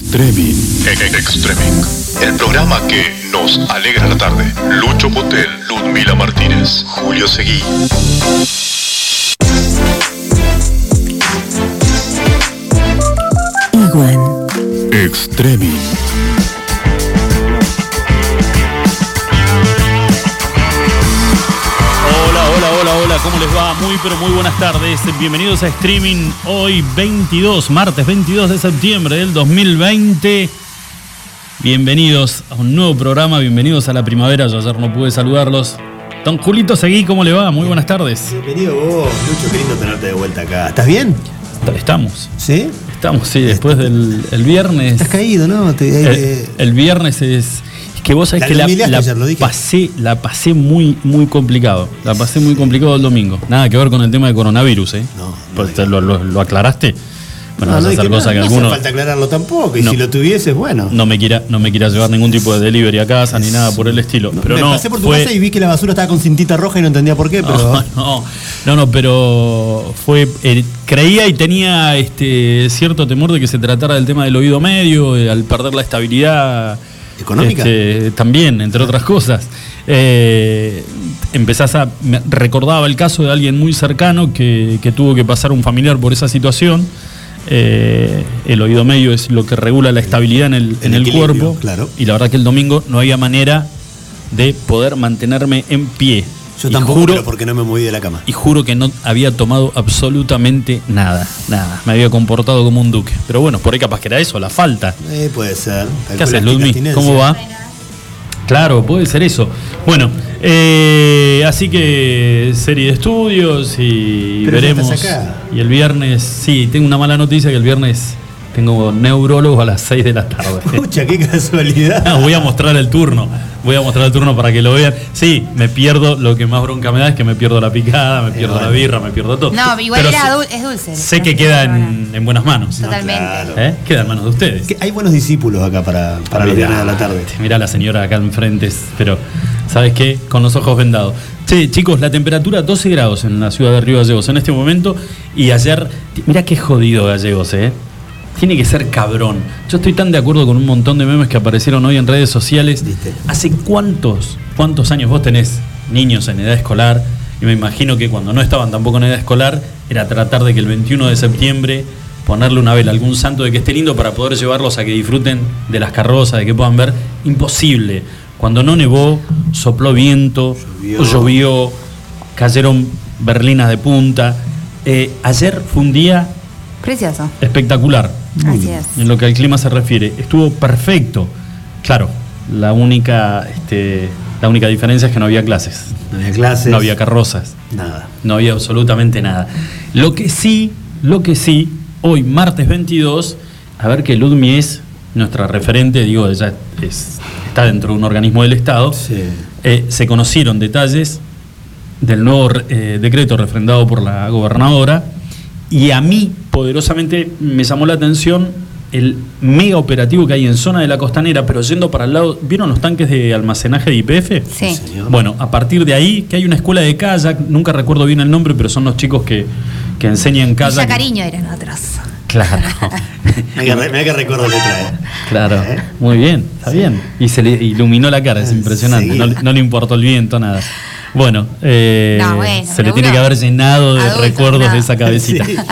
Extreming. Extreming. El programa que nos alegra la tarde. Lucho Potel, Ludmila Martínez, Julio Seguí. Iguan. Extreming. ¿Cómo les va? Muy, pero muy buenas tardes. Bienvenidos a Streaming hoy 22, martes 22 de septiembre del 2020. Bienvenidos a un nuevo programa, bienvenidos a la primavera. Yo ayer no pude saludarlos. Don Julito Seguí, ¿cómo le va? Muy buenas tardes. Bienvenido vos, Lucho, qué lindo tenerte de vuelta acá. ¿Estás bien? Estamos, ¿Sí? estamos, sí, después del el viernes. Estás caído, ¿no? Te- El, eh, el viernes es. Que vos sabés La que la, la ayer, lo dije. pasé, la pasé muy, muy complicado. La pasé muy complicado el domingo. Nada que ver con el tema de coronavirus, ¿eh? No, no Pues lo, lo- lo aclaraste. Bueno, no, no hacer cosa que no hace falta aclararlo tampoco. Y si lo tuvieses, bueno. no me quiera, no me quiera llevar ningún tipo de delivery a casa ni nada por el estilo. Pero me no, pasé por tu fue- casa y vi que la basura estaba con cintita roja y no entendía por qué, pero. No, no, no, no, pero fue. eh, creía y tenía este cierto temor de que se tratara del tema del oído medio, eh, al perder la estabilidad. ¿Económica? este, también, entre otras cosas. Eh, empezás a. me recordaba el caso de alguien muy cercano que, que tuvo que pasar un familiar por esa situación. Eh, el oído medio es lo que regula la estabilidad en el, en El cuerpo. claro. Y la verdad que el domingo no había manera de poder mantenerme en pie. Yo tampoco, juro- pero porque no me moví de la cama. y juro que no había tomado absolutamente nada, nada. Me había comportado como un duque. Pero bueno, por ahí capaz que era eso, la falta. Eh, puede ser. ¿Qué haces, Ludmi? ¿Cómo va? Claro, puede ser eso. Bueno, eh, así que serie de estudios y Pero veremos. Y el viernes, sí, tengo una mala noticia que el viernes tengo neurólogo a las 6 de la tarde. Pucha, qué casualidad. No, voy a mostrar el turno. Voy a mostrar el turno para que lo vean. Sí, me pierdo. Lo que más bronca me da es que me pierdo la picada, me pierdo la bueno. birra, me pierdo todo. No, igual Pero era sé- dul- es dulce. Sé que queda en, en buenas manos. Totalmente. claro. ¿Eh? Queda en manos de ustedes. Que hay buenos discípulos acá para, para los viernes de la tarde. Mirá la señora acá enfrente, pero ¿sabes qué? Con los ojos vendados. Sí, chicos, la temperatura 12 grados en la ciudad de Río Gallegos en este momento y ayer, mirá qué jodido Gallegos, ¿eh? Tiene que ser cabrón. Yo estoy tan de acuerdo con un montón de memes que aparecieron hoy en redes sociales. ¿Viste? ¿Hace cuántos, cuántos años vos tenés niños en edad escolar? Y me imagino que cuando no estaban tampoco en edad escolar, era tratar de que el 21 de septiembre ponerle una vela a algún santo de que esté lindo para poder llevarlos a que disfruten de las carrozas, de que puedan ver. Imposible. Cuando no nevó, sopló viento, Llovió. llovió, cayeron berlinas de punta. Eh, ayer fue un día Precioso. espectacular. Así es. En lo que al clima se refiere, estuvo perfecto. Claro, la única, este, la única diferencia es que no había clases, No había clases. no había carrozas, Nada. no había absolutamente nada. Lo que sí, lo que sí, hoy martes 22, a ver que Ludmi es nuestra referente, digo, ella es- está dentro de un organismo del Estado, Sí. eh, se conocieron detalles del nuevo eh, decreto refrendado por la gobernadora y a mí poderosamente me llamó la atención el mega operativo que hay en zona de la costanera, pero yendo para el lado, ¿vieron los tanques de almacenaje de IPF? Sí. Bueno, a partir de ahí, que hay una escuela de kayak, nunca recuerdo bien el nombre, pero son los chicos que, que enseñan Villa kayak. Cariño eran otros. Claro, Mira que, recuerdo que trae. claro, ¿Eh? muy bien, está bien. Y se le iluminó la cara, es impresionante, no, no le importó el viento, nada. Bueno, eh, No, bueno, se le tiene que haber llenado de adulto, recuerdos no. de esa cabecita. Sí.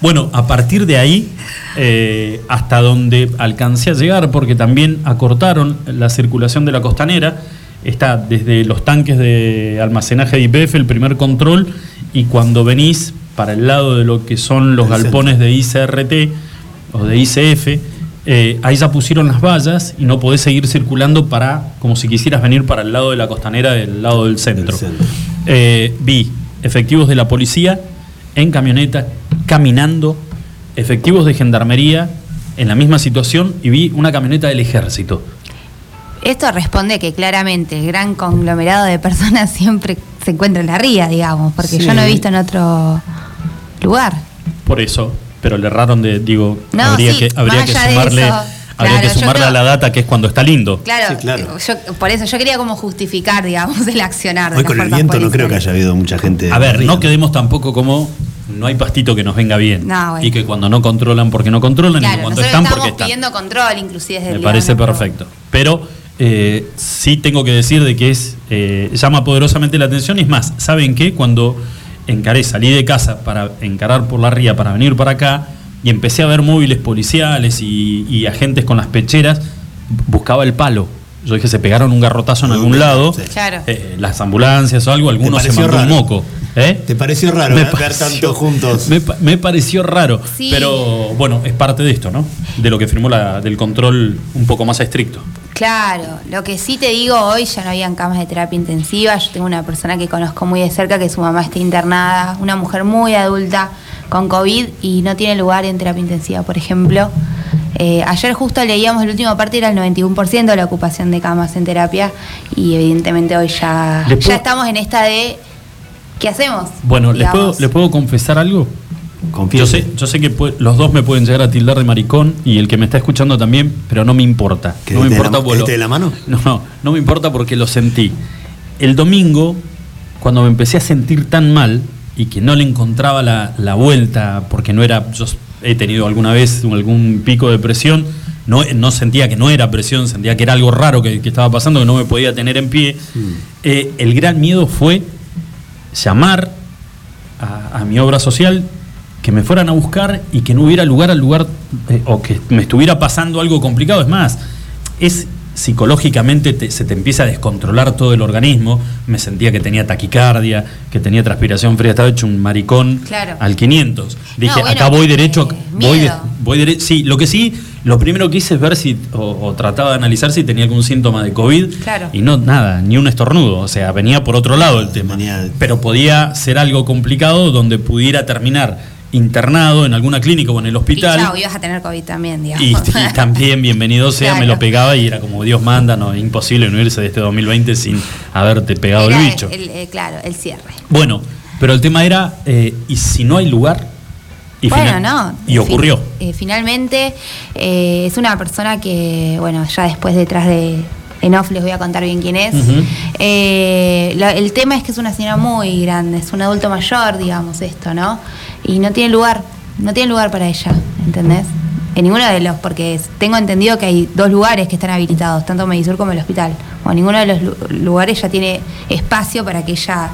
Bueno, a partir de ahí, eh, hasta donde alcancé a llegar, porque también acortaron la circulación de la costanera, está desde los tanques de almacenaje de IPF, el primer control, y cuando venís para el lado de lo que son los galpones de ICRT o de ICF, eh, ahí ya pusieron las vallas y no podés seguir circulando para, como si quisieras venir para el lado de la costanera del lado del centro. centro. Eh, vi efectivos de la policía en camioneta, caminando, efectivos de gendarmería en la misma situación y vi una camioneta del ejército. Esto responde que claramente el gran conglomerado de personas siempre se encuentra en la ría, digamos, porque Sí. yo no he visto en otro lugar. Por eso, pero le erraron de, digo, No, habría sí, que, habría sumarle, habría claro, que sumarle creo- a la data que es cuando está lindo. Claro, Sí, claro. Yo, por eso yo quería como justificar, digamos, el accionar. de Hoy con el viento no creo que haya habido mucha gente. A ver, no quedemos tampoco como no hay pastito que nos venga bien. No, bueno. Y que cuando no controlan, porque no controlan, y Claro, cuando nosotros están, estamos porque están. pidiendo control, inclusive desde Me el parece perfecto. Pero eh, sí tengo que decir de que es eh, llama poderosamente la atención. Y es más, ¿saben qué? Cuando encaré, salí de casa para encarar por la ría, para venir para acá, y empecé a ver móviles policiales y, y agentes con las pecheras, buscaba el palo. Yo dije, se pegaron un garrotazo en algún lado. Sí. Claro. Eh, las ambulancias o algo, algunos se mandó un moco. ¿Eh? ¿Te pareció raro Me ver, ver pareció- tanto juntos? Me, pa- me pareció raro, Sí. pero bueno, es parte de esto, ¿no? De lo que firmó la, del control un poco más estricto. Claro, lo que sí te digo, hoy ya no habían camas de terapia intensiva. Yo tengo una persona que conozco muy de cerca que su mamá está internada, una mujer muy adulta con COVID y no tiene lugar en terapia intensiva, por ejemplo. Eh, ayer justo leíamos el último parte, era el 91% de la ocupación de camas en terapia y evidentemente hoy ya, ¿Le puedo- ya estamos en esta de ¿qué hacemos? Bueno, ¿les puedo, Digamos. ¿les puedo confesar algo? Yo Confiese. sé, yo sé que los dos me pueden llegar a tildar de maricón y el que me está escuchando también, pero no me importa. ¿Que No me la- importa te de la mano? No, no, no me importa porque lo sentí. El domingo, cuando me empecé a sentir tan mal y que no le encontraba la, la vuelta, porque no era, yo he tenido alguna vez algún pico de presión, no, no sentía que no era presión, sentía que era algo raro que, que estaba pasando, que no me podía tener en pie. Eh, el gran miedo fue llamar a, a mi obra social, que me fueran a buscar y que no hubiera lugar al lugar eh, o que me estuviera pasando algo complicado. Es más, es psicológicamente te- se te empieza a descontrolar todo el organismo. Me sentía que tenía taquicardia, que tenía transpiración fría, estaba hecho un maricón Claro. al 500. Dije, bueno, acá voy eh, derecho, voy, de- miedo. voy derecho. Sí, lo que sí, lo primero que hice es ver si, o, o trataba de analizar si tenía algún síntoma de COVID. Claro. Y no, nada, ni un estornudo. O sea, venía por otro lado el tema. Venía- Pero podía ser algo complicado donde pudiera terminar internado en alguna clínica o en el Y hospital. chao, ibas a tener COVID también, digamos. Y, y también, bienvenido sea, me lo pegaba y era como Dios manda, no, imposible no irse de este 2020 sin haberte pegado Era el bicho. el- eh, claro, el cierre. Bueno, pero el tema era, eh, ¿y si no hay lugar? Y bueno, final- no. Y ocurrió. Eh, finalmente, eh, es una persona que, bueno, ya después detrás de. En off les voy a contar bien quién es. Eh, el tema es que es una señora muy grande, es un adulto mayor, digamos, esto, ¿no? Y no tiene lugar, no tiene lugar para ella, ¿entendés? En ninguno de los, porque tengo entendido que hay dos lugares que están habilitados, tanto Medisur como el hospital. Bueno, ninguno de los lu- lugares ya tiene espacio para que ella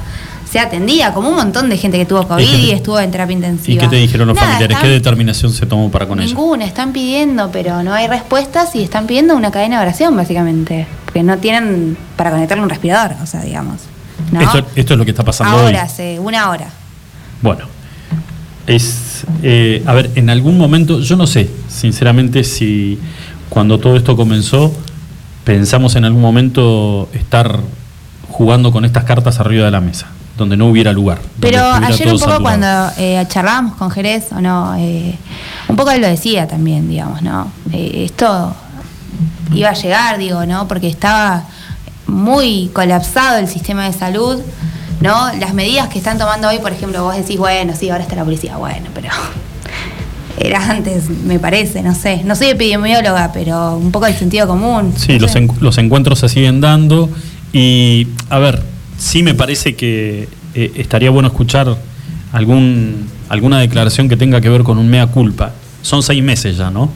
sea atendida, como un montón de gente que tuvo COVID y estuvo en terapia intensiva. ¿Y qué te dijeron los Nada, familiares? están- ¿Qué determinación se tomó para con ella? Ninguna, están pidiendo, pero no hay respuestas y están pidiendo una cadena de oración, básicamente. Porque no tienen para conectarle un respirador, o sea, digamos. ¿no? Esto, esto es lo que está pasando Ahora, hoy. hace una hora. Bueno, es. eh, a ver, en algún momento, yo no sé, sinceramente, si cuando todo esto comenzó, pensamos en algún momento estar jugando con estas cartas arriba de la mesa, donde no hubiera lugar. Pero ayer un poco cuando eh, charlábamos con Jerez, o no, eh, un poco él lo decía también, digamos, ¿no? Eh, esto iba a llegar, digo, ¿no? Porque estaba muy colapsado el sistema de salud, ¿no? Las medidas que están tomando hoy, por ejemplo, vos decís, bueno, sí, ahora está la policía, bueno, pero era antes, me parece, no sé. No soy epidemióloga, pero un poco el sentido común. Sí, no los, en- los encuentros se siguen dando y, a ver, sí me parece que eh, estaría bueno escuchar algún, alguna declaración que tenga que ver con un mea culpa. Son seis meses ya, ¿no?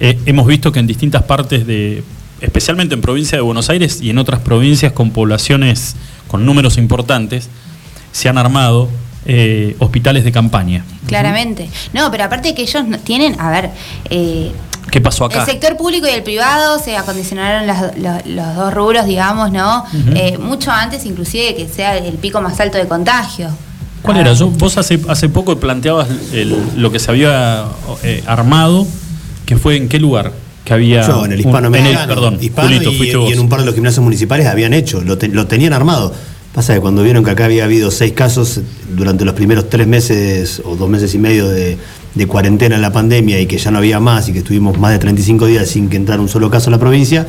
Eh, hemos visto que en distintas partes de, especialmente en provincia de Buenos Aires y en otras provincias con poblaciones con números importantes, se han armado eh, hospitales de campaña. Claramente. No, pero aparte que ellos tienen, a ver, ¿Qué pasó acá? El sector público y el privado se acondicionaron las- los, los dos rubros, digamos, ¿no? Eh, mucho antes inclusive de que sea el pico más alto de contagio. ¿Cuál Ah, era? Yo, vos hace, hace poco planteabas el- lo que se había eh, armado, que fue en qué lugar, que había... Yo, en el un- hispanoamericano. en el- perdón, hispano Julito, y, en un par de los gimnasios municipales habían hecho, lo, te- lo tenían armado. Pasa que cuando vieron que acá había habido seis casos durante los primeros tres meses o dos meses y medio de, de cuarentena en la pandemia y que ya no había más y que estuvimos más de 35 días sin que entrara un solo caso a la provincia,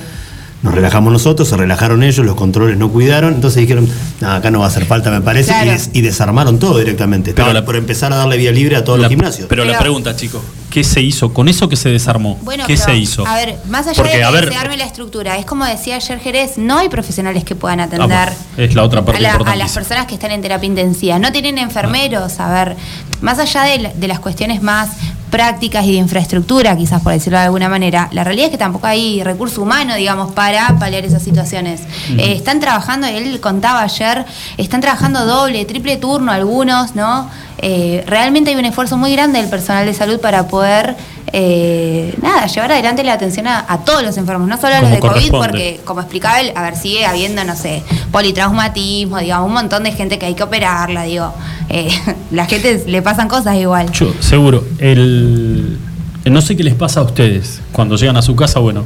nos relajamos nosotros, se relajaron ellos, los controles no cuidaron, entonces dijeron, "No, acá no va a hacer falta, me parece, Claro. y, des- y desarmaron todo directamente. Pero Estaban la- por empezar a darle vía libre a todos La- los gimnasios. Pero, la Pero- pregunta, chicos, ¿qué se hizo? Con eso que se desarmó, Bueno, ¿qué pero, se hizo? A ver, más allá Porque, de a que ver, se arme la estructura, es como decía ayer Jerez, no hay profesionales que puedan atender Vamos, es la otra parte a, la- a importantísima. las personas que están en terapia intensiva. No tienen enfermeros, a ver, más allá de las cuestiones más prácticas y de infraestructura, quizás por decirlo de alguna manera, la realidad es que tampoco hay recurso humano, digamos, para paliar esas situaciones. Eh, están trabajando, él contaba ayer, están trabajando doble, triple turno algunos, ¿no? Eh, realmente hay un esfuerzo muy grande del personal de salud para poder, eh, nada, llevar adelante la atención a, a todos los enfermos, no solo a los de COVID, porque como explicaba él, a ver, sigue habiendo, no sé, politraumatismo, digamos, un montón de gente que hay que operarla, digo, eh, la gente le pasan cosas igual. Yo, seguro. El, no sé qué les pasa a ustedes cuando llegan a su casa. Bueno,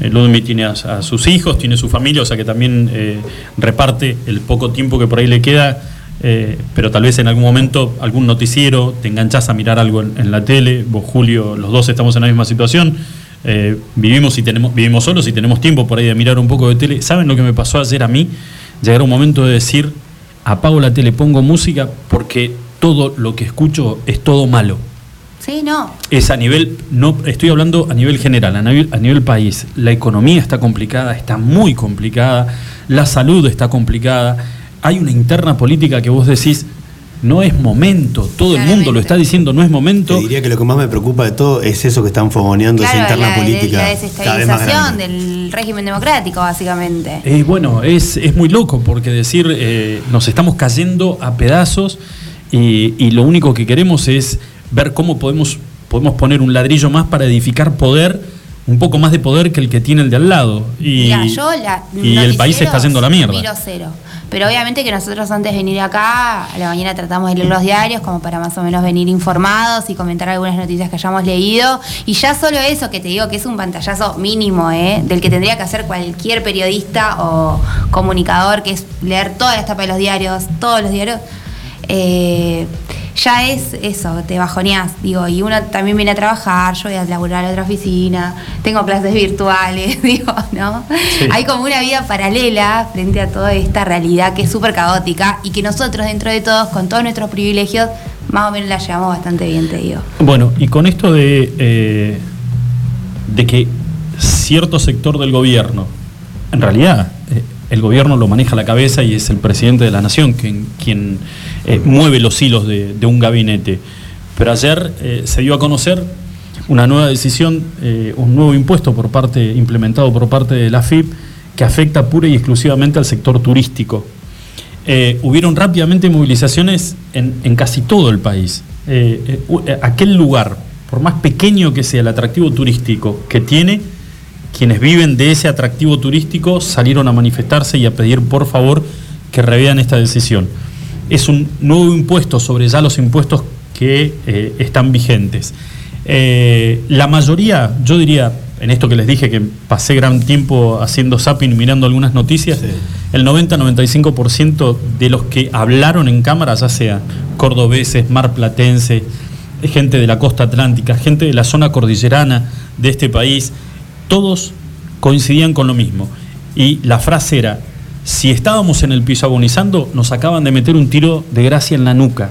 eh, Ludmi tiene a, a sus hijos, tiene su familia, o sea que también eh, reparte el poco tiempo que por ahí le queda. Eh, pero tal vez en algún momento algún noticiero te enganchás a mirar algo en, en la tele. Vos, Julio, los dos estamos en la misma situación. Eh, vivimos y tenemos vivimos solos y tenemos tiempo por ahí de mirar un poco de tele. ¿Saben lo que me pasó ayer a mí? Llegar un momento de decir, apago la tele, pongo música porque todo lo que escucho es todo malo. Sí, no. Es a nivel, no estoy hablando a nivel general, a nivel, a nivel país. La economía está complicada, está muy complicada, la salud está complicada. Hay una interna política que vos decís, no es momento, todo el mundo lo está diciendo, no es momento. Te diría que lo que más me preocupa de todo es eso que están fogoneando, esa Claro, interna la, política. la cada vez más desestabilización del régimen democrático, básicamente. Eh, bueno, es, es muy loco porque decir, eh, nos estamos cayendo a pedazos y, y lo único que queremos es ver cómo podemos, podemos poner un ladrillo más para edificar poder, un poco más de poder que el que tiene el de al lado. Y, Mira, yo la, y el país se está yendo a la mierda. Miro cero. Pero obviamente que nosotros antes de venir acá, a la mañana tratamos de leer los diarios como para más o menos venir informados y comentar algunas noticias que hayamos leído. Y ya solo eso que te digo que es un pantallazo mínimo, ¿eh? del que tendría que hacer cualquier periodista o comunicador, que es leer toda la etapa de los diarios, todos los diarios. eh, ya es eso, te bajoneás, digo, y uno también viene a trabajar, yo voy a laburar a la otra oficina, tengo clases virtuales, digo, ¿no? Sí. Hay como una vida paralela frente a toda esta realidad que es súper caótica y que nosotros dentro de todos, con todos nuestros privilegios, más o menos la llevamos bastante bien, te digo. Bueno, y con esto de, eh, de que cierto sector del gobierno, en realidad el gobierno lo maneja a la cabeza y es el presidente de la nación quien, eh, mueve los hilos de, un gabinete. Pero ayer eh, se dio a conocer una nueva decisión, eh, un nuevo impuesto por parte, implementado por parte de la FIP, que afecta pura y exclusivamente al sector turístico. Hubieron rápidamente movilizaciones en, casi todo el país. Aquel lugar, por más pequeño que sea el atractivo turístico que tiene, quienes viven de ese atractivo turístico salieron a manifestarse y a pedir por favor que revean esta decisión. Es un nuevo impuesto sobre ya los impuestos que eh, están vigentes. Eh, la mayoría, yo diría, en esto que les dije que pasé gran tiempo haciendo zapping, mirando algunas noticias, Sí. el 90-95% de los que hablaron en cámara, ya sea cordobeses, marplatenses, gente de la costa atlántica, gente de la zona cordillerana de este país, todos coincidían con lo mismo. Y la frase era, si estábamos en el piso agonizando, nos acaban de meter un tiro de gracia en la nuca.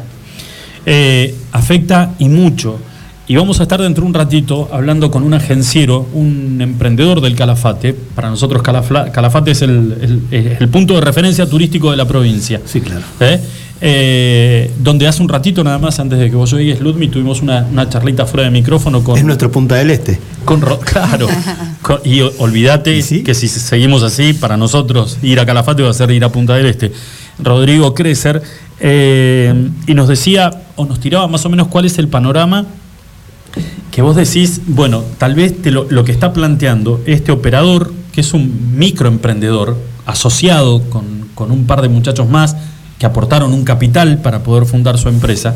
Eh, afecta y mucho. Y vamos a estar dentro de un ratito hablando con un agenciero, un emprendedor del Calafate. Para nosotros Calafla- Calafate es el, el- el punto de referencia turístico de la provincia. Sí, claro. ¿Eh? Eh, donde hace un ratito nada más, antes de que vos llegues, Ludmi, tuvimos una, una charlita fuera de micrófono con... Es nuestro Punta del Este. Con Ro- claro. Con- y olvídate ¿Y sí? que si seguimos así, para nosotros ir a Calafate va a ser ir a Punta del Este. Rodrigo Crecer, eh, y nos decía, o nos tiraba más o menos cuál es el panorama que vos decís, bueno, tal vez te lo, lo que está planteando este operador, que es un microemprendedor, asociado con, con un par de muchachos más que aportaron un capital para poder fundar su empresa,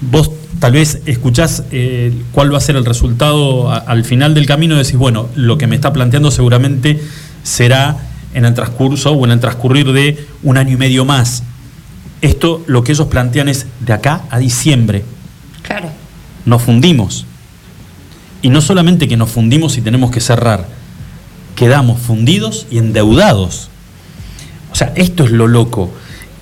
vos tal vez escuchás eh, cuál va a ser el resultado a- al final del camino y decís, bueno, lo que me está planteando seguramente será en el transcurso o en el transcurrir de un año y medio más. Esto lo que ellos plantean es de acá a diciembre Claro. nos fundimos. Y no solamente que nos fundimos y tenemos que cerrar, quedamos fundidos y endeudados. O sea, esto es lo loco,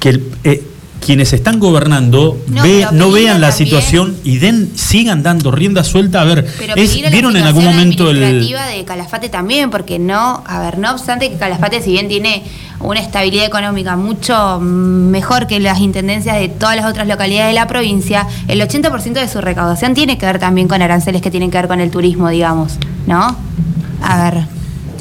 que el- eh, quienes están gobernando No, ve- no vean la también. situación y den sigan dando rienda suelta. A ver, Pero es- ¿vieron en algún momento el... de Calafate también, porque no, a ver, no obstante que Calafate, si bien tiene una estabilidad económica mucho mejor que las intendencias de todas las otras localidades de la provincia, el 80% de su recaudación tiene que ver también con aranceles que tienen que ver con el turismo, digamos, ¿no? A ver.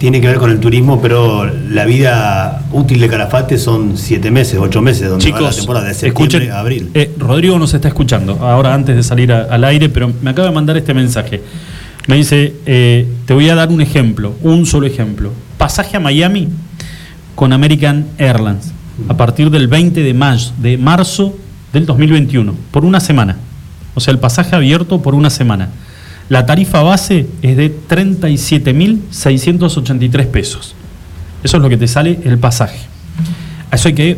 Tiene que ver con el turismo, pero la vida útil de Calafate son siete meses, ocho meses, donde va la temporada de septiembre escuchen, a abril. eh, Rodrigo nos está escuchando, ahora antes de salir a- al aire, pero me acaba de mandar este mensaje. Me dice, eh, te voy a dar un ejemplo, un solo ejemplo. Pasaje a Miami con American Airlines a partir del 20 de, mayo, de marzo del 2021, por una semana. O sea, el pasaje abierto por una semana. La tarifa base es de 37.683 pesos. Eso es lo que te sale el pasaje. A eso hay que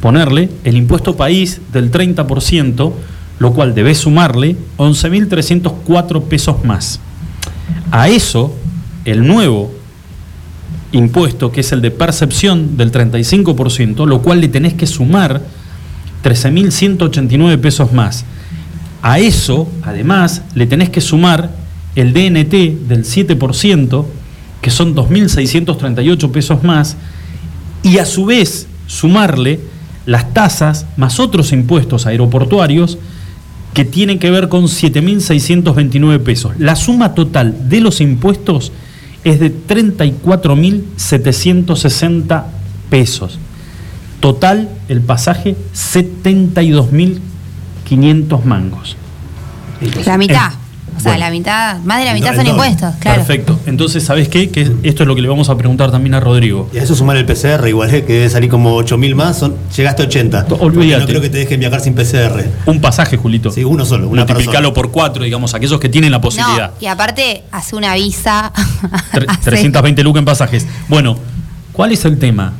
ponerle el impuesto país del 30%, lo cual debes sumarle 11.304 pesos más. A eso, el nuevo impuesto, que es el de percepción del 35%, lo cual le tenés que sumar 13.189 pesos más. A eso, además, le tenés que sumar el DNT del 7%, que son 2.638 pesos más, y a su vez sumarle las tasas más otros impuestos aeroportuarios que tienen que ver con 7.629 pesos. La suma total de los impuestos es de 34.760 pesos. Total, el pasaje, 72.500 mangos. La mitad. Eh, o sea, bueno. la mitad, más de la mitad son impuestos, claro. Perfecto. Entonces, ¿sabes qué? Que esto es lo que le vamos a preguntar también a Rodrigo. Y a eso sumar el PCR, igual eh, que debe salir como 8.000 más, son, llegaste a 80. To- Porque olvídate. No creo que te dejen viajar sin PCR. Un pasaje, Julito. Sí, uno solo, una Multiplicalo persona. por cuatro, digamos, aquellos que tienen la posibilidad. No, y aparte hace una visa. Tre- hace- 320 lucas en pasajes. Bueno, ¿cuál es el tema?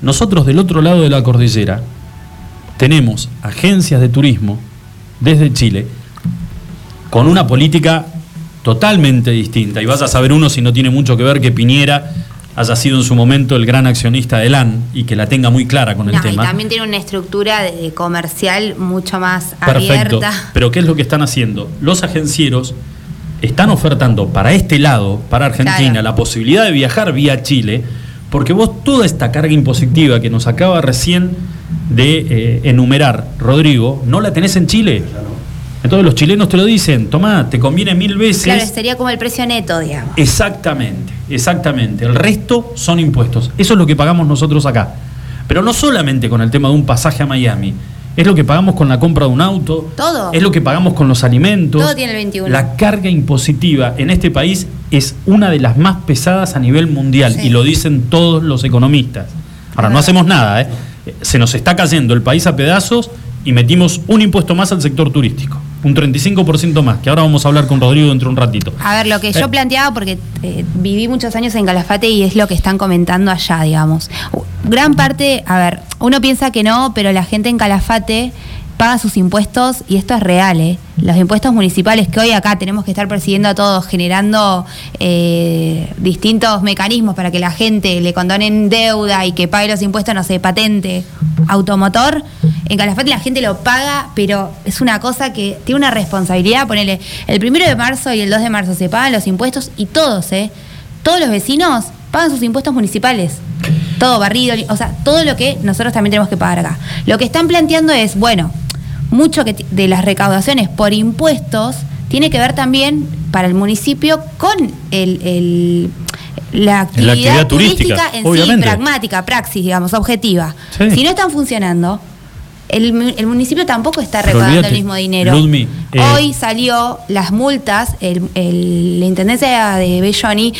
Nosotros del otro lado de la cordillera tenemos agencias de turismo desde Chile con una política totalmente distinta. Y vas a saber uno si no tiene mucho que ver que Piñera haya sido en su momento el gran accionista de LAN y que la tenga muy clara con el No, y tema. también tiene una estructura de- comercial mucho más Perfecto. abierta. Pero ¿qué es lo que están haciendo? Los agencieros están ofertando para este lado, para Argentina, Claro. la posibilidad de viajar vía Chile, porque vos toda esta carga impositiva que nos acaba recién de eh, enumerar Rodrigo, no la tenés en Chile. Entonces los chilenos te lo dicen, tomá, te conviene mil veces. Claro, sería como el precio neto, digamos. Exactamente, exactamente. El resto son impuestos. Eso es lo que pagamos nosotros acá. Pero no solamente con el tema de un pasaje a Miami. Es lo que pagamos con la compra de un auto. Todo. Es lo que pagamos con los alimentos. Todo tiene el 21. La carga impositiva en este país es una de las más pesadas a nivel mundial Sí. y lo dicen todos los economistas. Ahora, no hacemos nada, ¿eh? Se nos está cayendo el país a pedazos y metimos un impuesto más al sector turístico. Un 35% más, que ahora vamos a hablar con Rodrigo dentro de un ratito. A ver, lo que yo Eh. planteaba, porque eh, viví muchos años en Calafate y es lo que están comentando allá, digamos. Gran parte, a ver, uno piensa que no, pero la gente en Calafate paga sus impuestos y esto es real, ¿eh? Los impuestos municipales que hoy acá tenemos que estar persiguiendo a todos, generando eh, distintos mecanismos para que la gente le condonen deuda y que pague los impuestos, no sé, patente, automotor. En Calafate la gente lo paga, pero es una cosa que tiene una responsabilidad. Ponele, el primero de marzo y el 2 de marzo se pagan los impuestos y todos, ¿eh? Todos los vecinos pagan sus impuestos municipales. Todo barrido, o sea, todo lo que nosotros también tenemos que pagar acá. Lo que están planteando es, bueno, mucho que de las recaudaciones por impuestos tiene que ver también para el municipio con el, el- la actividad, actividad turística, turística en obviamente. sí, pragmática, praxis, digamos, objetiva. Sí. Si no están funcionando, el, el municipio tampoco está recaudando el mismo dinero. Ludmi, eh, Hoy salió las multas, el- el- la intendencia de Belloni,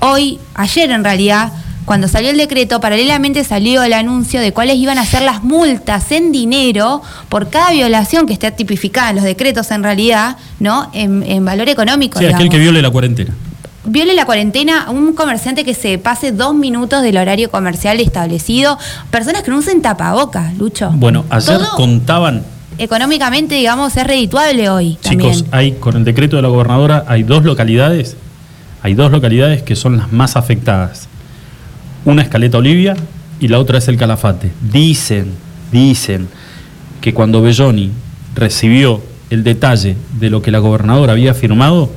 hoy, ayer en realidad, cuando salió el decreto, paralelamente salió el anuncio de cuáles iban a ser las multas en dinero por cada violación que esté tipificada en los decretos en realidad, ¿no? En, en valor económico. Sí, aquel digamos. que viole la cuarentena. Viole la cuarentena a un comerciante que se pase dos minutos del horario comercial establecido. Personas que no usen tapabocas, Lucho. Bueno, ayer Todo contaban, Económicamente, digamos, es redituable hoy. chicos, también. hay con el decreto de la gobernadora hay dos localidades, hay dos localidades que son las más afectadas. Una es Caleta Olivia y la otra es el Calafate. Dicen, dicen que cuando Belloni recibió el detalle de lo que la gobernadora había firmado,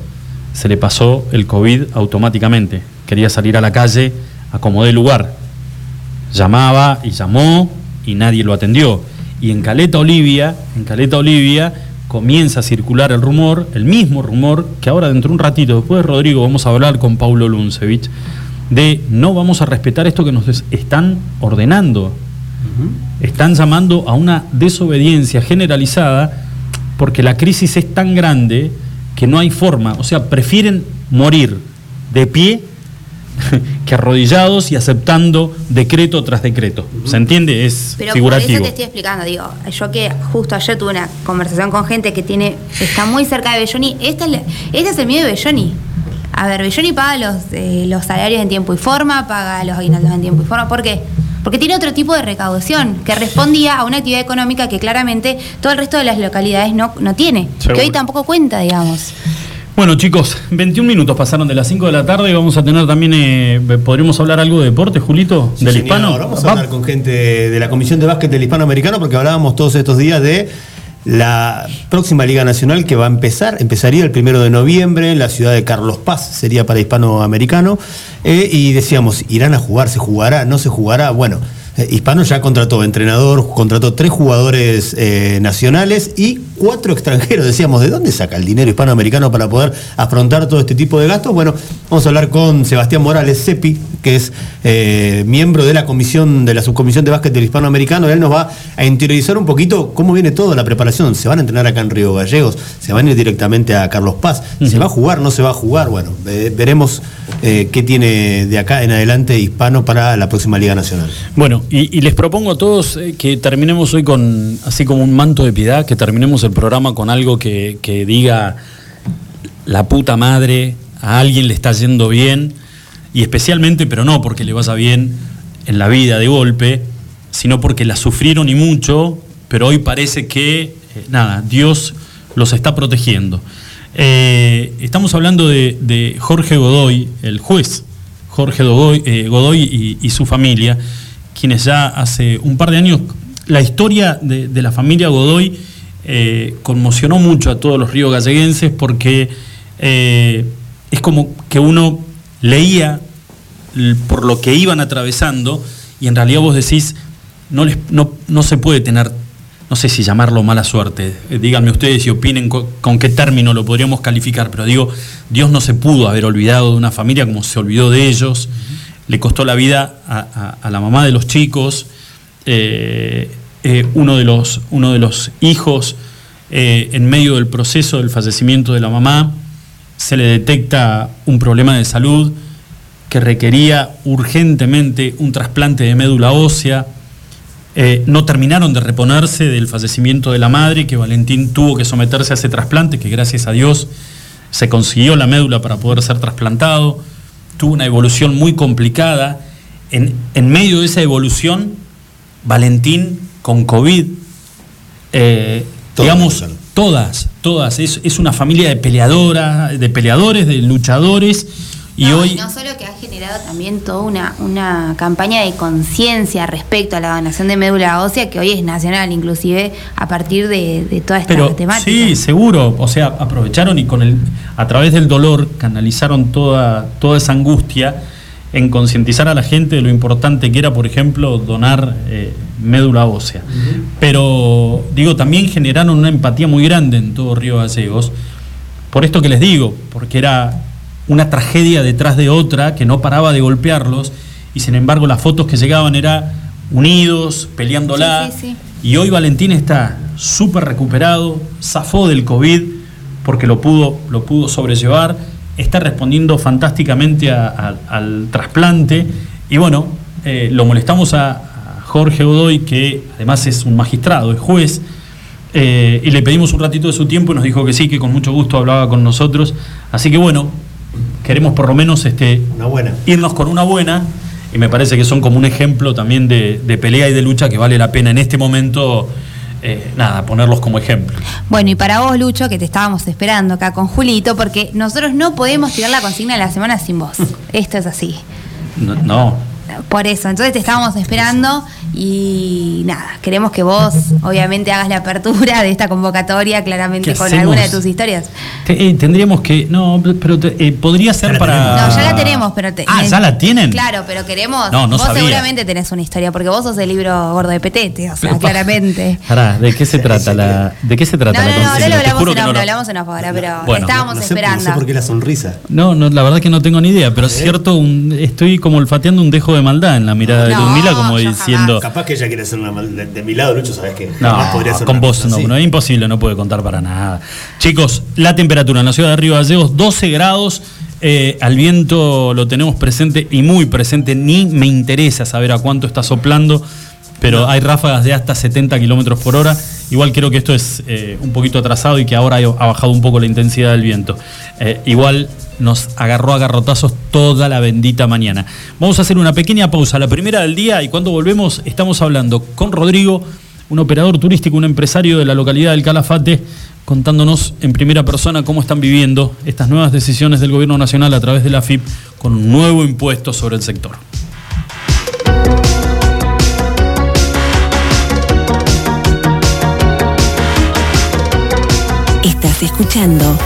se le pasó el COVID automáticamente. Quería salir a la calle a como de lugar. Llamaba y llamó y nadie lo atendió. Y en Caleta Olivia, en Caleta Olivia, comienza a circular el rumor, el mismo rumor, que ahora dentro de un ratito, después de Rodrigo, vamos a hablar con Paulo Luncevich, de no vamos a respetar esto que nos están ordenando. Están llamando a una desobediencia generalizada porque la crisis es tan grande que no hay forma. O sea, prefieren morir de pie que arrodillados y aceptando decreto tras decreto. ¿Se entiende? Es Pero figurativo. por eso te estoy explicando, digo, yo que justo ayer tuve una conversación con gente que tiene, está muy cerca de Belloni, este es, este es el miedo de Belloni. A ver, Belloni paga los, eh, los salarios en tiempo y forma, paga los aguinaldos en tiempo y forma. ¿Por qué? Porque tiene otro tipo de recaudación que respondía a una actividad económica que claramente todo el resto de las localidades no, no tiene, Seguro. que hoy tampoco cuenta, digamos. Bueno, chicos, 21 minutos pasaron de las 5 de la tarde. Vamos a tener también, eh, ¿podríamos hablar algo de deporte, Julito? Sí, ¿Del señor. hispano? Vamos a hablar con gente de la Comisión de Básquet del Hispanoamericano porque hablábamos todos estos días de la próxima Liga Nacional que va a empezar, empezaría el primero de noviembre en la ciudad de Carlos Paz, sería para hispanoamericano, eh, y decíamos, ¿irán a jugar? ¿Se jugará? ¿No se jugará? Bueno, eh, Hispano ya contrató entrenador, contrató tres jugadores eh, nacionales y cuatro extranjeros. Decíamos, ¿de dónde saca el dinero hispanoamericano para poder afrontar todo este tipo de gastos? Bueno, vamos a hablar con Sebastián Morales, CEPI, que es eh, miembro de la comisión, de la subcomisión de básquet del hispanoamericano. Él nos va a interiorizar un poquito cómo viene toda la preparación. ¿Se van a entrenar acá en Río Gallegos? ¿Se van a ir directamente a Carlos Paz? ¿Se va a jugar? ¿No se va a jugar? Bueno, veremos qué tiene de acá en adelante Hispano para la próxima Liga Nacional. Bueno, y, les propongo a todos eh, que terminemos hoy con, así como un manto de piedad, que terminemos el programa con algo que, que diga la puta madre, a alguien le está yendo bien, y especialmente, pero no porque le vaya bien en la vida de golpe, sino porque la sufrieron y mucho, pero hoy parece que, eh, nada, Dios los está protegiendo. Eh, estamos hablando de, de Jorge Godoy, el juez Jorge Godoy, eh, Godoy y su familia, ya hace un par de años, la historia de, la familia Godoy eh, conmocionó mucho a todos los ríos galleguenses porque eh, es como que uno leía por lo que iban atravesando y en realidad vos decís, no, les, no, no se puede tener, no sé si llamarlo mala suerte, eh, díganme ustedes y opinen co- con, qué término lo podríamos calificar, pero digo, Dios no se pudo haber olvidado de una familia como se olvidó de ellos, le costó la vida a, la mamá de los chicos, eh, eh, uno, de los, hijos eh, en medio del proceso del fallecimiento de la mamá, se le detecta un problema de salud que requería urgentemente un trasplante de médula ósea. No terminaron de reponerse del fallecimiento de la madre, que Valentín tuvo que someterse a ese trasplante, que gracias a Dios se consiguió la médula para poder ser trasplantado. Tuvo una evolución muy complicada. En, en medio de esa evolución, Valentín con COVID, eh, Todas digamos, todas, todas. Es, es una familia de peleadoras, de peleadores, de luchadores. Y No, hoy. no solo que ha generado también toda una, una campaña de conciencia respecto a la donación de médula ósea, que hoy es nacional, inclusive a partir de, de toda esta Pero temática. sí, seguro. O sea, aprovecharon y con el, a través del dolor canalizaron toda, toda esa angustia en concientizar a la gente de lo importante que era, por ejemplo, donar eh, médula ósea. Pero, digo, también generaron una empatía muy grande en todo Río Gallegos. Por esto que les digo, porque era una tragedia detrás de otra que no paraba de golpearlos y sin embargo las fotos que llegaban era unidos, peleándola. Sí, sí, sí. Y hoy Valentín está súper recuperado, zafó del COVID porque lo pudo, lo pudo sobrellevar, está respondiendo fantásticamente a- a- al trasplante y bueno, eh, lo molestamos a, a Jorge Godoy, que además es un magistrado, es juez, eh, y le pedimos un ratito de su tiempo y nos dijo que sí, que con mucho gusto hablaba con nosotros. Así que bueno, queremos por lo menos este, Una buena. irnos con una buena y me parece que son como un ejemplo también de, de pelea y de lucha que vale la pena en este momento, eh, nada, ponerlos como ejemplo. Bueno, y para vos, Lucho, que te estábamos esperando acá con Julito, porque nosotros no podemos tirar la consigna de la semana sin vos. Esto es así. No, no. Por eso, entonces te estábamos esperando Y nada, queremos que vos, obviamente, hagas la apertura de esta convocatoria, claramente ¿Qué con hacemos? alguna de tus historias. Te- eh, tendríamos que. No, pero te- eh, podría ser para. No, ya la tenemos, pero te- Ah, ¿ya la tienen? Claro, pero queremos. No, no vos sabía. seguramente tenés una historia, porque vos sos el libro gordo de Petete, o sea, claramente. Pará, ¿de qué se trata la, ¿de qué se trata No, la no, no, lo hablamos en off, no lo hablamos en off ahora, pero Bueno. estábamos No sé, no esperando. sé por qué la sonrisa. No, no, la verdad que no tengo ni idea, pero es cierto, un- estoy como olfateando un dejo de maldad en la mirada de Ludmila, como yo diciendo. Capaz que ella quiere hacer una mal- de, de mi lado, Lucho, sabes que No, jamás podría hacer con una vos no, no, es imposible, no puede contar para nada. Chicos, la temperatura en la ciudad de Río Gallegos, 12 grados. eh, al viento lo tenemos presente y muy presente. Ni me interesa saber a cuánto está soplando, pero hay ráfagas de hasta 70 kilómetros por hora. Igual creo que esto es eh, un poquito atrasado y que ahora ha bajado un poco la intensidad del viento. Eh, igual nos agarró a garrotazos toda la bendita mañana. Vamos a hacer una pequeña pausa, la primera del día, y cuando volvemos estamos hablando con Rodrigo un operador turístico, un empresario de la localidad del Calafate, contándonos en primera persona cómo están viviendo estas nuevas decisiones del gobierno nacional a través de la FIP con un nuevo impuesto sobre el sector. Escuchando.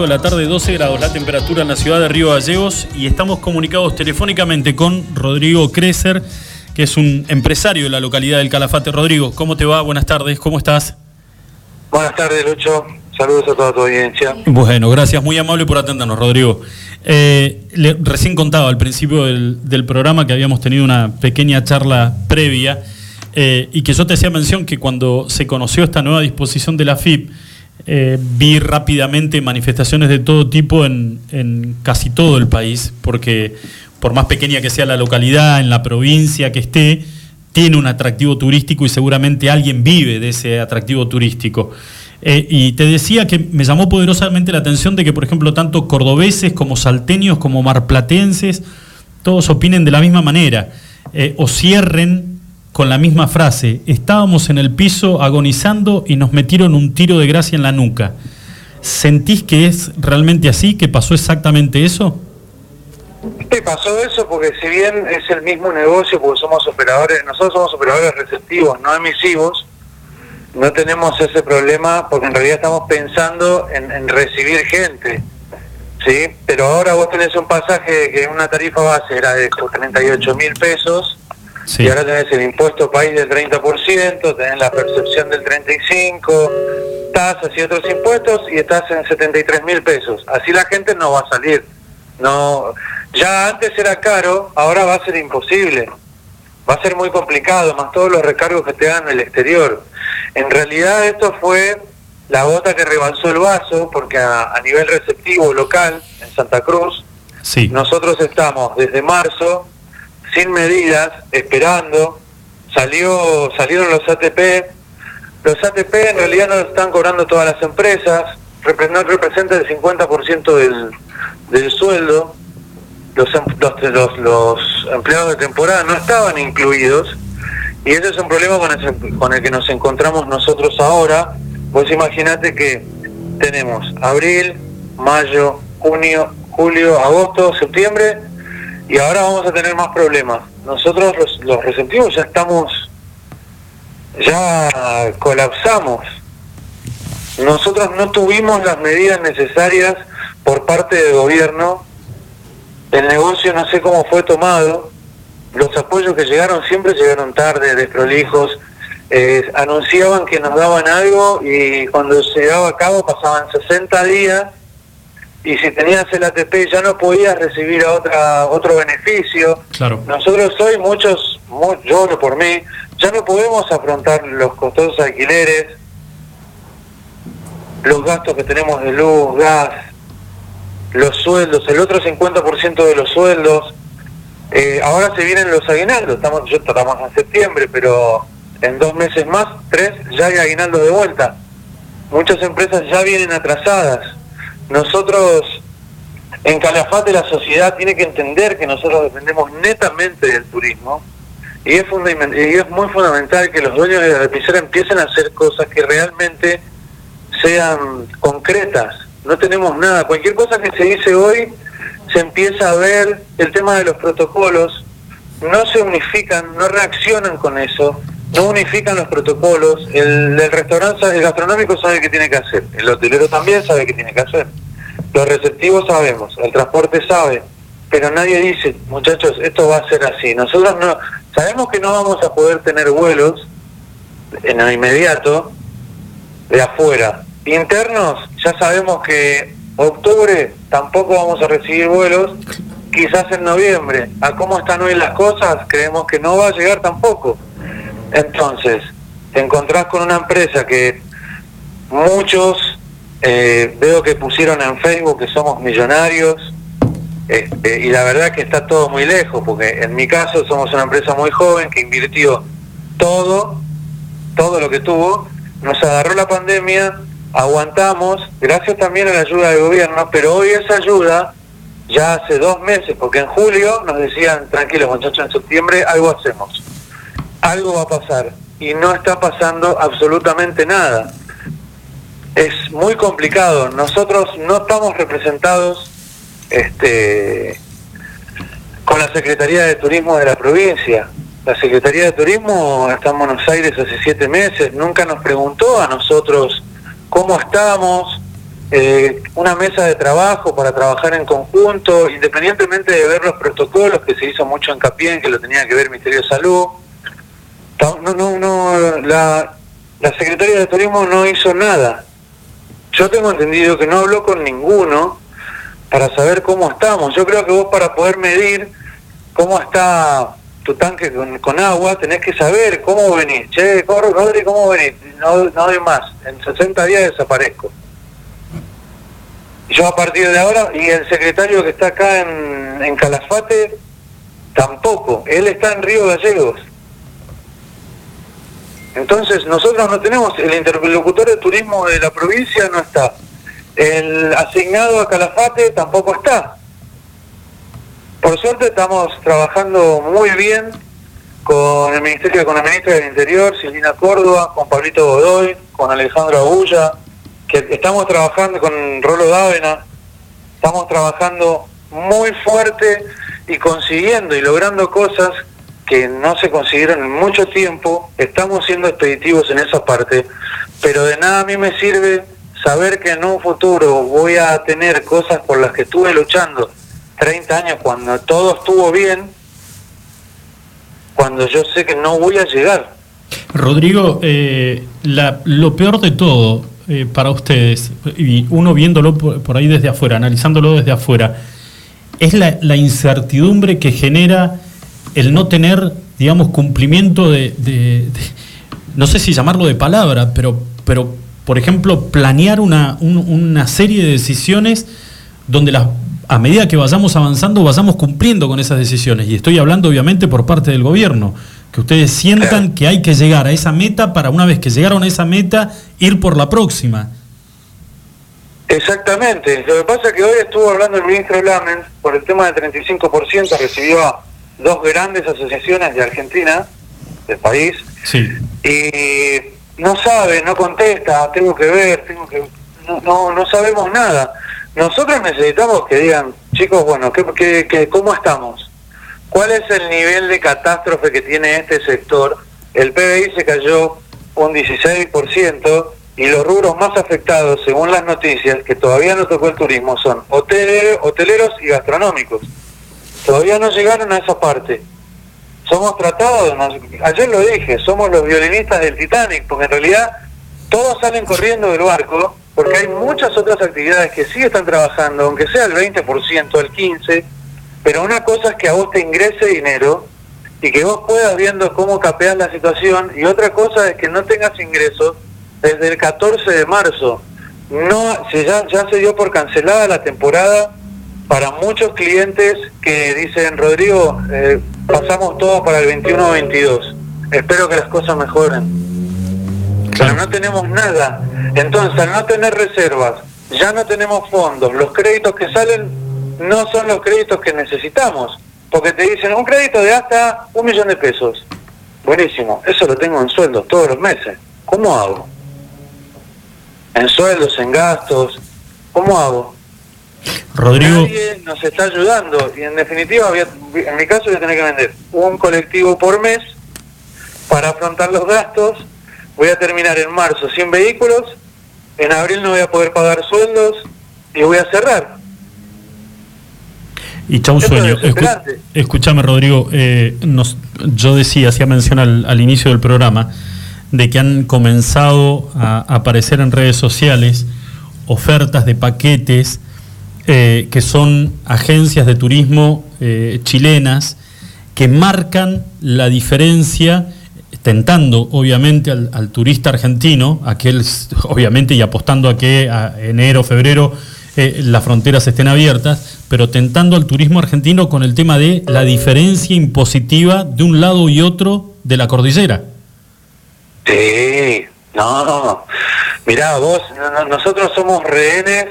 5 de la tarde, 12 grados la temperatura en la ciudad de Río Gallegos y estamos comunicados telefónicamente con Rodrigo Crecer, que es un empresario de la localidad del Calafate. Rodrigo, ¿cómo te va? Buenas tardes, ¿cómo estás? Buenas tardes, Lucho. Saludos a toda tu audiencia. Bueno, gracias, muy amable por atendernos, Rodrigo. Eh, le- recién contaba al principio del, del programa que habíamos tenido una pequeña charla previa eh, y que yo te hacía mención que cuando se conoció esta nueva disposición de la FIP, eh, vi rápidamente manifestaciones de todo tipo en, casi todo el país, porque por más pequeña que sea la localidad, en la provincia que esté, tiene un atractivo turístico y seguramente alguien vive de ese atractivo turístico. Eh, y te decía que me llamó poderosamente la atención de que, por ejemplo, tanto cordobeses como salteños como marplatenses, todos opinen de la misma manera, eh, o cierren con la misma frase, estábamos en el piso agonizando y nos metieron un tiro de gracia en la nuca. ¿Sentís que es realmente así, que pasó exactamente eso? Sí, pasó eso porque si bien es el mismo negocio, porque somos operadores, nosotros somos operadores receptivos, no emisivos, no tenemos ese problema porque en realidad estamos pensando en, recibir gente, ¿sí? Pero ahora vos tenés un pasaje que una tarifa base era de 38 mil pesos Sí. y ahora tenés el impuesto país del 30%, tenés la percepción del 35%, tasas y otros impuestos y estás en 73 mil pesos. Así la gente no va a salir. No, ya antes era caro, ahora va a ser imposible. Va a ser muy complicado, más todos los recargos que te dan en el exterior. En realidad esto fue la gota que rebalsó el vaso, porque a, a nivel receptivo local, en Santa Cruz, Sí. nosotros estamos desde marzo sin medidas, esperando. Salió, salieron los ATP. Los ATP en realidad no están cobrando todas las empresas. No representa el 50% del, del sueldo. Los, em- los, los, los empleados de temporada no estaban incluidos. Y ese es un problema con el, con el que nos encontramos nosotros ahora. Vos imaginate que tenemos abril, mayo, junio, julio, agosto, septiembre y ahora vamos a tener más problemas. Nosotros los, los receptivos ya estamos, ya colapsamos. Nosotros no tuvimos las medidas necesarias por parte del gobierno. El negocio no sé cómo fue tomado. Los apoyos que llegaron siempre llegaron tarde, desprolijos. Eh, anunciaban que nos daban algo y cuando se llevaba a cabo pasaban 60 días y si tenías el ATP ya no podías recibir a otra otro beneficio. Claro. Nosotros hoy muchos, mu- yo por mí, ya no podemos afrontar los costosos alquileres, los gastos que tenemos de luz, gas, los sueldos, el otro 50% de los sueldos. Eh, ahora se vienen los aguinaldos, estamos, yo estamos en septiembre, pero en dos meses más, tres, ya hay aguinaldo de vuelta. Muchas empresas ya vienen atrasadas. Nosotros, en Calafate, la sociedad tiene que entender que nosotros dependemos netamente del turismo y es, y es muy fundamental que los dueños de la lapicera empiecen a hacer cosas que realmente sean concretas. No tenemos nada. Cualquier cosa que se dice hoy se empieza a ver el tema de los protocolos. No se unifican, no reaccionan con eso. No unifican los protocolos. El, restaurante, el gastronómico sabe qué tiene que hacer. El hotelero también sabe qué tiene que hacer. Los receptivos sabemos. El transporte sabe. Pero nadie dice, muchachos, esto va a ser así. Nosotros no sabemos que no vamos a poder tener vuelos en lo inmediato de afuera. Internos, ya sabemos que octubre tampoco vamos a recibir vuelos, quizás en noviembre. A cómo están hoy las cosas, creemos que no va a llegar tampoco. Entonces, te encontrás con una empresa que muchos eh, veo que pusieron en Facebook que somos millonarios, este, y la verdad que está todo muy lejos, porque en mi caso somos una empresa muy joven que invirtió todo, todo lo que tuvo, nos agarró la pandemia, aguantamos, gracias también a la ayuda del gobierno, pero hoy esa ayuda ya hace dos meses, porque en julio nos decían, tranquilos muchachos, en septiembre algo hacemos, algo va a pasar, y no está pasando absolutamente nada. Es muy complicado, nosotros no estamos representados este, con la Secretaría de Turismo de la provincia. La Secretaría de Turismo está en Buenos Aires hace siete meses, nunca nos preguntó a nosotros cómo estábamos, eh, una mesa de trabajo para trabajar en conjunto, independientemente de ver los protocolos, que se hizo mucho hincapié en que lo tenía que ver el Ministerio de Salud. No, no, no, la, la Secretaría de Turismo no hizo nada. yo tengo entendido que no habló con ninguno para saber cómo estamos. Yo creo que vos para poder medir cómo está tu tanque con, con agua, tenés que saber cómo venís. Che, corro, Rodri, ¿cómo venís? No, no doy más. En 60 días desaparezco. Yo a partir de ahora, y el secretario que está acá en, en Calafate, tampoco. Él está en Río Gallegos. Entonces nosotros no tenemos, el interlocutor de turismo de la provincia no está. El asignado a Calafate tampoco está. Por suerte estamos trabajando muy bien con el Ministerio, con la Ministra del Interior, Silvina Córdoba, con Pablito Godoy, con Alejandro Agulla, que estamos trabajando con Rolo Dávena, estamos trabajando muy fuerte y consiguiendo y logrando cosas que no se consiguieron en mucho tiempo, estamos siendo expeditivos en esa parte, pero de nada a mí me sirve saber que en un futuro voy a tener cosas por las que estuve luchando 30 años cuando todo estuvo bien, cuando yo sé que no voy a llegar. Rodrigo, eh, la- lo peor de todo eh, para ustedes, y uno viéndolo por, por ahí desde afuera, analizándolo desde afuera, es la, la incertidumbre que genera el no tener, digamos, cumplimiento de, no sé si llamarlo de palabra, pero, pero por ejemplo, planear una, un- una serie de decisiones donde las, a medida que vayamos avanzando vayamos cumpliendo con esas decisiones. Y estoy hablando obviamente por parte del gobierno, que ustedes sientan que hay que llegar a esa meta para una vez que llegaron a esa meta, ir por la próxima. Exactamente. Lo que pasa es que hoy estuvo hablando el ministro Lamen por el tema del 35%, recibió dos grandes asociaciones de Argentina, del país, Sí. y no sabe, no contesta, tengo que ver, tengo que... No, no, no sabemos nada. Nosotros necesitamos que digan, chicos, bueno, ¿qué, qué, qué- cómo estamos? ¿Cuál es el nivel de catástrofe que tiene este sector? El PBI se cayó un 16% y los rubros más afectados, según las noticias, que todavía no tocó el turismo, son hotel- hoteleros y gastronómicos. Todavía no llegaron a esa parte. Somos tratados, ayer lo dije, somos los violinistas del Titanic, porque en realidad todos salen corriendo del barco, porque hay muchas otras actividades que sí están trabajando, aunque sea el 20%, el 15%, pero una cosa es que a vos te ingrese dinero y que vos puedas viendo cómo capeas la situación, y otra cosa es que no tengas ingresos desde el 14 de marzo. No, se ya, ya se dio por cancelada la temporada para muchos clientes que dicen, Rodrigo, eh, pasamos todo para el 21-22. Espero que las cosas mejoren. Pero no tenemos nada. Entonces, al no tener reservas, ya no tenemos fondos, los créditos que salen no son los créditos que necesitamos. Porque te dicen, un crédito de hasta un millón de pesos. Buenísimo, eso lo tengo en sueldos todos los meses. ¿Cómo hago? En sueldos, en gastos. ¿Cómo hago? Rodrigo, Nadie nos está ayudando y en definitiva, en mi caso voy a tener que vender un colectivo por mes para afrontar los gastos. Voy a terminar en marzo 100 vehículos, en abril no voy a poder pagar sueldos y voy a cerrar. y chau Esto sueño. Escu- escúchame, Rodrigo, eh, nos- yo decía, hacía mención al, al inicio del programa, de que han comenzado a aparecer en redes sociales ofertas de paquetes eh, que son agencias de turismo eh, chilenas que marcan la diferencia, tentando obviamente al, turista argentino, aquel obviamente y apostando a que a enero, febrero eh, las fronteras estén abiertas, pero tentando al turismo argentino con el tema de la diferencia impositiva de un lado y otro de la cordillera. Sí, no, mirá, vos, no- no- nosotros somos rehenes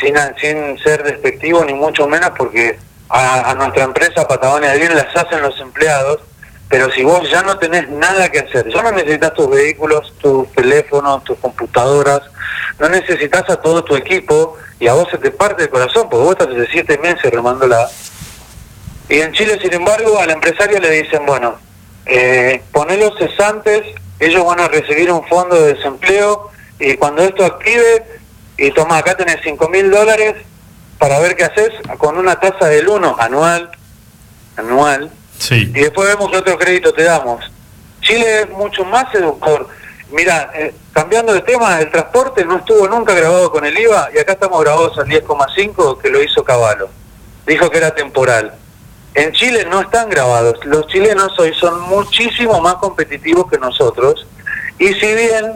sin, sin ser despectivos ni mucho menos porque a, a nuestra empresa Patagonia Bien las hacen los empleados, pero si vos ya no tenés nada que hacer, ya no necesitas tus vehículos, tus teléfonos, tus computadoras, no necesitas a todo tu equipo y a vos se te parte el corazón porque vos estás hace siete meses remándola. Y en Chile, sin embargo, al empresario le dicen, bueno, eh, ponelos cesantes, ellos van a recibir un fondo de desempleo y cuando esto active, y toma, acá tenés 5 mil dólares para ver qué haces con una tasa del 1 anual, anual, Sí. y después vemos qué otro crédito te damos. Chile es mucho más seductor mira, eh, cambiando de tema, el transporte no estuvo nunca grabado con el IVA y acá estamos grabados al 10,5 que lo hizo Caballo. Dijo que era temporal. En Chile no están grabados. Los chilenos hoy son muchísimo más competitivos que nosotros y si bien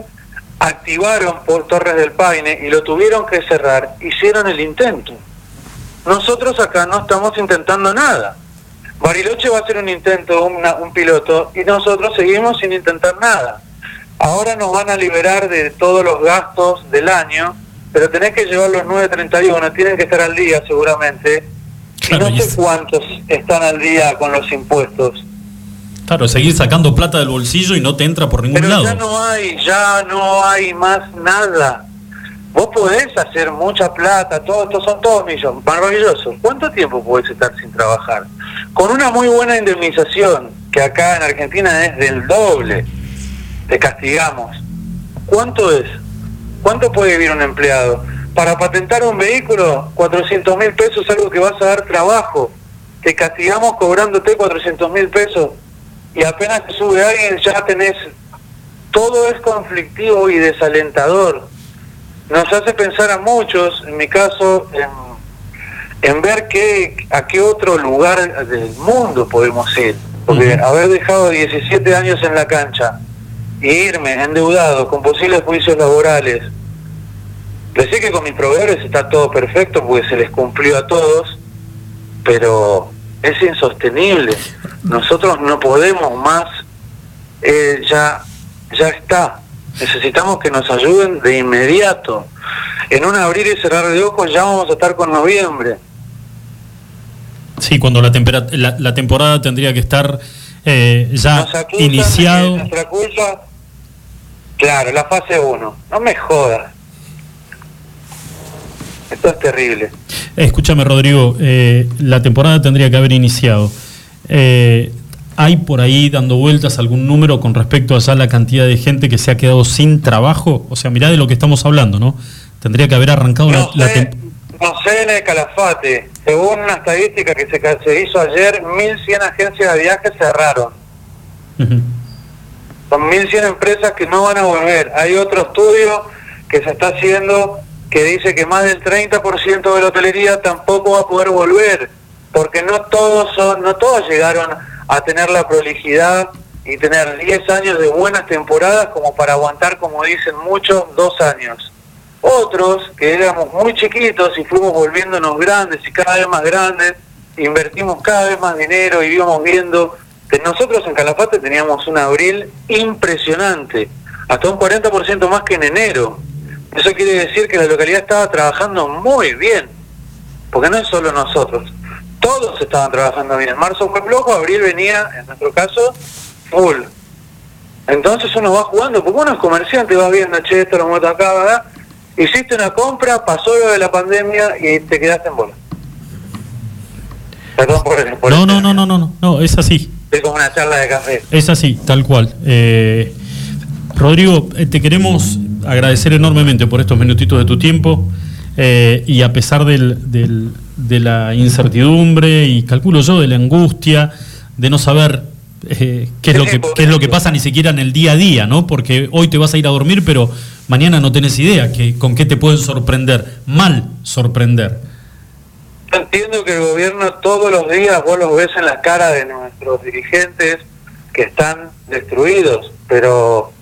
activaron por Torres del Paine y lo tuvieron que cerrar, hicieron el intento. Nosotros acá no estamos intentando nada. Bariloche va a hacer un intento, una- un piloto, y nosotros seguimos sin intentar nada. Ahora nos van a liberar de todos los gastos del año, pero tenés que llevar los 931, tienen que estar al día seguramente. Claro, y no sé cuántos están al día con los impuestos. Claro, seguir sacando plata del bolsillo y no te entra por ningún Pero lado. ya no hay, ya no hay más nada. Vos podés hacer mucha plata, todo, estos son todos millones, maravilloso. ¿Cuánto tiempo podés estar sin trabajar? Con una muy buena indemnización, que acá en Argentina es del doble, te castigamos. ¿Cuánto es? ¿Cuánto puede vivir un empleado? Para patentar un vehículo, 400 mil pesos es algo que vas a dar trabajo. Te castigamos cobrándote 400 mil pesos y apenas te sube alguien ya tenés... Todo es conflictivo y desalentador. Nos hace pensar a muchos, en mi caso, en, en ver qué, a qué otro lugar del mundo podemos ir. Porque haber dejado 17 años en la cancha e irme endeudado con posibles juicios laborales, Decir que con mis proveedores está todo perfecto porque se les cumplió a todos, pero es insostenible. Nosotros no podemos más, eh, ya, ya está. Necesitamos que nos ayuden de inmediato. En un abrir y cerrar de ojos ya vamos a estar con noviembre. Sí, cuando la, tempera- la, la temporada tendría que estar eh, ya Nos iniciado. es nuestra culpa. Claro, la fase 1. No me jodas. Esto es terrible. Escúchame, Rodrigo, eh, la temporada tendría que haber iniciado. Eh, ¿Hay por ahí dando vueltas algún número con respecto a ya la cantidad de gente que se ha quedado sin trabajo? O sea, mirá de lo que estamos hablando, ¿no? Tendría que haber arrancado la, No la sé, tem- no sé en el Calafate. Según una estadística que se, hizo ayer, 1.100 agencias de viajes cerraron. Ujú. Son 1.100 empresas que no van a volver. Hay otro estudio que se está haciendo que dice que más del 30% de la hotelería tampoco va a poder volver, porque no todos son, no todos llegaron a tener la prolijidad y tener 10 años de buenas temporadas como para aguantar, como dicen muchos, dos años. Otros, que éramos muy chiquitos y fuimos volviéndonos grandes y cada vez más grandes, invertimos cada vez más dinero y íbamos viendo que nosotros en Calafate teníamos un abril impresionante, hasta un 40% más que en enero. Eso quiere decir que la localidad estaba trabajando muy bien, porque no es solo nosotros, todos estaban trabajando bien. Marzo fue flojo, abril venía, en nuestro caso, full. Entonces uno va jugando, porque uno es comerciante, vas viendo, che, esto lo muerto acá, ¿verdad? Hiciste una compra, pasó lo de la pandemia y te quedaste en bola. Perdón por, por No, el- no, no, no, no, no, no, es así. Es como una charla de café. Es así, tal cual. Eh, Rodrigo, eh, te queremos agradecer enormemente por estos minutitos de tu tiempo eh, y a pesar del- de la incertidumbre y calculo yo de la angustia de no saber eh, qué, es lo que, qué es lo que pasa ni siquiera en el día a día, ¿no? Porque hoy te vas a ir a dormir, pero mañana no tenés idea que, con qué te pueden sorprender, mal sorprender. Entiendo que el gobierno todos los días vos los ves en la cara de nuestros dirigentes que están destruidos, pero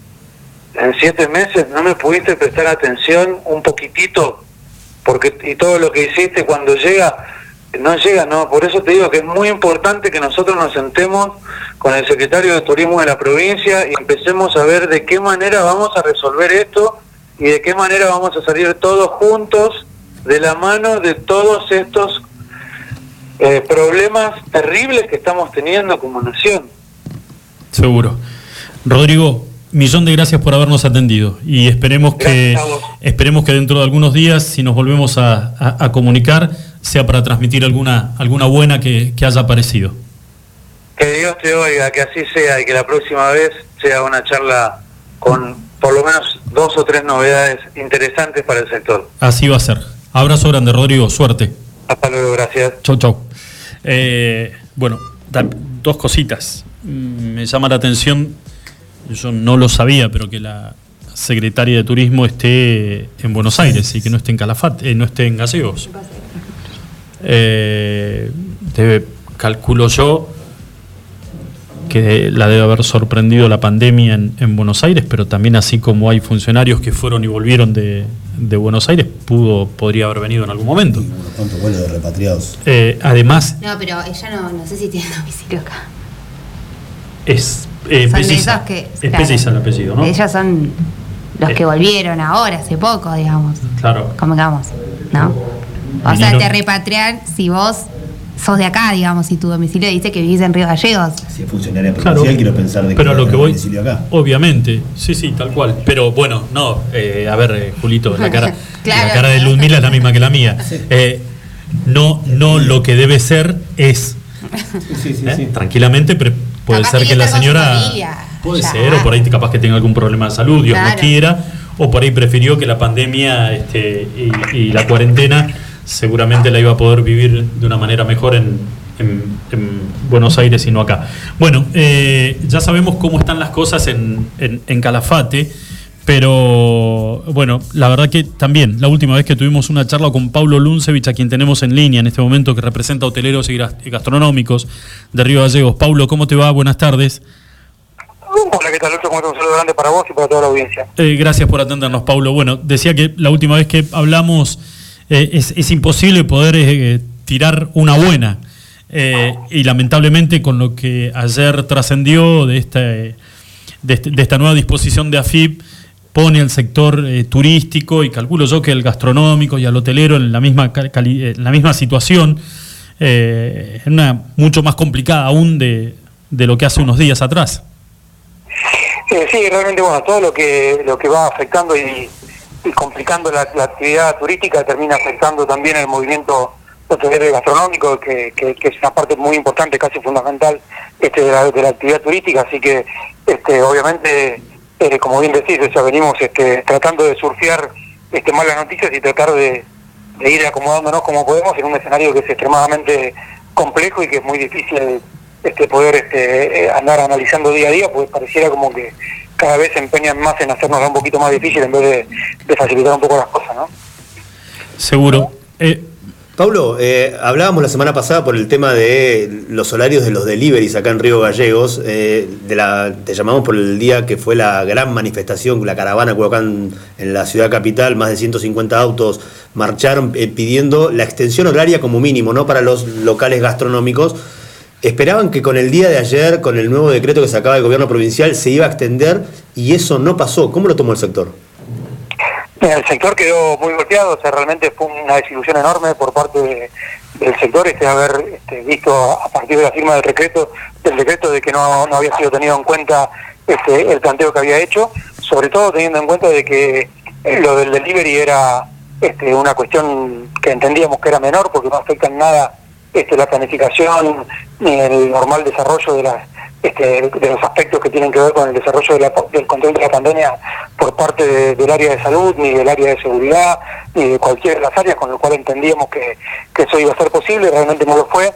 en siete meses no me pudiste prestar atención un poquitito, porque y todo lo que hiciste cuando llega, no llega, no, por eso te digo que es muy importante que nosotros nos sentemos con el secretario de Turismo de la provincia y empecemos a ver de qué manera vamos a resolver esto y de qué manera vamos a salir todos juntos de la mano de todos estos eh, problemas terribles que estamos teniendo como nación. Seguro. Rodrigo, millón de gracias por habernos atendido y esperemos que esperemos que dentro de algunos días, si nos volvemos a, a- a comunicar, sea para transmitir alguna alguna buena que, que haya aparecido. Que Dios te oiga, que así sea y que la próxima vez sea una charla con por lo menos dos o tres novedades interesantes para el sector. Así va a ser. Abrazo grande, Rodrigo. Suerte. Hasta luego, gracias. Chau, chau. Eh, bueno, dos cositas. Mm, Me llama la atención, yo no lo sabía, pero que la, secretaria de Turismo esté en Buenos Aires y que no esté en Calafate, eh, no esté en Gallegos. Eh, debe- calculo yo que la debe haber sorprendido la pandemia en, en Buenos Aires, pero también así como hay funcionarios que fueron y volvieron de, de Buenos Aires, pudo, podría haber venido en algún momento. Unos cuantos vuelos de repatriados. Eh, además, No, pero ella no, no sé si tiene domicilio acá. es eh, Son de Pesiza. esos que- Es claro. El apellido, ¿no? Ellos son los Eh. que volvieron ahora, hace poco, digamos. Claro. Convengamos, ¿no? O sea, te repatrian si vos sos de acá, digamos, si tu domicilio dice que vivís en Río Gallegos. Si es funcionaria Claro, provincial, quiero pensar de pero lo que voy, domicilio acá. obviamente, sí, sí, tal cual. Pero bueno, no, eh, a ver, eh, Julito, la cara, Claro. la cara de Ludmila es la misma que la mía. Eh, no, no, lo que debe ser es, Sí, sí, ¿eh? sí. tranquilamente, pero puede Capaz ser que que la señora puede ya. ser, o por ahí capaz que tenga algún problema de salud, Dios no Claro. quiera, o por ahí prefirió que la pandemia este, y, y la cuarentena seguramente la iba a poder vivir de una manera mejor en, en- en Buenos Aires y no acá. Bueno, eh, ya sabemos cómo están las cosas en- en Calafate, pero bueno, la verdad que también la última vez que tuvimos una charla con Pablo Luncevich, a quien tenemos en línea en este momento, que representa hoteleros y gas- y gastronómicos de Río Gallegos. Pablo, ¿cómo te va? Buenas tardes. Hola, ¿qué tal, Lucho? ¿Cómo estás? Un saludo grande para vos y para toda la audiencia. Eh, gracias por atendernos, Paulo. Bueno, decía que la última vez que hablamos eh, es, es imposible poder eh, tirar una buena. Y lamentablemente con lo que ayer trascendió de esta, de, este- de esta nueva disposición de AFIP, pone al sector eh, turístico y calculo yo que el gastronómico y al hotelero en la misma, cali- en la misma situación, eh, una mucho más complicada aún de, de lo que hace unos días atrás. Eh, sí, realmente, bueno, todo lo que lo que va afectando y, y complicando la, la actividad turística termina afectando también el movimiento hotelero y gastronómico, que, que- que es una parte muy importante, casi fundamental este, de, la, de la actividad turística. Así que, este, obviamente, eh, como bien decís, o sea, venimos este, tratando de surfear este, malas noticias y tratar de, ir acomodándonos como podemos en un escenario que es extremadamente complejo y que es muy difícil este, poder este, eh, andar analizando día a día, pues pareciera como que cada vez se empeñan más en hacernos un poquito más difícil en vez de, de facilitar un poco las cosas, ¿no? Seguro. Eh, Pablo, eh, hablábamos la semana pasada por el tema de los horarios de los deliveries acá en Río Gallegos. eh, de la, te llamamos por el día que fue la gran manifestación, la caravana que en la ciudad capital, más de 150 autos marcharon eh, pidiendo la extensión horaria como mínimo, ¿no? Para los locales gastronómicos. Esperaban que con el día de ayer, con el nuevo decreto que sacaba el gobierno provincial, se iba a extender y eso no pasó. ¿Cómo lo tomó el sector? El sector quedó muy golpeado, o sea, realmente fue una desilusión enorme por parte de- del sector este haber este, visto a, a partir de la firma del decreto, del decreto de que no, no había sido tenido en cuenta este, el planteo que había hecho, sobre todo teniendo en cuenta de que eh, lo del delivery era este, una cuestión que entendíamos que era menor porque no afecta en nada este, la planificación ni el normal desarrollo de las este, de los aspectos que tienen que ver con el desarrollo de la- del control de la pandemia por parte de- del área de salud, ni del área de seguridad, ni de cualquiera de las áreas, con lo cual entendíamos que, que eso iba a ser posible, realmente no lo fue.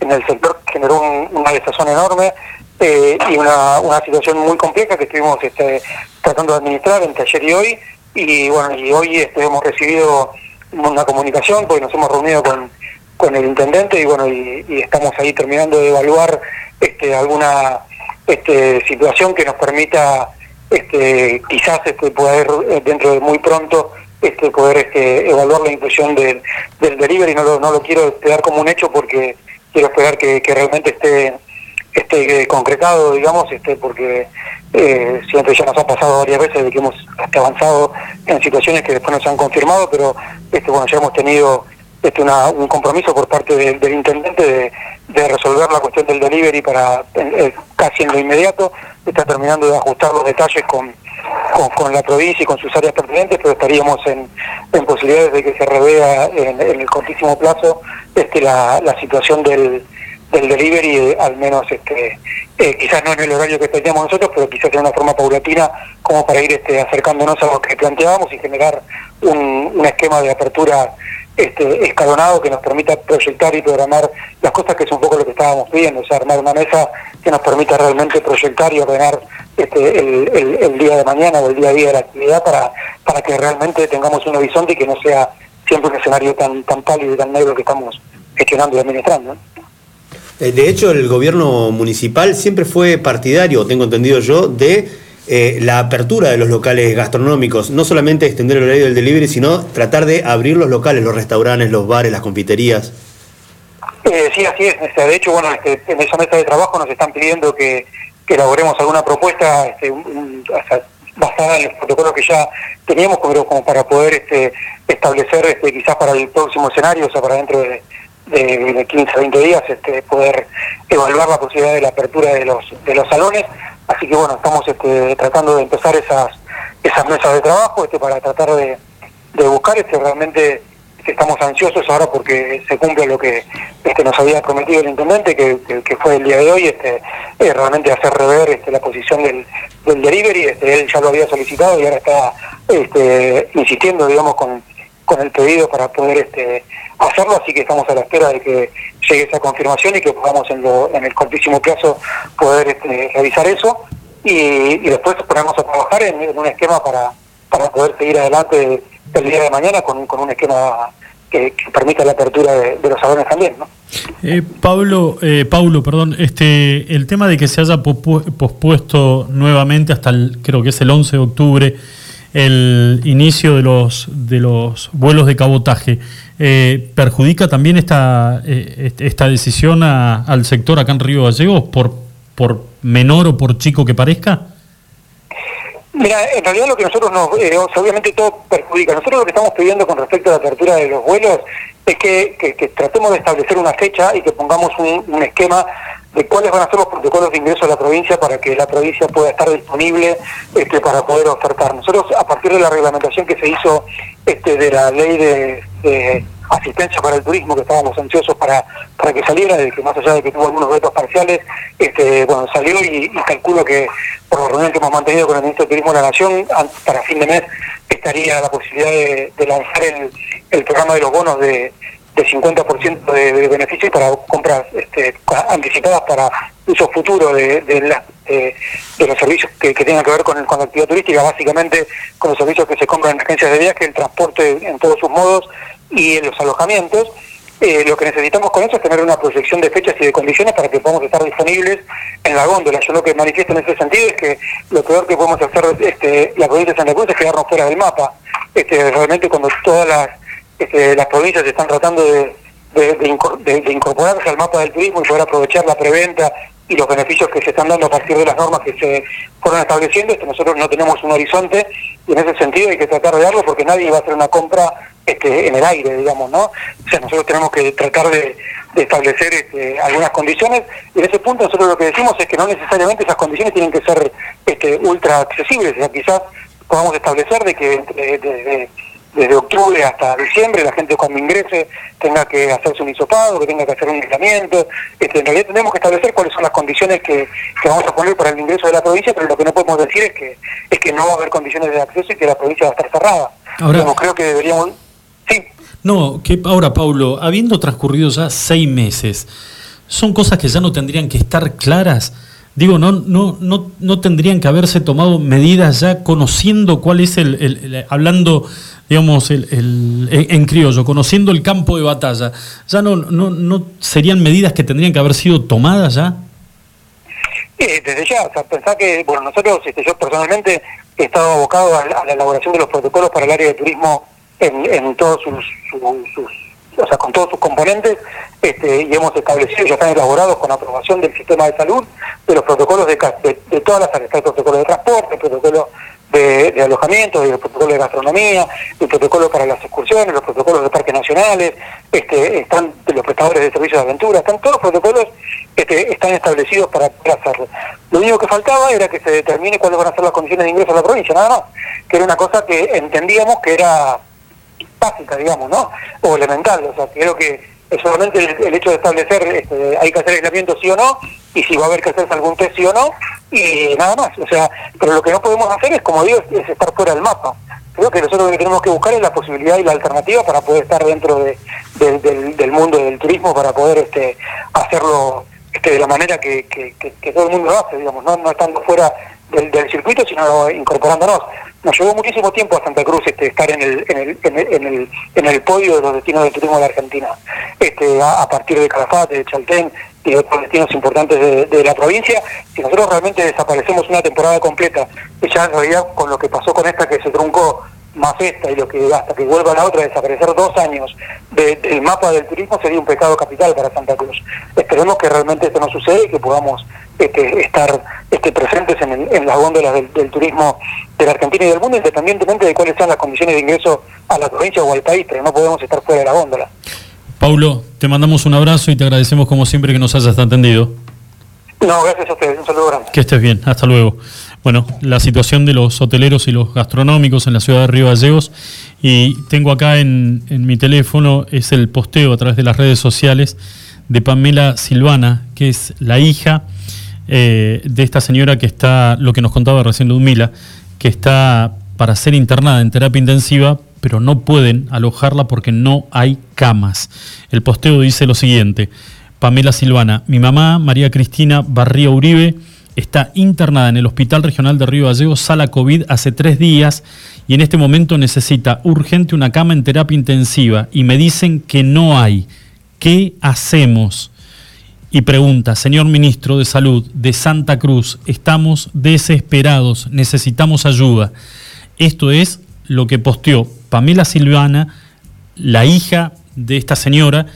En el sector generó un- una desazón enorme eh, y una, una situación muy compleja que estuvimos este, tratando de administrar entre ayer y hoy. Y bueno, y hoy este, hemos recibido una comunicación, porque nos hemos reunido con, con el intendente y bueno, y, estamos ahí terminando de evaluar este, alguna este, situación que nos permita este, quizás este, poder eh, dentro de muy pronto este, poder este, evaluar la inclusión del, del delivery. No lo, no lo quiero dar como un hecho porque quiero esperar que, que realmente esté esté eh, concretado, digamos, este, porque eh, siempre ya nos ha pasado varias veces de que hemos avanzado en situaciones que después nos han confirmado, pero este, bueno, ya hemos tenido este, una- un compromiso por parte del- del intendente de, de resolver la cuestión del delivery para eh, eh, casi en lo inmediato. Está terminando de ajustar los detalles con, con, la provincia y con sus áreas pertinentes, pero estaríamos en, posibilidades de que se revea en, el cortísimo plazo este, la, situación del, del delivery, eh, al menos este, quizás no en el horario que teníamos nosotros, pero quizás de una forma paulatina, como para ir este, acercándonos a lo que planteábamos y generar un esquema de apertura este, escalonado que nos permita proyectar y programar las cosas que es un poco lo que estábamos pidiendo, o sea, armar una mesa que nos permita realmente proyectar y ordenar este, el, día de mañana o el día a día de la actividad para, para que realmente tengamos un horizonte y que no sea siempre un escenario tan, tan pálido y tan negro que estamos gestionando y administrando. Eh, De hecho, el gobierno municipal siempre fue partidario, tengo entendido yo, de eh, la apertura de los locales gastronómicos. No solamente extender el horario del delivery, sino tratar de abrir los locales, los restaurantes, los bares, las confiterías. Eh, sí, así es. Este, de hecho, bueno, este, en esa mesa de trabajo nos están pidiendo que, que elaboremos alguna propuesta este, basada en los protocolos que ya teníamos, pero como para poder este, establecer este, quizás para el próximo escenario, o sea, para dentro de, de, de 15 20 días, este, poder evaluar la posibilidad de la apertura de los, de los salones. Así que bueno, estamos este, tratando de empezar esas, esas mesas de trabajo este, para tratar de, buscar este, realmente que estamos ansiosos ahora porque se cumple lo que este, nos había prometido el intendente, que, fue el día de hoy, este, eh, realmente hacer rever este, la posición del, del delivery. Este, él ya lo había solicitado y ahora está este, insistiendo, digamos, con, con el pedido para poder este, hacerlo, así que estamos a la espera de que llegue esa confirmación y que podamos en, lo- en el cortísimo plazo poder este, revisar eso y, después ponernos a trabajar en, un esquema para, para poder seguir adelante el día de mañana con, con un esquema que, permita la apertura de, los salones también, ¿no? Eh, Pablo, eh, Paulo, perdón, este, el tema de que se haya pospu- pospuesto nuevamente hasta el, creo que es el 11 de octubre, el inicio de los, de los vuelos de cabotaje, eh, ¿perjudica también esta, eh, esta decisión a- al sector acá en Río Gallegos por, por menor o por chico que parezca? Mira, en realidad lo que nosotros nos, eh, obviamente todo perjudica. Nosotros lo que estamos pidiendo con respecto a la apertura de los vuelos es que, que- tratemos de establecer una fecha y que pongamos un esquema de cuáles van a ser los protocolos de ingreso a la provincia para que la provincia pueda estar disponible este, para poder ofertar. Nosotros, a partir de la reglamentación que se hizo este, de la ley de, asistencia para el turismo, que estábamos ansiosos para, para que saliera, de que más allá de que tuvo algunos vetos parciales, este, bueno, salió y, calculo que por la reunión que hemos mantenido con el ministro de Turismo de la Nación, para fin de mes estaría la posibilidad de, de lanzar el, el programa de los bonos de, de 50% de, de beneficios para compras este, anticipadas para uso futuro de, los servicios que, que tengan que ver con, con la actividad turística, básicamente con los servicios que se compran en agencias de viaje, el transporte en todos sus modos y en los alojamientos. Eh, lo que necesitamos con eso es tener una proyección de fechas y de condiciones para que podamos estar disponibles en la góndola. Yo lo que manifiesto en ese sentido es que lo peor que podemos hacer este, la provincia de Santa Cruz es quedarnos fuera del mapa. Este, realmente cuando todas las, este, las provincias están tratando de, de- de incor- de- de incorporarse al mapa del turismo y poder aprovechar la preventa y los beneficios que se están dando a partir de las normas que se fueron estableciendo, este, nosotros no tenemos un horizonte y en ese sentido hay que tratar de darlo porque nadie va a hacer una compra este, en el aire, digamos, ¿no? O sea, nosotros tenemos que tratar de, establecer este, algunas condiciones y en ese punto nosotros lo que decimos es que no necesariamente esas condiciones tienen que ser este, ultra accesibles, o sea, quizás podamos establecer de que de- desde octubre hasta diciembre la gente cuando ingrese tenga que hacerse un hisopado, que tenga que hacer un aislamiento. Este, en realidad tenemos que establecer cuáles son las condiciones que, que vamos a poner para el ingreso de la provincia, pero lo que no podemos decir es que es que no va a haber condiciones de acceso y que la provincia va a estar cerrada. Ahora- creo que deberíamos... Sí, No, que ahora, Paulo, habiendo transcurrido ya seis meses, ¿son cosas que ya no tendrían que estar claras? Digo, no, no, no, no tendrían que haberse tomado medidas ya conociendo cuál es el, hablando, digamos, el, el- en, criollo, conociendo el campo de batalla. ¿Ya no, no, no serían medidas que tendrían que haber sido tomadas ya? Desde ya, o sea, pensá que, bueno, nosotros, este, yo personalmente he estado abocado a, la- elaboración de los protocolos para el área de turismo en, en todos sus, su- sus- o sea, con todos sus componentes, este, y hemos establecido, ya están elaborados con aprobación del sistema de salud, de los protocolos de, todas las áreas, Está el protocolo de transporte, el protocolo de, de alojamiento, el protocolo de gastronomía, el protocolo para las excursiones, los protocolos de parques nacionales, este, están los prestadores de servicios de aventura, están todos los protocolos este, están establecidos para hacerlo. Lo único que faltaba era que se determine cuáles van a ser las condiciones de ingreso a la provincia, nada más, que era una cosa que entendíamos que era básica, digamos, ¿no? O elemental, o sea, creo que es solamente el, hecho de establecer, este, hay que hacer aislamiento sí o no, y si va a haber que hacerse algún test sí o no, y nada más, o sea, pero lo que no podemos hacer es, como digo, es, es estar fuera del mapa. Creo que nosotros lo que tenemos que buscar es la posibilidad y la alternativa para poder estar dentro de, de- del, del mundo del turismo, para poder este, hacerlo este, de la manera que, que- que- que todo el mundo lo hace, digamos, no, no estando fuera del, del circuito, sino incorporándonos. Nos llevó muchísimo tiempo a Santa Cruz este, estar en el, en, el, en, el, en, el, en el podio de los destinos del turismo de la Argentina, este, a, partir de Calafate, de Chaltén y otros destinos importantes de, la provincia. Si nosotros realmente desaparecemos una temporada completa, ya en realidad con lo que pasó con esta que se truncó más esta y lo que hasta que vuelva la otra desaparecer dos años de- del mapa del turismo sería un pecado capital para Santa Cruz. Esperemos que realmente esto no suceda y que podamos este, estar este, presentes en, las góndolas del, del turismo de la Argentina y del mundo, independientemente de cuáles sean las condiciones de ingreso a la provincia o al país, pero no podemos estar fuera de la góndola. Paulo, te mandamos un abrazo y te agradecemos como siempre que nos hayas atendido. No, gracias a ustedes, un saludo grande. Que estés bien, hasta luego. Bueno, la situación de los hoteleros y los gastronómicos en la ciudad de Río Gallegos. Y tengo acá en, en mi teléfono, es el posteo a través de las redes sociales de Pamela Silvana, que es la hija eh, de esta señora que está, lo que nos contaba recién Ludmila, que está para ser internada en terapia intensiva, pero no pueden alojarla porque no hay camas. El posteo dice lo siguiente. Pamela Silvana, mi mamá, María Cristina Barría Uribe, está internada en el Hospital Regional de Río Gallegos, sala COVID, hace tres días y en este momento necesita urgente una cama en terapia intensiva y me dicen que no hay. ¿Qué hacemos? Y pregunta, señor ministro de Salud de Santa Cruz, estamos desesperados, necesitamos ayuda. Esto es lo que posteó Pamela Silvana, la hija de esta señora,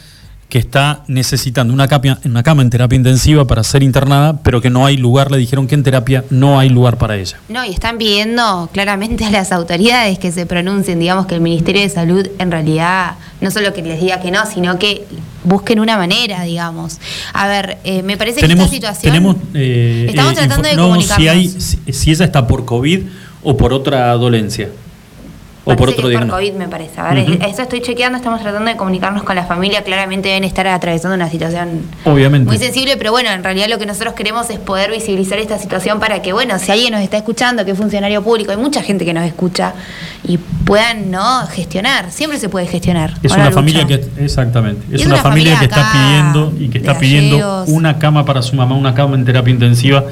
que está necesitando una, capia- una cama en terapia intensiva para ser internada, pero que no hay lugar, le dijeron que en terapia no hay lugar para ella. No, y están pidiendo claramente a las autoridades que se pronuncien, digamos que el Ministerio de Salud en realidad no solo que les diga que no, sino que busquen una manera, digamos. A ver, eh, me parece tenemos, que esta situación... tenemos, eh, Estamos eh, tratando de no, comunicarnos. si, hay, si, si ella está por COVID o por otra dolencia. O por otro que por. COVID, me parece. A ver, Ujú. esto estoy chequeando, estamos tratando de comunicarnos con la familia. Claramente deben estar atravesando una situación Obviamente. muy sensible, pero bueno, en realidad lo que nosotros queremos es poder visibilizar esta situación para que, bueno, si alguien nos está escuchando, que es funcionario público, hay mucha gente que nos escucha y puedan, ¿no? Gestionar. Siempre se puede gestionar. Es ¿o una familia que exactamente, es, es una, una familia, que está pidiendo y que está pidiendo Gallegos. una cama para su mamá, una cama en terapia intensiva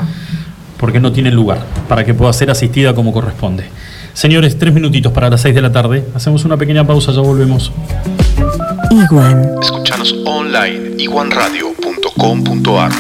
porque no tiene lugar para que pueda ser asistida como corresponde. Señores, tres minutitos para las seis de la tarde. Hacemos una pequeña pausa, ya volvemos. Iguan. Escúchanos online iguanradio.com.ar.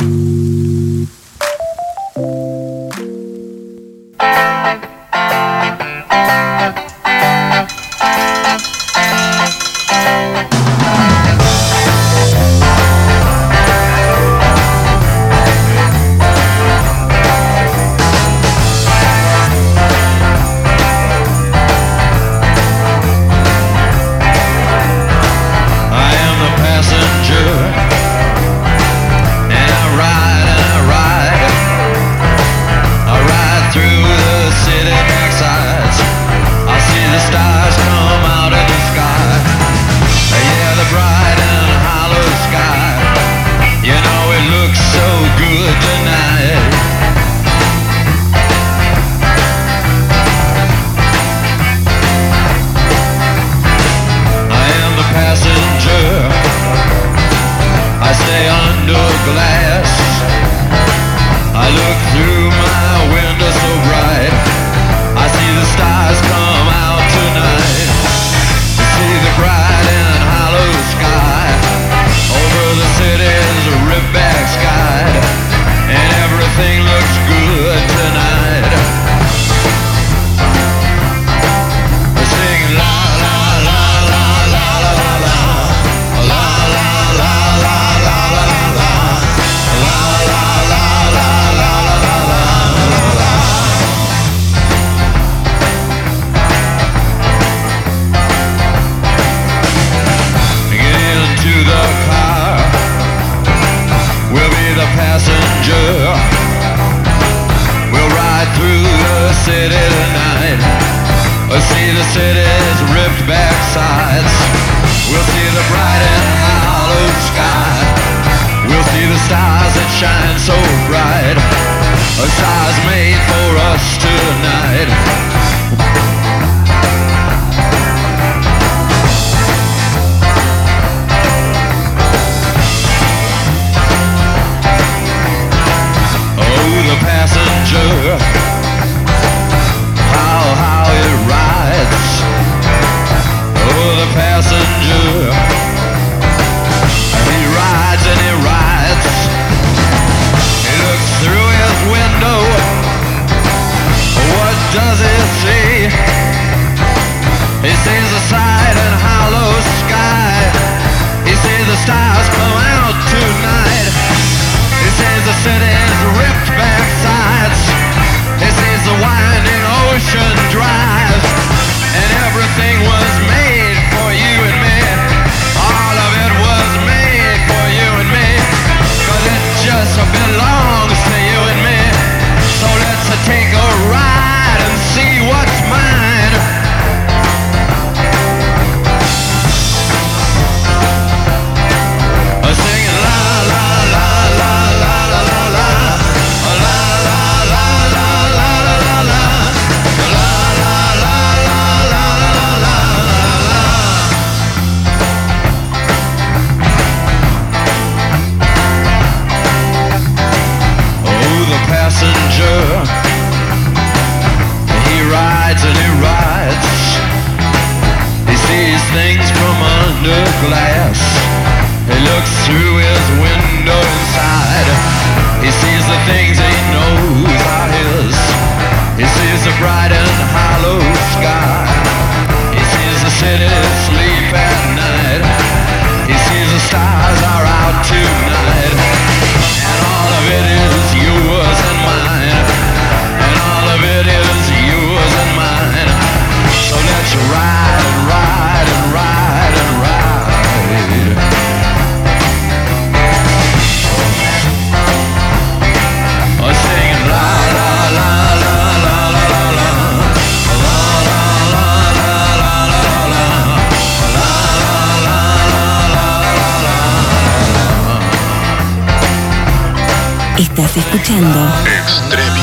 Estás escuchando Extremi.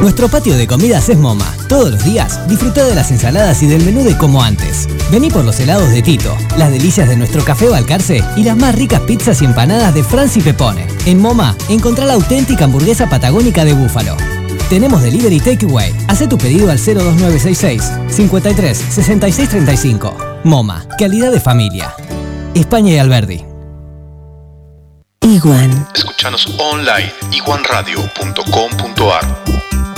Nuestro patio de comidas es MoMA. Todos los días disfruta de las ensaladas y del menú de como antes. Vení por los helados de Tito, las delicias de nuestro café Balcarce y las más ricas pizzas y empanadas de Franci Pepone. En MoMA encontrá la auténtica hamburguesa patagónica de búfalo. Tenemos delivery takeaway. Haz tu pedido al 02966 53 66 35. MoMA, calidad de familia. España y Alberdi. Iguan. Escuchanos online iguanradio.com.ar.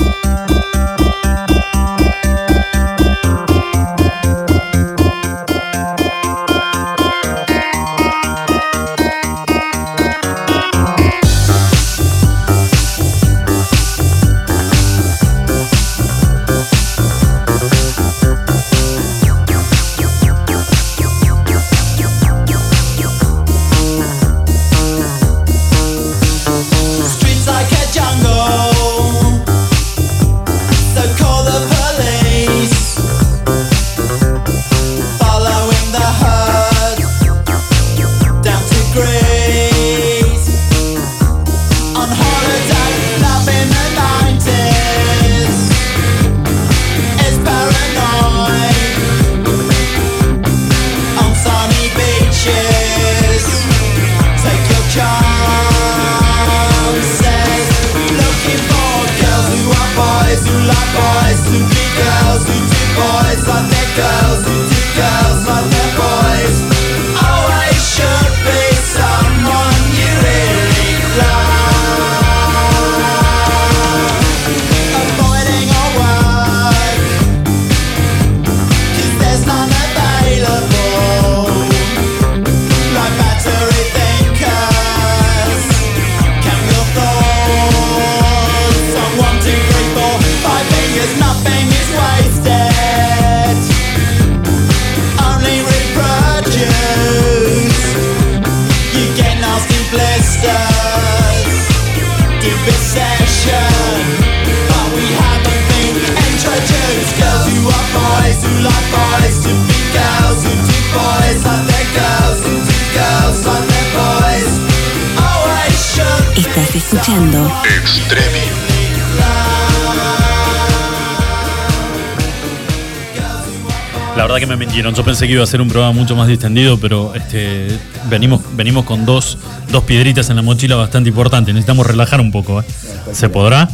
pensé que iba a ser un programa mucho más distendido, pero este, venimos, venimos con dos, dos piedritas en la mochila bastante importantes. Necesitamos relajar un poco. ¿eh? ¿Se podrá?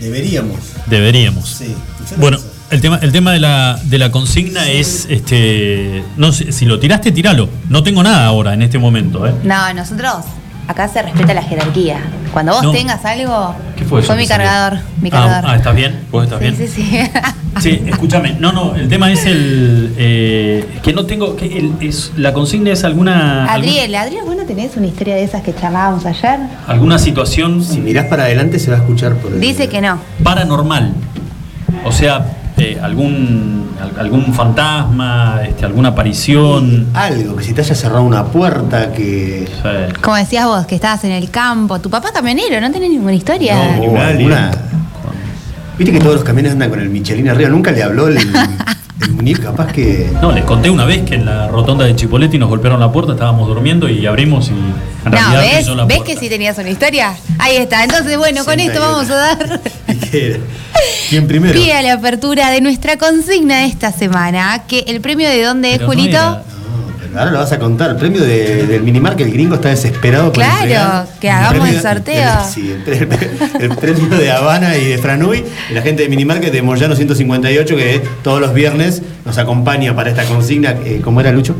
Deberíamos. Deberíamos. Sí. Bueno, el tema, el tema de la, de la consigna es, este, no sé, si lo tiraste, tiralo. No tengo nada ahora en este momento. ¿eh? No, nosotros acá se respeta la jerarquía. Cuando vos No. tengas algo, ¿Qué fue eso mi cargador. Mi Ah, cargador. ah, ¿estás bien? ¿Vos estás sí, bien? sí, sí. Sí, escúchame. No, no, el tema es el. eh, que no tengo. Que el- es, la consigna es alguna. Adriel, Adriel, ¿vos no tenés una historia de esas que charlábamos ayer? Alguna situación Si mirás para adelante se va a escuchar por el. Dice que no. paranormal. O sea, eh, algún, al- algún fantasma, este, alguna aparición. Algo, que si te haya cerrado una puerta, que. Como decías vos, que estabas en el campo. Tu papá camionero, ¿no tenés ninguna historia? No, un alguna- Viste que todos los camiones andan con el Michelin arriba, nunca le habló el, el muñeco, capaz que. no, les conté una vez que en la rotonda de Chipoletti nos golpearon la puerta, estábamos durmiendo y abrimos y en No, realidad ¿ves? la ¿Ves que sí tenías una historia? Ahí está. Entonces, bueno, con esto vamos a dar. ¿Quién primero? pie a la apertura de nuestra consigna de esta semana. Que el premio de dónde es, Pero Julito? No, ahora lo vas a contar. El premio de- del Minimar que el gringo está desesperado por Claro, entregar. que hagamos premio- el sorteo. sí, el, el premio de Habana y de Franui. Y la gente de Minimarket de Moyano 158 que todos los viernes nos acompaña para esta consigna. Eh, ¿Cómo era, Lucho?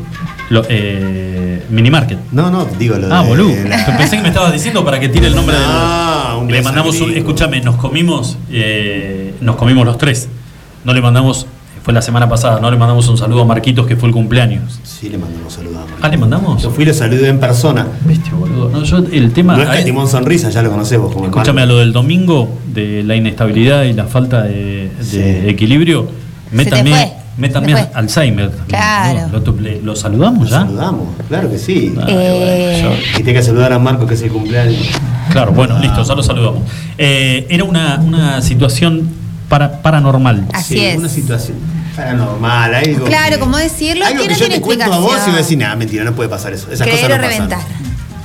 Lo- eh, minimarket. No, no, digo lo Ah, de boludo. la- Pensé que me estabas diciendo para que tire el nombre No, un del. Le mandamos un. Escúchame, nos comimos. eh, nos comimos los tres. No le mandamos. Fue la semana pasada, no le mandamos un saludo a Marquitos que fue el cumpleaños. Sí, le mandamos saludos a Marco. Ah, le mandamos. Yo fui y lo saludé en persona. Bestia, boludo. No, yo el tema. No es que Timón Sonrisa, ya lo conocés vos como el Escúchame a lo del domingo, de la inestabilidad y la falta de, de Sí. equilibrio. Métame, métame. Alzheimer. también, Claro. ¿no? Lo, le- lo saludamos Lo ya? saludamos, claro que sí. Ah, Eh, bueno, yo- Y tengo que saludar a Marco que es el cumpleaños. Claro, bueno, listo, ya lo saludamos. Eh, era una, una situación para, paranormal. Así Sí, es. Una situación paranormal, algo. Claro, que- como decirlo, Algo que que no yo tiene te cuento a vos y a decir, nada, mentira, no puede pasar eso. Esas Creer cosas no pasan. reventar.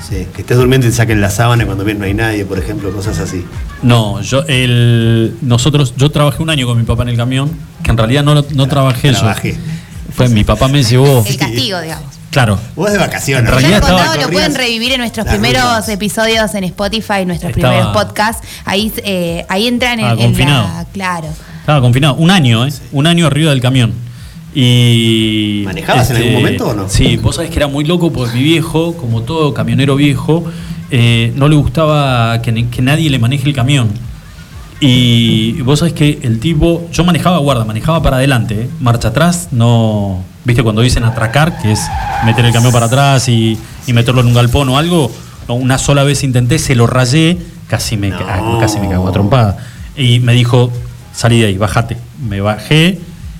Sí, que estés durmiendo y te saquen la sábana cuando bien no hay nadie, por ejemplo, cosas así. No, yo el nosotros yo trabajé un año con mi papá en el camión, que en realidad no, lo- no trabajé yo. Trabajé. Fue mi papá me llevó. El castigo, digamos. Claro. Vos de vacaciones. En Ya lo estaba- contado, lo pueden revivir en nuestros primeros rutas. episodios en Spotify, nuestros Estaba- primeros podcasts. Ahí, eh, ahí entran en, en confinado. la. Claro. Estaba confinado, un año, ¿eh? Un año arriba del camión. Y. este, ¿Manejabas en algún momento o no? Sí, vos sabés que era muy loco porque mi viejo, como todo camionero viejo, eh, no le gustaba que nadie le maneje el camión. Y vos sabés que el tipo, yo manejaba guarda, manejaba para adelante, ¿eh? marcha atrás, no, viste cuando dicen atracar, que es meter el camión para atrás y, y meterlo en un galpón o algo, No, una sola vez intenté, se lo rayé, casi me, ca- No. casi me cago a trompada. Y me dijo, salí de ahí, bajate. Me bajé,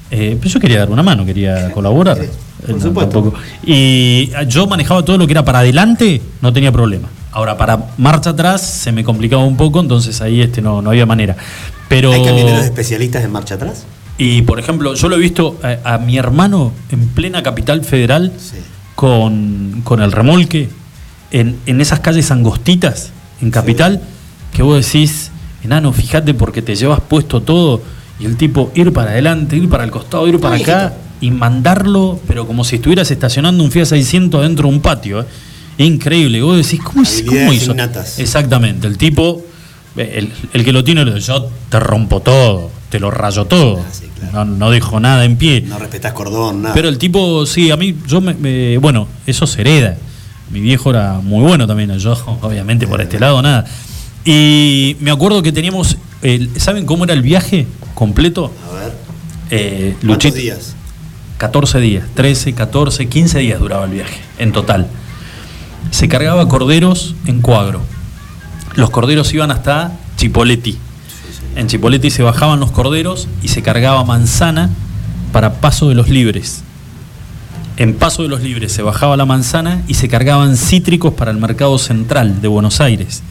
eh, pero yo quería dar una mano, quería colaborar. Por Eh, no, supuesto. tampoco. Y ah, yo manejaba todo lo que era para adelante, no tenía problema. Ahora, para marcha atrás se me complicaba un poco, entonces ahí este no, no había manera. Pero. ¿Hay camioneros especialistas en marcha atrás? Y por ejemplo, yo lo he visto a, a mi hermano en plena capital federal Sí. con, con el remolque en, en esas calles angostitas en capital, que vos decís, enano, fíjate porque te llevas puesto todo y el tipo ir para adelante, ir para el costado, ir para acá y mandarlo, pero como si estuvieras estacionando un Fiat 600 dentro de un patio. ¿eh? Increíble. Vos decís, ¿cómo, Habilidades hizo? innatas. Exactamente. El tipo, el, el que lo tiene, le dice, yo te rompo todo, te lo rayo todo. Ah, sí, claro. no, no dejo nada en pie. No respetás cordón, nada. Pero el tipo, sí, a mí, yo me, me- bueno, eso se hereda. Mi viejo era muy bueno también, yo obviamente por este lado nada. Y me acuerdo que teníamos, el- ¿saben cómo era el viaje completo? A ver. Eh, ¿Cuántos Luchito, días? 14 días, 13, 14, 15 días duraba el viaje en total. Se cargaba corderos en cuadro. Los corderos iban hasta Chipoleti. En Chipoleti se bajaban los corderos y se cargaba manzana para Paso de los Libres. En Paso de los Libres se bajaba la manzana y se cargaban cítricos para el mercado central de Buenos Aires.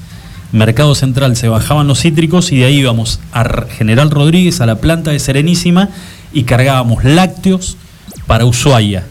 Mercado Central se bajaban los cítricos y de ahí íbamos a General Rodríguez, a la planta de Serenísima y cargábamos lácteos para Ushuaia.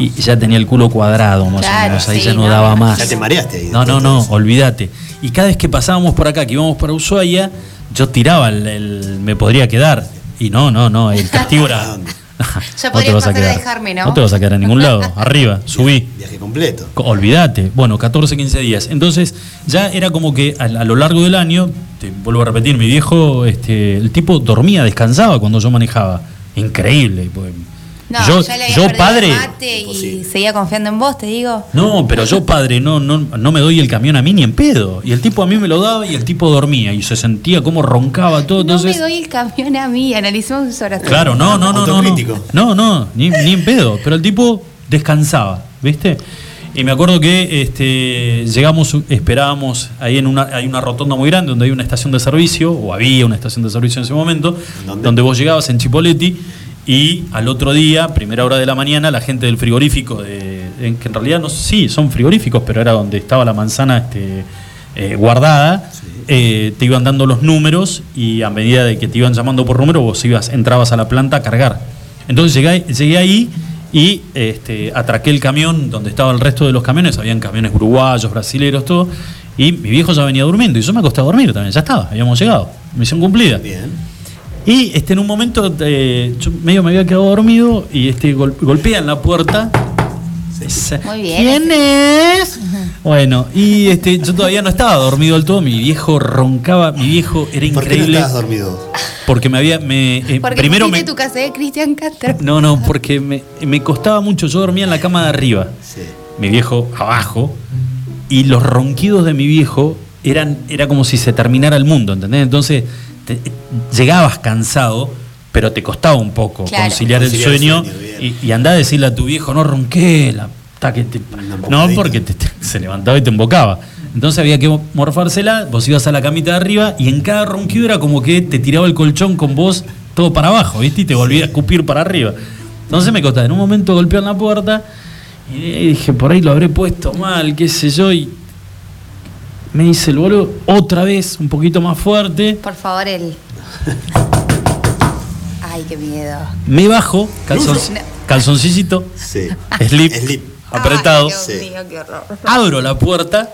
Y ya tenía el culo cuadrado más Claro, o menos, ahí sí, ya no, no, daba más. Ya te mareaste ahí. No, no, no, olvídate. Y cada vez que pasábamos por acá, que íbamos para Ushuaia, yo tiraba el, el- me podría quedar. Y no, no, no, el castigo era. Ya no podrías te vas a pasar a quedar. dejarme, ¿no? No te vas a quedar en ningún lado. Arriba, subí. Viaje completo. Co- Olvídate, bueno, 14, 15 días. Entonces, ya era como que a, a lo largo del año, te vuelvo a repetir, mi viejo, este, el tipo dormía, descansaba cuando yo manejaba. Increíble. No, yo, yo perdido padre. y seguía confiando en vos, te digo. No, pero yo padre no, no, no me doy el camión a mí ni en pedo. Y el tipo a mí me lo daba y el tipo dormía y se sentía como roncaba todo. no Entonces, me doy el camión a mí, analicemos sus horas. Claro, no, no, no, no. No, no, no, ni, ni en pedo. Pero el tipo descansaba, ¿viste? Y me acuerdo que este, llegamos, esperábamos, ahí en una, hay una rotonda muy grande donde hay una estación de servicio, o había una estación de servicio en ese momento, ¿Dónde? donde vos llegabas en Chipoleti y al otro día, primera hora de la mañana, la gente del frigorífico, de, en que en realidad no sí, son frigoríficos, pero era donde estaba la manzana este, eh, guardada, eh, te iban dando los números y a medida de que te iban llamando por número, vos ibas, entrabas a la planta a cargar. Entonces llegué, llegué ahí y este, atraqué el camión donde estaba el resto de los camiones, habían camiones uruguayos, brasileros, todo, y mi viejo ya venía durmiendo y yo me acosté a dormir también, ya estaba, habíamos llegado, misión cumplida. Bien. Y este, en un momento eh, yo medio me había quedado dormido y este, gol- golpean la puerta. Dice, Muy bien. ¿Quién es? Bueno, y este, yo todavía no estaba dormido del todo, mi viejo roncaba, mi viejo era ¿Por qué no increíble estabas dormido? porque me había me eh, Porque primero me tu casa de Cristian Castro. No, no, porque me, me costaba mucho, yo dormía en la cama de arriba, Sí. mi viejo abajo y los ronquidos de mi viejo eran era como si se terminara el mundo, ¿entendés? Entonces te- llegabas cansado, pero te costaba un poco Claro. conciliar, el Conciliar el sueño, y, y andá a decirle a tu viejo, no ronqué, la que te-". Una No, porque te- te- se levantaba y te embocaba. Entonces había que morfársela, vos ibas a la camita de arriba y en cada ronquido era como que te tiraba el colchón con vos todo para abajo, ¿viste? Y te volvía a escupir para arriba. Entonces me costaba, en un momento golpeó en la puerta y dije, por ahí lo habré puesto mal, qué sé yo, y me dice el boludo otra vez, un poquito más fuerte. Por favor, el. Ay, qué miedo. Me bajo, calzon, No. calzoncillito, Sí. slip, Slip. apretado. Ay, Dios Sí. mío, qué horror. Abro la puerta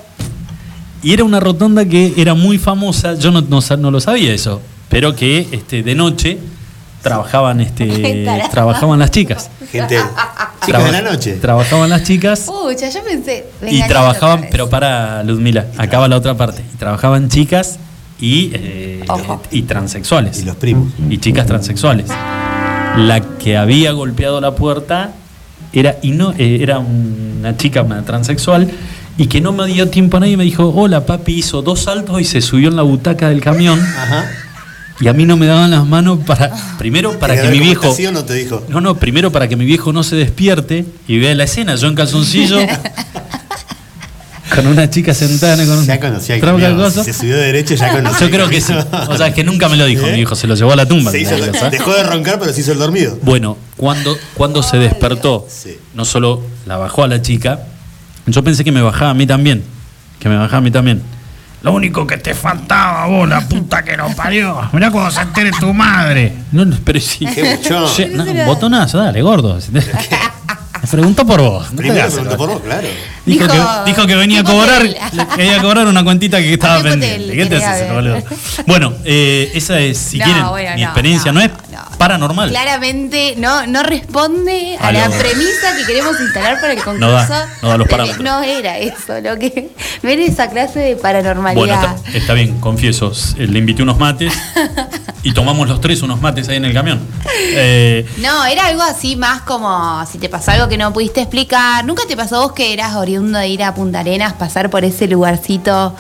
y era una rotonda que era muy famosa. Yo no, no sa- no lo sabía eso, pero que este, de noche trabajaban, este, trabajaban las chicas. Gente, chicas de la noche. Trabajaban las chicas Pucha, yo pensé. y trabajaban, pero para Ludmila, acá va la otra parte. Y trabajaban chicas y, eh, y transexuales. Y los primos. y chicas transexuales. La que había golpeado la puerta era, y no, eh, era una chica una transexual y que no me dio tiempo a nadie y me dijo, hola papi, hizo dos saltos y se subió en la butaca del camión Ajá. Y a mí no me daban las manos para, primero para ¿Quería que mi viejo... está, ¿Sí o no te dijo? No, no, primero para que mi viejo no se despierte y vea la escena, yo en calzoncillo, con una chica sentada con un Ya conocía que si se subió de derecho, ya conocía. Yo creo que sí. O sea, es que nunca me lo dijo ¿Eh? mi hijo, se lo llevó a la tumba. Se hizo dejó de roncar, pero se hizo el dormido. Bueno, cuando, cuando se despertó, Sí. no solo la bajó a la chica, yo pensé que me bajaba a mí también. Que me bajaba a mí también. Lo único que te faltaba, vos, la puta que nos parió. Mirá cuando se entere tu madre. No, no, pero sí. Qué buchón. Sí, no, un botonazo, dale, gordo. Me preguntó por vos. no Primero preguntó por vos, claro. Dijo, Dijo, que, dijo que venía a ¿qué cobrar, que venía a cobrar una cuentita que estaba ¿Qué pendiente. ¿Qué te haces, boludo? Bueno, eh, esa es, si No, quieren, bueno, mi experiencia no, no, es. Paranormal. Claramente no, no responde a A la premisa que queremos instalar para el concurso. No da, no da los de que parámetros. No era eso, lo que ver esa clase de Bueno, paranormalidad. está, está bien, confieso. eh, Le invité unos mates y tomamos los tres unos mates ahí en el camión. Eh, No, era algo así más como si te pasó algo que no pudiste explicar. ¿Nunca te pasó vos que eras oriundo de ir a Punta Arenas, pasar por ese lugarcito?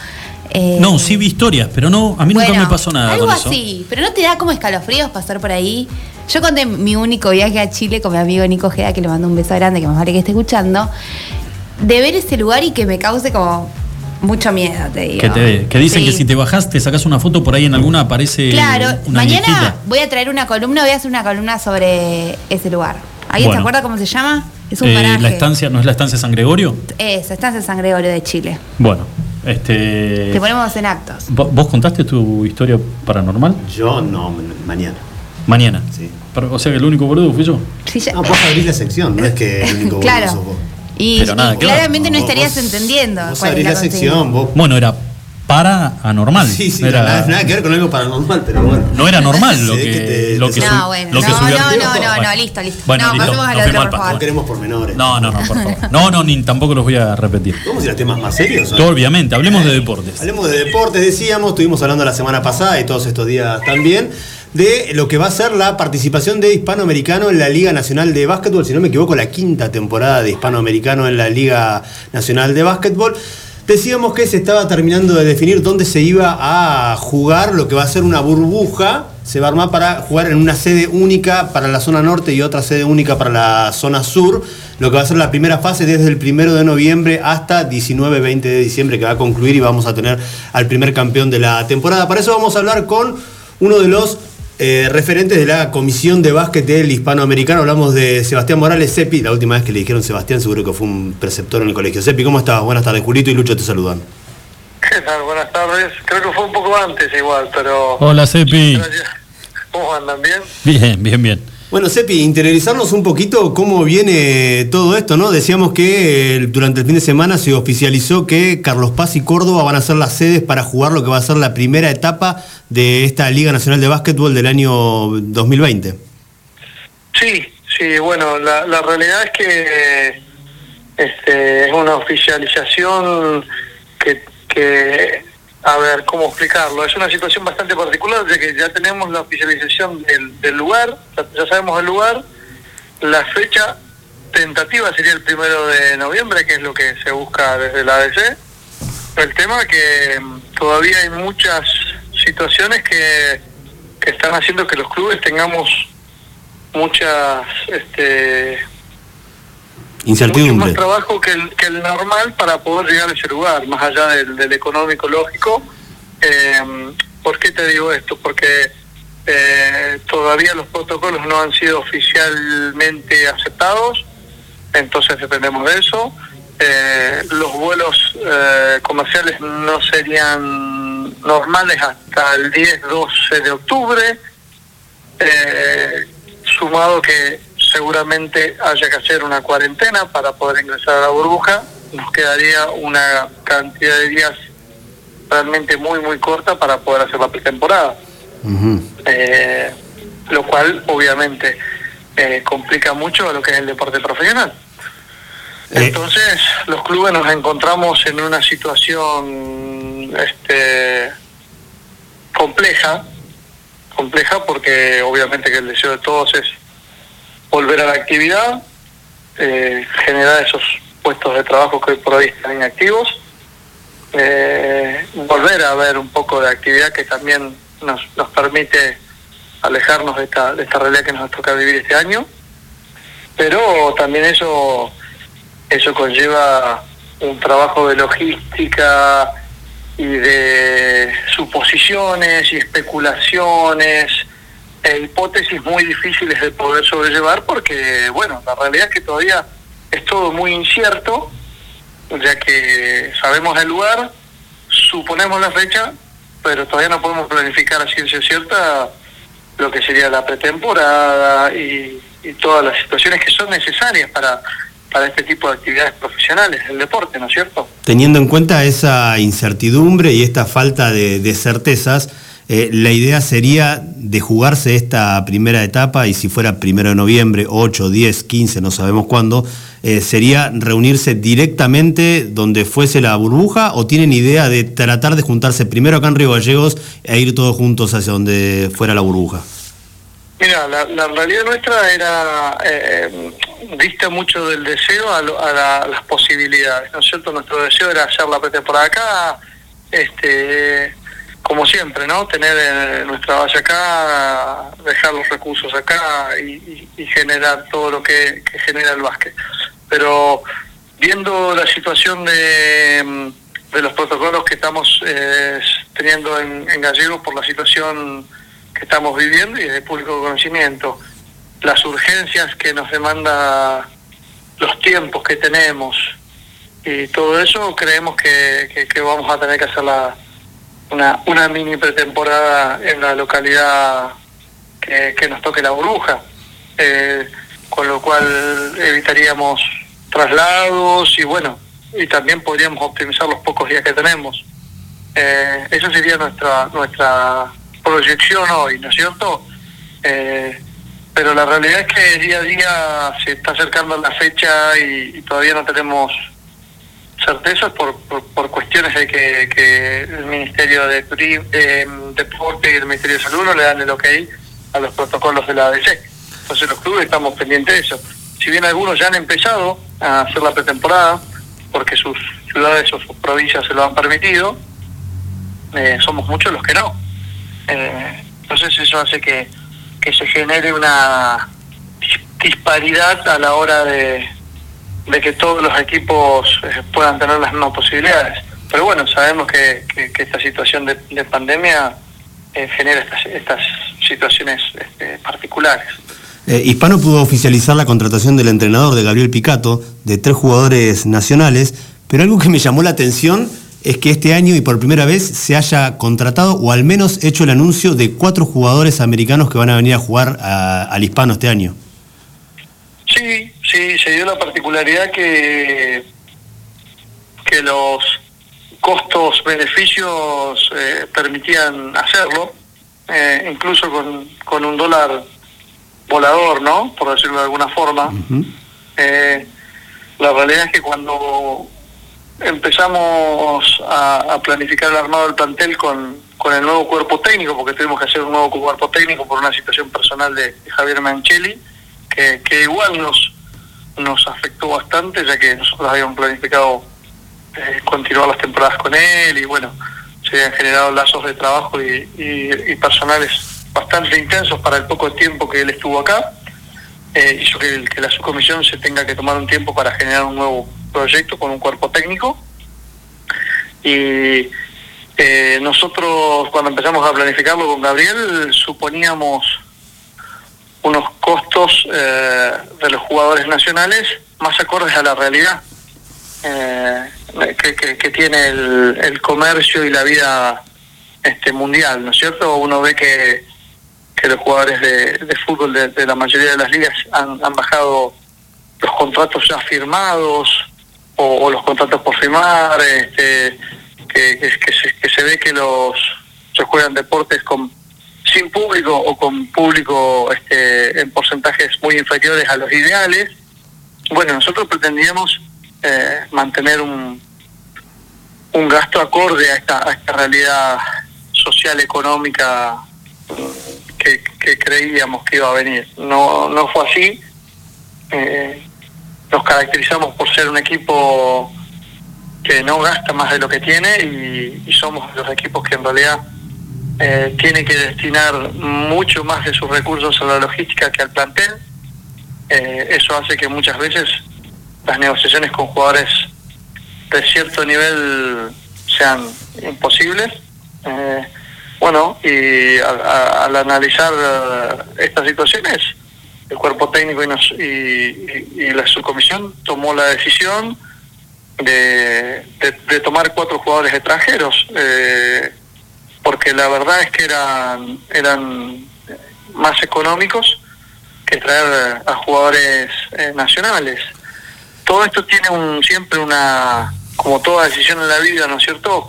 Eh, no, sí vi historias, pero no, a mí nunca me pasó nada Algo con eso. así, pero no te da como escalofríos pasar por ahí. Yo conté mi único viaje a Chile con mi amigo Nico Geda, que le mando un beso grande, que más vale que esté escuchando, de ver ese lugar y que me cause como mucho miedo, te digo. Que, te- que dicen Sí. que si te bajás, te sacas una foto por ahí en alguna aparece Claro, una mañana voy a traer una columna, voy a hacer una columna sobre ese lugar. ¿Alguien Bueno. se acuerda cómo se llama? Es un Eh, paraje. la estancia, ¿no es la estancia San Gregorio? Es, Estancia San Gregorio de Chile. Bueno, este. Te ponemos en actos. ¿vo- ¿Vos contaste tu historia paranormal? Yo no, mañana. Mañana. Sí. Pero, o sea que el único boludo fui yo. Sí, ya- No, vos abrís la sección, no es que el único boludo Claro. sos vos. Y, Pero nada y claramente no estarías vos- entendiendo. Vos cuál es abrís la sección, vos. Bueno, era para anormal. Sí, sí, Era- nada, nada que ver con algo paranormal, pero bueno. No era normal lo que, que te- lo que, su- No, bueno, lo que no, subió. no, no, no, no, listo, listo. Bueno, no, listo, pasemos al otro, por favor. No queremos pormenores. No, no, no, por favor. No, no, ni tampoco los voy a repetir. ¿Vamos a ir a temas más serios? no? Obviamente, hablemos de deportes. Hablemos de deportes, decíamos, estuvimos hablando la semana pasada y todos estos días también, de lo que va a ser la participación de Hispanoamericano en la Liga Nacional de Básquetbol, si no me equivoco, la quinta temporada de Hispanoamericano en la Liga Nacional de Básquetbol. Decíamos que se estaba terminando de definir dónde se iba a jugar, lo que va a ser una burbuja, se va a armar para jugar en una sede única para la zona norte y otra sede única para la zona sur, lo que va a ser la primera fase desde el primero de noviembre hasta 19-20 de diciembre que va a concluir y vamos a tener al primer campeón de la temporada. Para eso vamos a hablar con uno de los eh, referentes de la Comisión de Básquet del Hispanoamericano. Hablamos de Sebastián Morales Cepi. La última vez que le dijeron Sebastián, seguro que fue un preceptor en el colegio. Cepi, ¿cómo estás? Buenas tardes. Julito y Lucho te saludan. ¿Qué tal? Buenas tardes. Creo que fue un poco antes igual, pero... Hola, Cepi. ¿Cómo andan? ¿Bien? Bien, bien, bien. Bueno, Cepi, interiorizarnos un poquito cómo viene todo esto, ¿no? Decíamos que eh, durante el fin de semana se oficializó que Carlos Paz y Córdoba van a ser las sedes para jugar lo que va a ser la primera etapa de esta Liga Nacional de Básquetbol del año 2020. Sí, sí, bueno, la, realidad es que este, es una oficialización que, a ver, ¿cómo explicarlo? Es una situación bastante particular, ya que ya tenemos la oficialización del, del lugar, ya, sabemos el lugar, la fecha tentativa sería el primero de noviembre, que es lo que se busca desde la ADC. El tema que mm, todavía hay muchas situaciones que, que están haciendo que los clubes tengamos muchas este mucho más Incertidumbre. trabajo que el, que el normal para poder llegar a ese lugar, más allá del, del económico lógico. Eh, ¿Por qué te digo esto? Porque eh, todavía los protocolos no han sido oficialmente aceptados, entonces dependemos de eso. Eh, los vuelos eh, comerciales no serían normales hasta el 10-12 de octubre, eh, sumado que seguramente haya que hacer una cuarentena para poder ingresar a la burbuja, nos quedaría una cantidad de días realmente muy muy corta para poder hacer la pretemporada. Eh, lo cual obviamente eh, complica mucho a lo que es el deporte profesional. Entonces, los clubes nos encontramos en una situación este, compleja, compleja porque obviamente que el deseo de todos es volver a la actividad, eh, generar esos puestos de trabajo que hoy por hoy están inactivos, eh, volver a ver un poco de actividad que también nos, nos permite alejarnos de esta, de esta realidad que nos toca vivir este año, pero también eso eso conlleva un trabajo de logística y de suposiciones y especulaciones e hipótesis muy difíciles de poder sobrellevar porque, bueno, la realidad es que todavía es todo muy incierto, ya que sabemos el lugar, suponemos la fecha, pero todavía no podemos planificar a ciencia cierta lo que sería la pretemporada y, todas las situaciones que son necesarias para para este tipo de actividades profesionales, el deporte, ¿no es cierto? Teniendo en cuenta esa incertidumbre y esta falta de certezas, eh, la idea sería de jugarse esta primera etapa y si fuera primero de noviembre, 8, 10, 15, no sabemos cuándo, eh, sería reunirse directamente donde fuese la burbuja o tienen idea de tratar de juntarse primero acá en Río Gallegos e ir todos juntos hacia donde fuera la burbuja. Mira, la, realidad nuestra era eh, dista mucho del deseo a las posibilidades, ¿no es cierto? Nuestro deseo era hacer la pretemporada acá, este, como siempre, ¿no? Tener eh, nuestra base acá, dejar los recursos acá y, y- generar todo lo que, genera el básquet. Pero viendo la situación de, mm, de los protocolos que estamos eh, teniendo en, en Gallegos por la situación que estamos viviendo y de público conocimiento, las urgencias que nos demanda los tiempos que tenemos y todo eso, creemos que, que- que vamos a tener que hacer la, una, una mini pretemporada en la localidad que, nos toque la burbuja, Eh, con lo cual evitaríamos traslados y bueno, y también podríamos optimizar los pocos días que tenemos. Eh, eso sería nuestra nuestra proyección hoy, ¿no es cierto? Eh, pero la realidad es que día a día se está acercando la fecha y todavía no tenemos certezas por, por, por cuestiones de que, que el Ministerio de, de Deporte y el Ministerio de Salud no le dan el ok a los protocolos de la ADC. Entonces los clubes estamos pendientes de eso. Si bien algunos ya han empezado a hacer la pretemporada, porque sus ciudades o sus provincias se lo han permitido, eh, somos muchos los que no. Eh, entonces eso hace que, que se genere una dis- disparidad a la hora de, de que todos los equipos eh, puedan tener las mismas posibilidades. Pero bueno, sabemos que, que- que esta situación de, de pandemia eh, genera estas, estas situaciones este, particulares. Eh, Hispano pudo oficializar la contratación del entrenador de Gabriel Picato, de tres jugadores nacionales, pero algo que me llamó la atención es que este año y por primera vez se haya contratado o al menos hecho el anuncio de cuatro jugadores americanos que van a venir a jugar a- al Hispano este año. Sí, sí, se dio la particularidad que, que los costos, beneficios eh, permitían hacerlo, eh, incluso con, con un dólar volador, ¿no? Por decirlo de alguna forma. Eh, la realidad es que cuando empezamos a, a planificar el armado del plantel con, con el nuevo cuerpo técnico, porque tuvimos que hacer un nuevo cuerpo técnico por una situación personal de, de Javier Manchelli, que, que igual nos, nos afectó bastante, ya que nosotros habíamos planificado eh, continuar las temporadas con él y bueno, se habían generado lazos de trabajo y, y- personales bastante intensos para el poco tiempo que él estuvo acá. Eh, hizo que, que la subcomisión se tenga que tomar un tiempo para generar un nuevo proyecto con un cuerpo técnico. Y eh, nosotros cuando empezamos a planificarlo con Gabriel suponíamos unos costos eh, de los jugadores nacionales más acordes a la realidad eh, que, que- que tiene el, el comercio y la vida este mundial, ¿no es cierto? Uno ve que, que los jugadores de, fútbol de, la mayoría de las ligas han, han bajado los contratos ya firmados o, o los contratos por firmar, este, que, que, que se, que se ve que los se juegan deportes con sin público o con público este, en porcentajes muy inferiores a los ideales. Bueno, nosotros pretendíamos eh, mantener un, un gasto acorde a esta, a esta realidad social económica que, creíamos que iba a venir. No, no fue así. Eh, nos caracterizamos por ser un equipo que no gasta más de lo que tiene y somos los equipos que en realidad eh, tiene que destinar mucho más de sus recursos a la logística que al plantel. Eh, eso hace que muchas veces las negociaciones con jugadores de cierto nivel sean imposibles. Eh, bueno, y al, a- al analizar eh, estas situaciones, el cuerpo técnico y, nos- y- y la subcomisión tomó la decisión de, de- de tomar cuatro jugadores extranjeros, eh, porque la verdad es que eran, eran más económicos que traer a jugadores eh, nacionales. Todo esto tiene un, siempre una, como toda decisión en la vida, ¿no es cierto?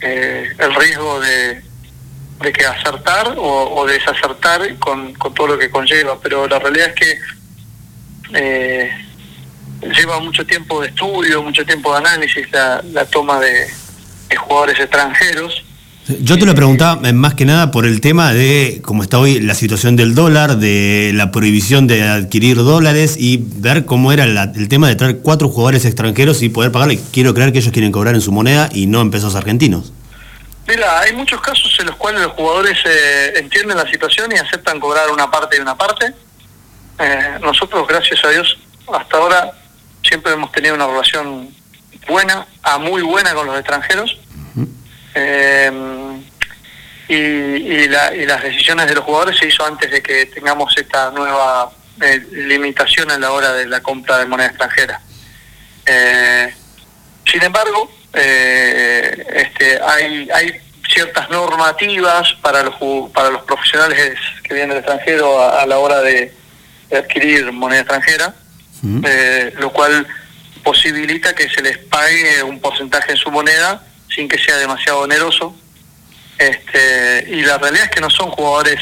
Eh, el riesgo de, de que acertar o, desacertar con, con todo lo que conlleva, pero la realidad es que eh, lleva mucho tiempo de estudio, mucho tiempo de análisis la, la toma de jugadores extranjeros. Yo te lo preguntaba eh, más que nada por el tema de cómo está hoy la situación del dólar, de la prohibición de adquirir dólares y ver cómo era el tema de traer cuatro jugadores extranjeros y poder pagarle. Quiero creer que ellos quieren cobrar en su moneda y no en pesos argentinos. Mira, hay muchos casos en los cuales los jugadores eh, entienden la situación y aceptan cobrar una parte y una parte. Eh, nosotros, gracias a Dios, hasta ahora siempre hemos tenido una relación buena, a muy buena con los extranjeros. Eh, y, y la- y las decisiones de los jugadores se hizo antes de que tengamos esta nueva eh, limitación a la hora de la compra de moneda extranjera. Eh, sin embargo, eh, este, hay, hay ciertas normativas para los para los profesionales que vienen del extranjero a, a la hora de, de adquirir moneda extranjera, eh, lo cual posibilita que se les pague un porcentaje en su moneda sin que sea demasiado oneroso. Este, y la realidad es que no son jugadores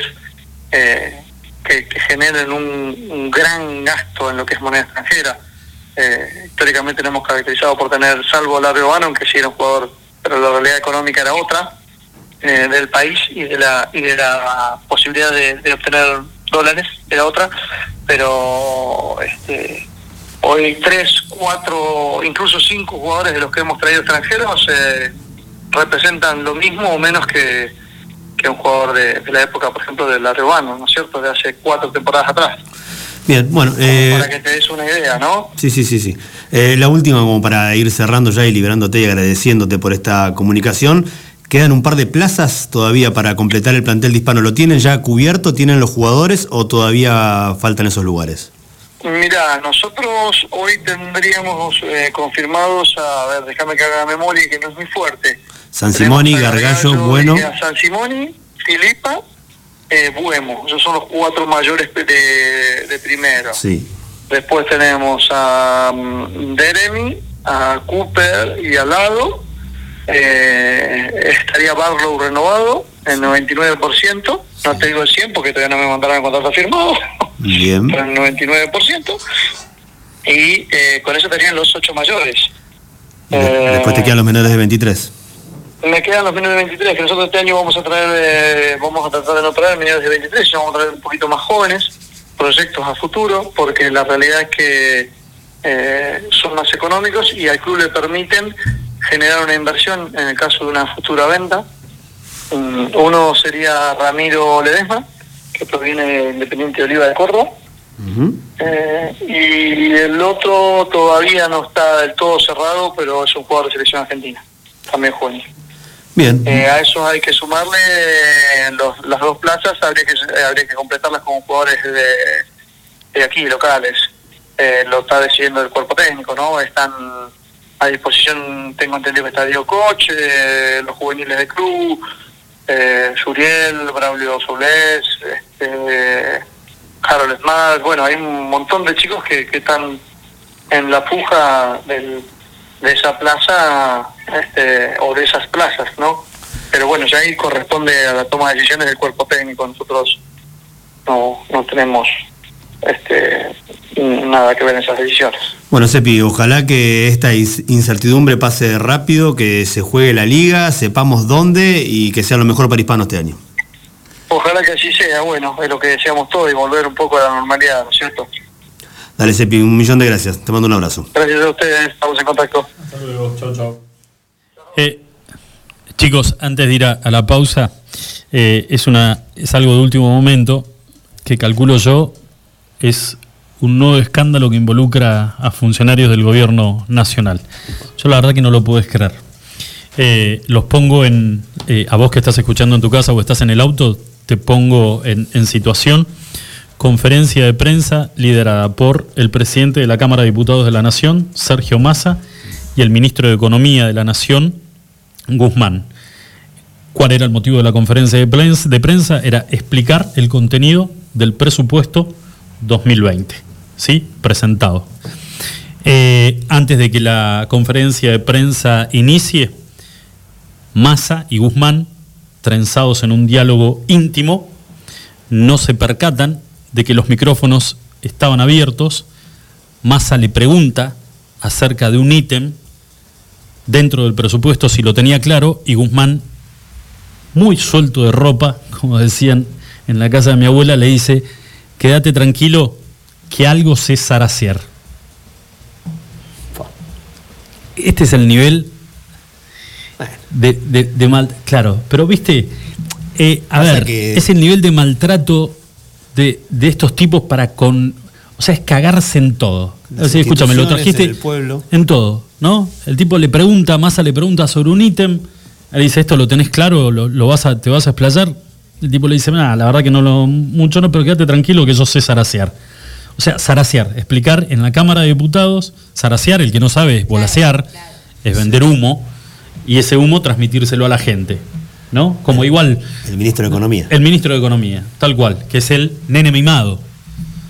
eh, que, generen un, un gran gasto en lo que es moneda extranjera. Eh, históricamente nos hemos caracterizado por tener, salvo Larry Bannon, que sí era un jugador, pero la realidad económica era otra, eh, del país y de la y de la posibilidad de, de obtener dólares era otra, pero este, hoy tres, cuatro, incluso cinco jugadores de los que hemos traído extranjeros eh, representan lo mismo o menos que, que un jugador de, de la época, por ejemplo, de Larry Bannon, ¿no es cierto?, de hace cuatro temporadas atrás. Bien, bueno, eh, Para que te des una idea, ¿no? sí, sí, sí, sí. Eh, la última, como para ir cerrando ya y liberándote y agradeciéndote por esta comunicación. Quedan un par de plazas todavía para completar el plantel de hispano. ¿Lo tienen ya cubierto? ¿Tienen los jugadores o todavía faltan esos lugares? Mira, nosotros hoy tendríamos eh, confirmados, a ver, déjame que haga memoria que no es muy fuerte. San Simoni, a Gargallo, Bueno. a San Simoni, Filipa, eh, Buemo. Esos son los cuatro mayores de, de primero. Sí. Después tenemos a mm, Deremy, a Cooper y a Lado. Eh, estaría Barlow renovado en 99%. No te digo el 100 porque todavía no me mandaron el contrato firmado. Bien. Pero en 99%. Y eh, con eso tenían los ocho mayores. Eh, Después te quedan los menores de 23. me quedan los menores de 23, que nosotros este año vamos a traer, eh, vamos a tratar de no traer menores de 23, sino vamos a traer un poquito más jóvenes, proyectos a futuro, porque la realidad es que eh, son más económicos y al club le permiten generar una inversión en el caso de una futura venta. Mm, Uno sería Ramiro Ledesma, que proviene de Independiente de Oliva de Córdoba. Eh, y el otro todavía no está del todo cerrado, pero es un jugador de selección argentina, también juvenil. Bien. Eh, a eso hay que sumarle eh, los- las dos plazas, habría que, eh, habría que completarlas con jugadores de, de aquí, locales. Eh, lo está decidiendo el cuerpo técnico, ¿no? Están a disposición, tengo entendido que está Diego Coche, los juveniles de club, eh, Suriel, Braulio Solés, este, Harold Smart, bueno, hay un montón de chicos que, que están en la puja del, de esa plaza este, o de esas plazas, ¿no? Pero bueno, ya ahí corresponde a la toma de decisiones del cuerpo técnico. Nosotros no, no tenemos este, nada que ver en esas decisiones. Bueno, Sepi, ojalá que esta incertidumbre pase rápido, que se juegue la liga, sepamos dónde y que sea lo mejor para Hispano este año. Ojalá que así sea, bueno, es lo que deseamos todos y volver un poco a la normalidad, ¿no es cierto? Dale, Sepi, un millón de gracias. Te mando un abrazo. Gracias a ustedes, estamos en contacto. Hasta luego, chao, chao. Eh, chicos, antes de ir a, a la pausa, eh, es, una, es algo de último momento que calculo yo es un nuevo escándalo que involucra a funcionarios del gobierno nacional. Yo la verdad que no lo puedes creer. Eh, los pongo en, eh, a vos que estás escuchando en tu casa o estás en el auto, te pongo en, en situación. Conferencia de prensa liderada por el presidente de la Cámara de Diputados de la Nación, Sergio Massa, y el ministro de Economía de la Nación, Guzmán. ¿Cuál era el motivo de la conferencia de prensa? De prensa? Era explicar el contenido del presupuesto 2020, ¿sí? Presentado. Eh, antes de que la conferencia de prensa inicie, Massa y Guzmán, trenzados en un diálogo íntimo, no se percatan de que los micrófonos estaban abiertos. Massa le pregunta acerca de un ítem dentro del presupuesto si lo tenía claro y Guzmán, muy suelto de ropa, como decían en la casa de mi abuela, le dice, quédate tranquilo que algo sé zaraciar. Este es el nivel de, de- de mal... Claro, pero viste, eh, a ver, que- es el nivel de maltrato de, de estos tipos para con... O sea, es cagarse en todo. Escúchame, lo trajiste en el pueblo. en todo, ¿no? El tipo le pregunta, Massa le pregunta sobre un ítem, él dice, ¿esto lo tenés claro? ¿Lo, lo vas a, ¿Te vas a explayar? El tipo le dice, nada, la verdad que no lo mucho no, pero quédate tranquilo que yo sé zarasear. O sea, zarasear, explicar en la Cámara de Diputados, zarasear, el que no sabe es volasear, es vender humo, y ese humo transmitírselo a la gente, ¿no? Como igual... El ministro de Economía. El ministro de Economía, tal cual, que es el nene mimado,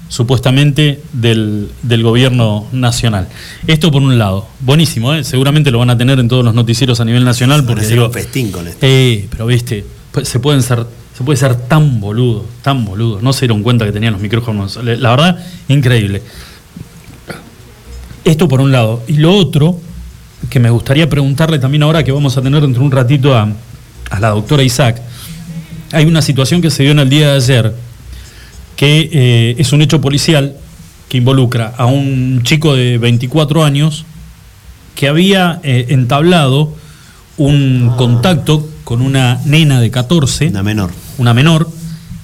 supuestamente del, del gobierno nacional. Esto por un lado, buenísimo, ¿eh? seguramente lo van a tener en todos los noticieros a nivel nacional, porque digo, un festín con esto. eh, pero viste, pues, se pueden ser, se puede ser tan boludo, tan boludo, no se dieron cuenta que tenían los micrófonos, la verdad, increíble. Esto por un lado. Y lo otro, que me gustaría preguntarle también ahora que vamos a tener dentro de un ratito a, a la doctora Isaac, hay una situación que se dio en el día de ayer, que eh, es un hecho policial que involucra a un chico de 24 años que había eh, entablado un contacto con una nena de 14, Una menor. una menor,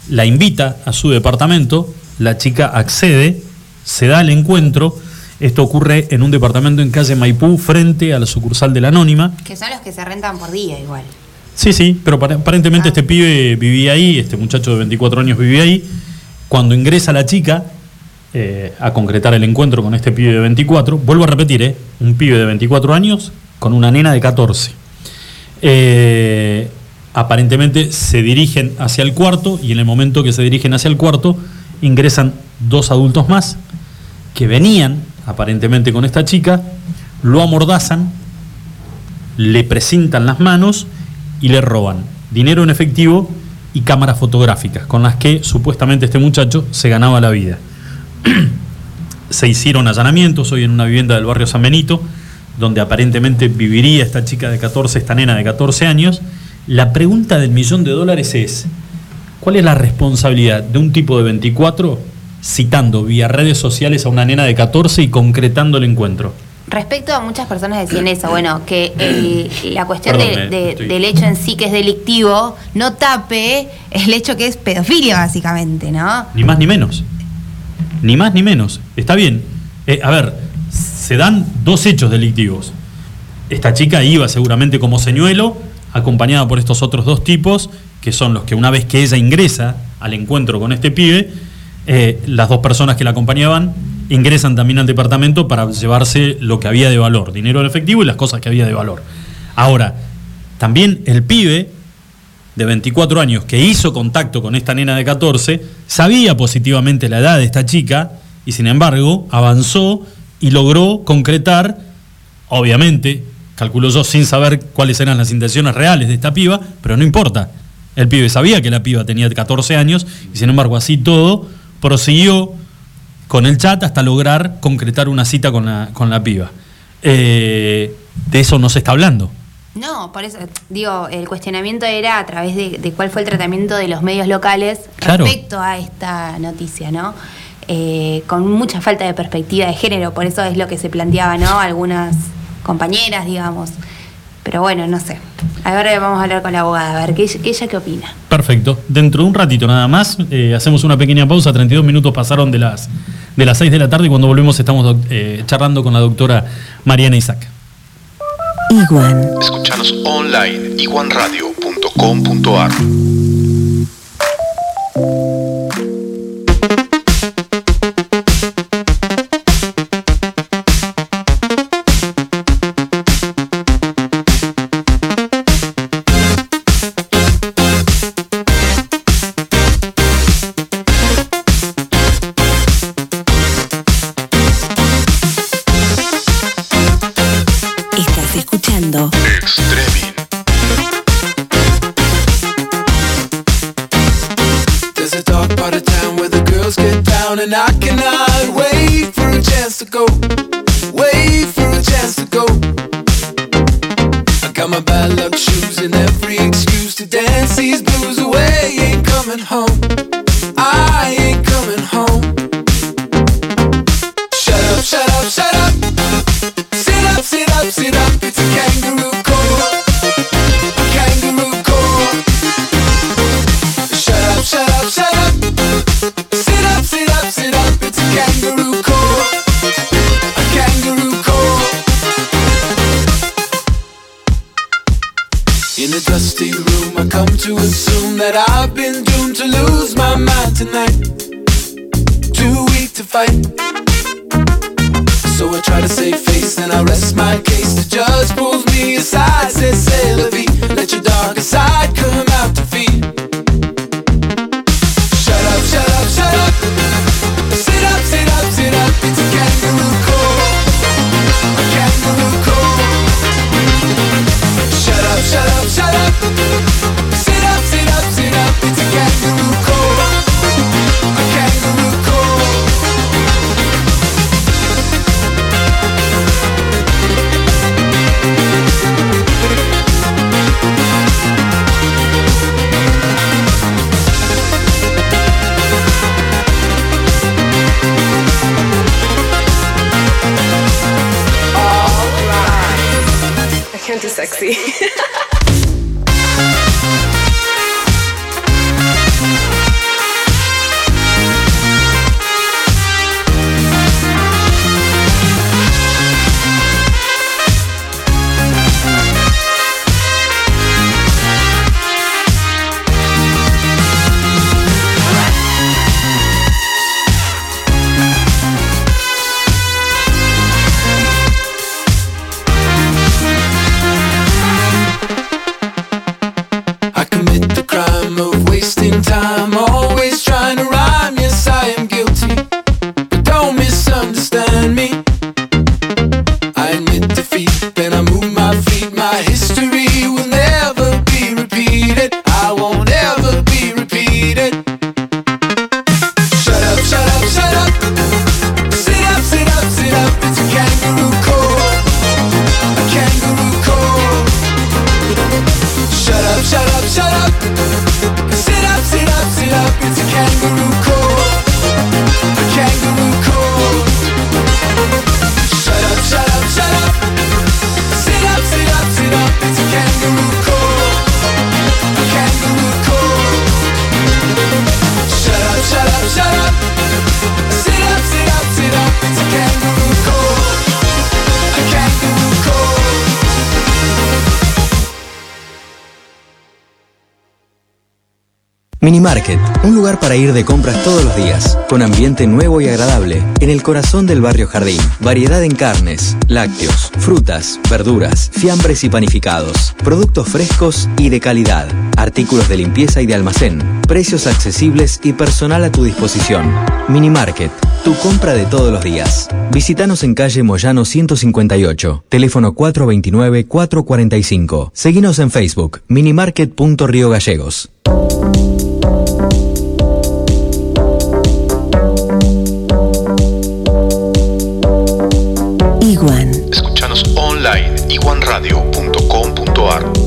la invita a su departamento, la chica accede, se da el encuentro, esto ocurre en un departamento en calle Maipú frente a la sucursal de la Anónima, Que son los que se rentan por día igual. Sí, sí, pero aparentemente este pibe vivía ahí, este muchacho de 24 años vivía ahí. Cuando ingresa la chica eh, a concretar el encuentro con este pibe de 24, vuelvo a repetir, eh, un pibe de 24 años con una nena de 14. Eh, aparentemente se dirigen hacia el cuarto y en el momento que se dirigen hacia el cuarto ingresan dos adultos más que venían aparentemente con esta chica, lo amordazan, le presentan las manos y le roban dinero en efectivo y cámaras fotográficas con las que supuestamente este muchacho se ganaba la vida. se hicieron allanamientos hoy en una vivienda del barrio San Benito, donde aparentemente viviría esta chica de 14, esta nena de 14 años. La pregunta del millón de dólares es, ¿cuál es la responsabilidad de un tipo de 24 citando vía redes sociales a una nena de 14 y concretando el encuentro? Respecto a muchas personas decían eso, bueno, que el- la cuestión Perdón, de- me de- estoy- del hecho en sí que es delictivo no tape el hecho que es pedofilia básicamente, ¿no? Ni más ni menos. Ni más ni menos. Está bien. Eh, a ver, se dan dos hechos delictivos. Esta chica iba seguramente como señuelo, acompañada por estos otros dos tipos, que son los que una vez que ella ingresa al encuentro con este pibe, eh, las dos personas que la acompañaban ingresan también al departamento para llevarse lo que había de valor, dinero en efectivo y las cosas que había de valor. Ahora, también el pibe de 24 años que hizo contacto con esta nena de 14 sabía positivamente la edad de esta chica y sin embargo avanzó y logró concretar, obviamente, calculo yo sin saber cuáles eran las intenciones reales de esta piba, pero no importa. El pibe sabía que la piba tenía 14 años y sin embargo así todo prosiguió con el chat hasta lograr concretar una cita con la, con la piba. Eh, de eso no se está hablando. No, por eso, digo, el cuestionamiento era a través de, de cuál fue el tratamiento de los medios locales Claro. respecto a esta noticia, ¿no? Eh, con mucha falta de perspectiva de género, por eso es lo que se planteaba, ¿no? Algunas compañeras, digamos. Pero bueno, no sé. Ahora vamos a hablar con la abogada, a ver, ¿qué, qué ella qué opina? Perfecto. Dentro de un ratito nada más, eh, hacemos una pequeña pausa. 32 minutos pasaron de las, de las 6 de la tarde y cuando volvemos estamos eh, charlando con la doctora Mariana Isaac. Iguan. Escuchanos online iguanradio.com.ar Minimarket, un lugar para ir de compras todos los días, con ambiente nuevo y agradable, en el corazón del barrio Jardín. Variedad en carnes, lácteos, frutas, verduras, fiambres y panificados, productos frescos y de calidad, artículos de limpieza y de almacén, precios accesibles y personal a tu disposición. Minimarket tu compra de todos los días. Visítanos en calle Moyano 158, teléfono 429-445. Seguinos en Facebook, minimarket.rio gallegos. Iguan. Escuchanos online, iguanradio.com.ar.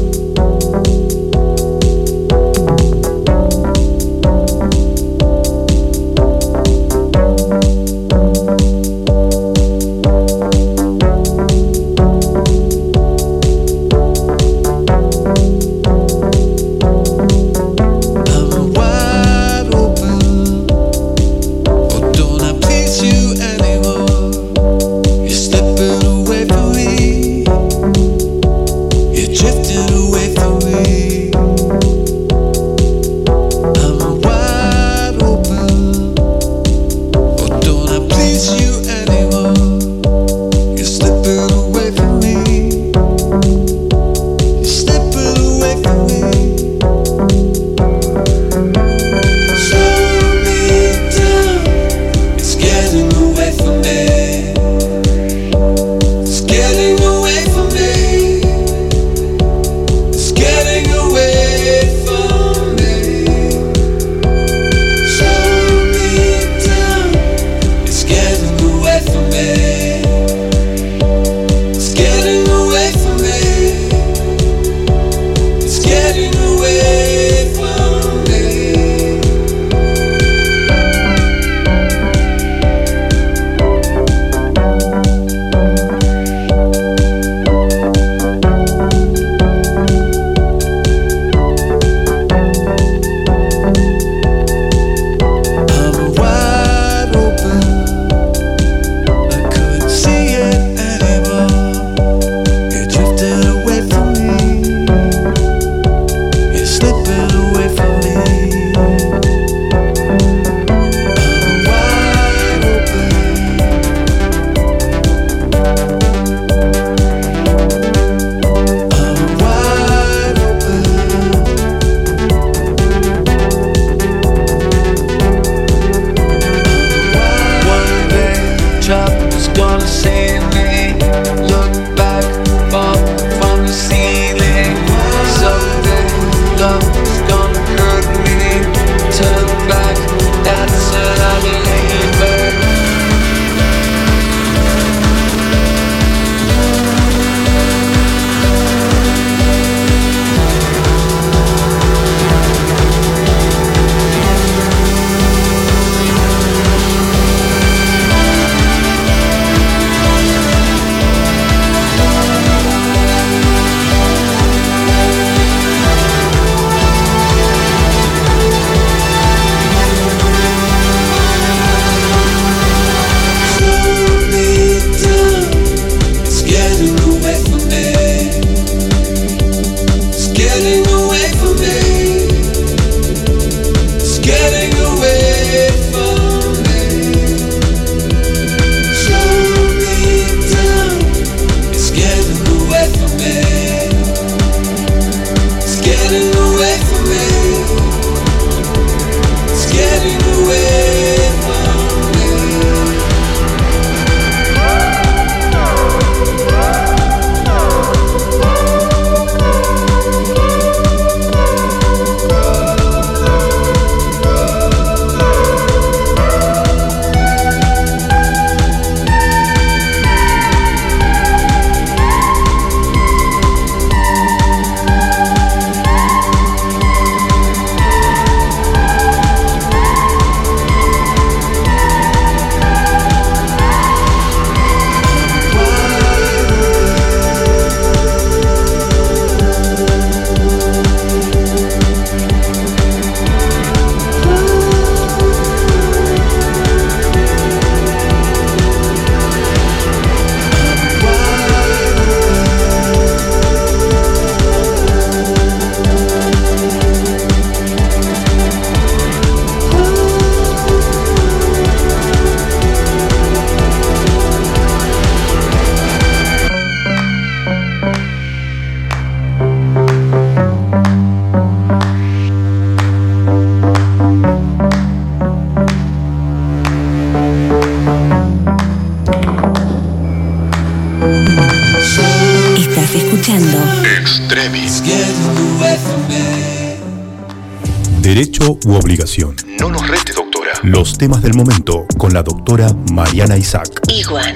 doctora Mariana Isaac. Iguan.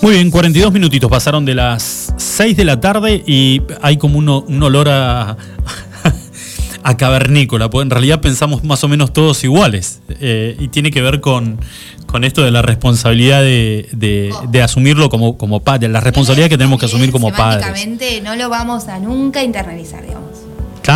Muy bien, 42 minutitos pasaron de las 6 de la tarde y hay como un, olor a, a cavernícola. porque En realidad pensamos más o menos todos iguales. eh, y tiene que ver con, con esto de la responsabilidad de, de- de asumirlo como, como padre, la responsabilidad que tenemos que asumir como padres. Semánticamente no lo vamos a nunca internalizar.